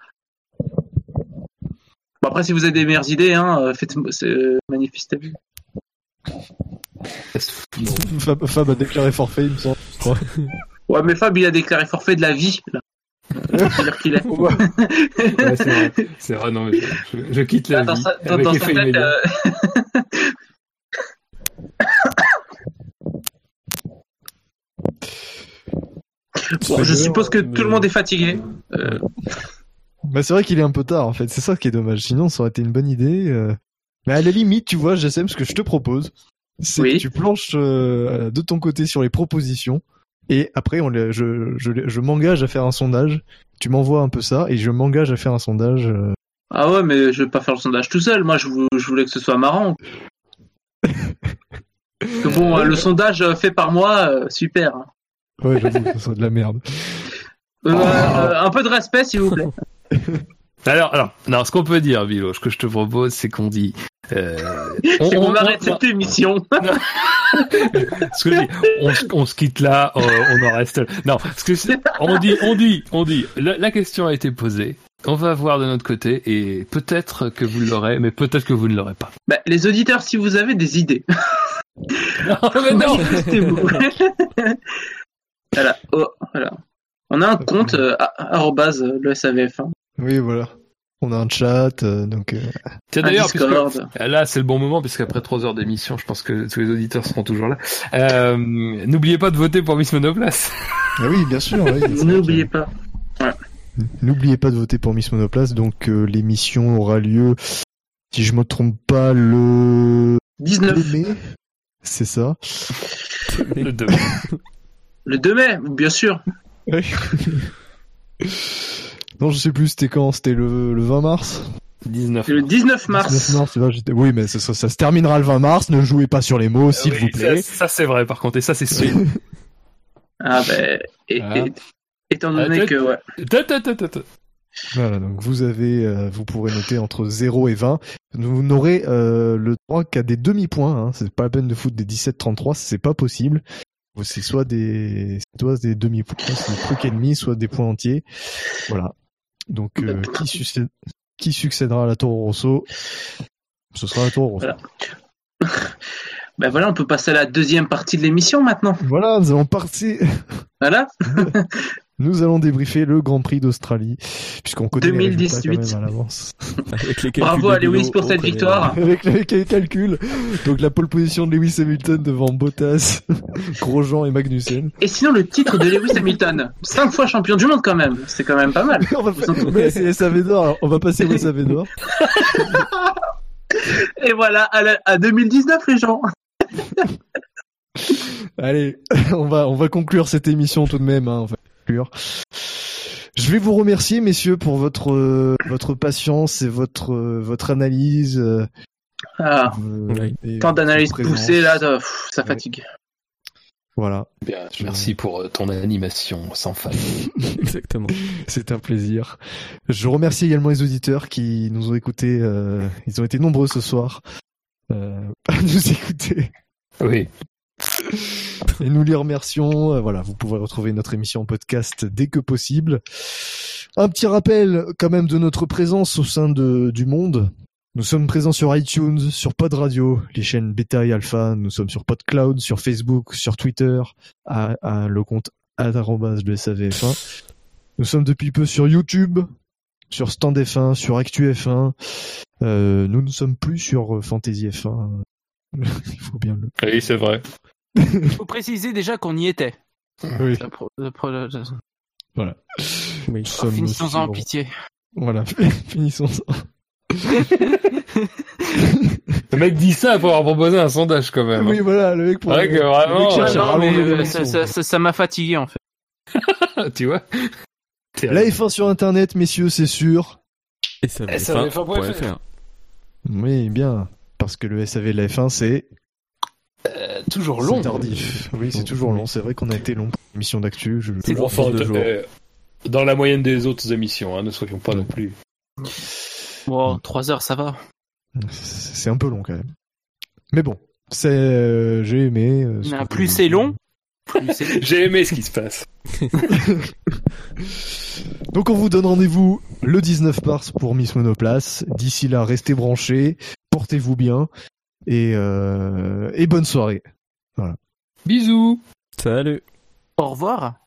Bon, après, si vous avez des meilleures idées, hein, euh, faites, c'est- manifestez-vous. Fab, Fab a déclaré forfait il me semble. Ouais, mais Fab, il a déclaré forfait de la vie. Là. C'est-à-dire qu'il est. Ouais, c'est vrai. Non, mais je, je- je quitte la vie sa, dans, avec dans sa effet tête, immédiat. euh, Bon, je suppose que tout le monde est fatigué. Euh, Bah c'est vrai qu'il est un peu tard en fait, c'est ça qui est dommage. Sinon ça aurait été une bonne idée. euh. Mais à la limite, tu vois, Jassem, ce que je te propose, c'est Oui. que tu planches euh, de ton côté sur les propositions et après on les- je, je, je m'engage à faire un sondage. Tu m'envoies un peu ça et je m'engage à faire un sondage. euh. Ah ouais, mais je vais pas faire le sondage tout seul. Moi, je voulais que ce soit marrant. Bon, euh, le sondage euh, fait par moi, euh, super. hein. Ouais, j'avoue, ça serait de la merde. Euh, euh, un peu de respect, s'il vous plaît. Alors, alors, non, ce qu'on peut dire, Vilo, ce que je te propose, c'est qu'on dit. Euh, on, on- on arrête on- cette émission. ce que je dis, on, se- on se quitte là, on en reste. Non, ce que c'est- on dit, on dit, on dit. La, la question a été posée. On va voir de notre côté et peut-être que vous l'aurez, mais peut-être que vous ne l'aurez pas. Bah, les auditeurs, si vous avez des idées, Non, mais non. manifestez-vous. voilà. Oh, voilà. On a un compte euh, arrobase, euh, le SAVF1. Oui, voilà. On a un chat, euh, donc. euh, Tiens d'ailleurs, là c'est le bon moment, puisqu'après trois heures d'émission, je pense que tous les auditeurs seront toujours là. Euh, N'oubliez pas de voter pour Miss Monoplace. Ah oui, bien sûr. oui, N'oubliez pas. N'oubliez pas de voter pour Miss Monoplace. Donc euh, l'émission aura lieu, si je me trompe pas, le 19. 2 mai. C'est ça. Le deux. Le 2 mai, bien sûr. non, je sais plus, c'était quand? C'était le, le 20 mars? 19. C'est le 19 mars. 19 mars, là, Oui, mais ça, ça- ça se terminera le 20 mars. Ne jouez pas sur les mots, s'il Oui, vous plaît. Ça, ça, c'est vrai, par contre, et ça c'est sûr. Ah ben, et- Ah. et- étant donné Ah, que ouais. Voilà, donc vous avez, euh, vous pourrez noter entre 0 et 20. Vous n'aurez euh, le droit qu'à des demi-points. Hein. C'est pas la peine de foutre des 17-33, c'est pas possible. C'est soit des, soit des demi-points, c'est des trucs ennemis, soit des points entiers. Voilà. Donc euh, qui, succède- qui succédera à la Toro Rosso? Ce sera la Toro Rosso. Voilà. Ben voilà, on peut passer à la deuxième partie de l'émission maintenant. Voilà, nous allons partir. Voilà. Nous allons débriefer le Grand Prix d'Australie, puisqu'on connaît les résultats quand 2018. même à l'avance. Avec les Bravo à Lewis pour cette victoire. Avec les les calculs, donc la pole position de Lewis Hamilton devant Bottas, Grosjean et Magnussen. Et sinon, le titre de Lewis Hamilton, cinq fois champion du monde quand même. C'est quand même pas mal. on va mais c'est SAV d'or, alors on va passer au SAV d'or. Et voilà, à, la- à 2019, les gens. Allez, on va on va conclure cette émission tout de même. Hein, conclure. Je vais vous remercier, messieurs, pour votre euh, votre patience et votre euh, votre analyse. euh, Ah, euh, Oui. tant présence. poussées là, ça, pff, ça Oui. fatigue. Voilà, Bien, merci pour ton animation sans faille. Exactement. c'est un plaisir. Je remercie également les auditeurs qui nous ont écoutés. euh, ils ont été nombreux ce soir euh, à nous écouter. Oui. Et nous les remercions. Euh, Voilà, vous pouvez retrouver notre émission en podcast dès que possible. Un petit rappel quand même de notre présence au sein de, du monde. Nous sommes présents sur iTunes, sur Pod Radio, les chaînes Beta et Alpha. Nous sommes sur PodCloud, sur Facebook, sur Twitter, à, le compte de SAVF1. Nous sommes depuis peu sur YouTube, sur Stand F1, sur Actu F1. Euh, nous ne sommes plus sur euh, Fantasy F1. Il faut bien le. Oui, c'est vrai. Il faut préciser déjà qu'on y était. Oui. La pro- la pro- la- Voilà. Oui. Sommes Finissons-en en pitié. Voilà, finissons. Le mec dit ça pour avoir proposé un sondage quand même. Oui, voilà, le mec pour. C'est vrai que le vraiment, mec cherche Ouais, à Non, mais, rallonger euh, l'émission. ça- ça ça- ça m'a fatigué en fait. tu vois La F1 sur internet, messieurs, c'est sûr. Et ça va Et ça va F1.fr. Oui, bien. Parce que le SAV de la F1, c'est Euh, toujours c'est long. tardif. Oui, c'est toujours long. C'est vrai qu'on a été long pour l'émission d'actu. Je... C'est Toujours Enfin, de jours. euh, dans la moyenne des autres émissions, hein, ne soyons pas non plus. Bon, 3 heures, ça va. C'est un peu long quand même. Mais bon, c'est euh, j'ai aimé. euh, ce plus c'est long, plus c'est J'ai aimé ce qui se passe. Donc on vous donne rendez-vous le 19 mars pour Miss Monoplace. D'ici là, restez branchés, portez-vous bien et, euh, et bonne soirée. Bisous Salut. Au revoir.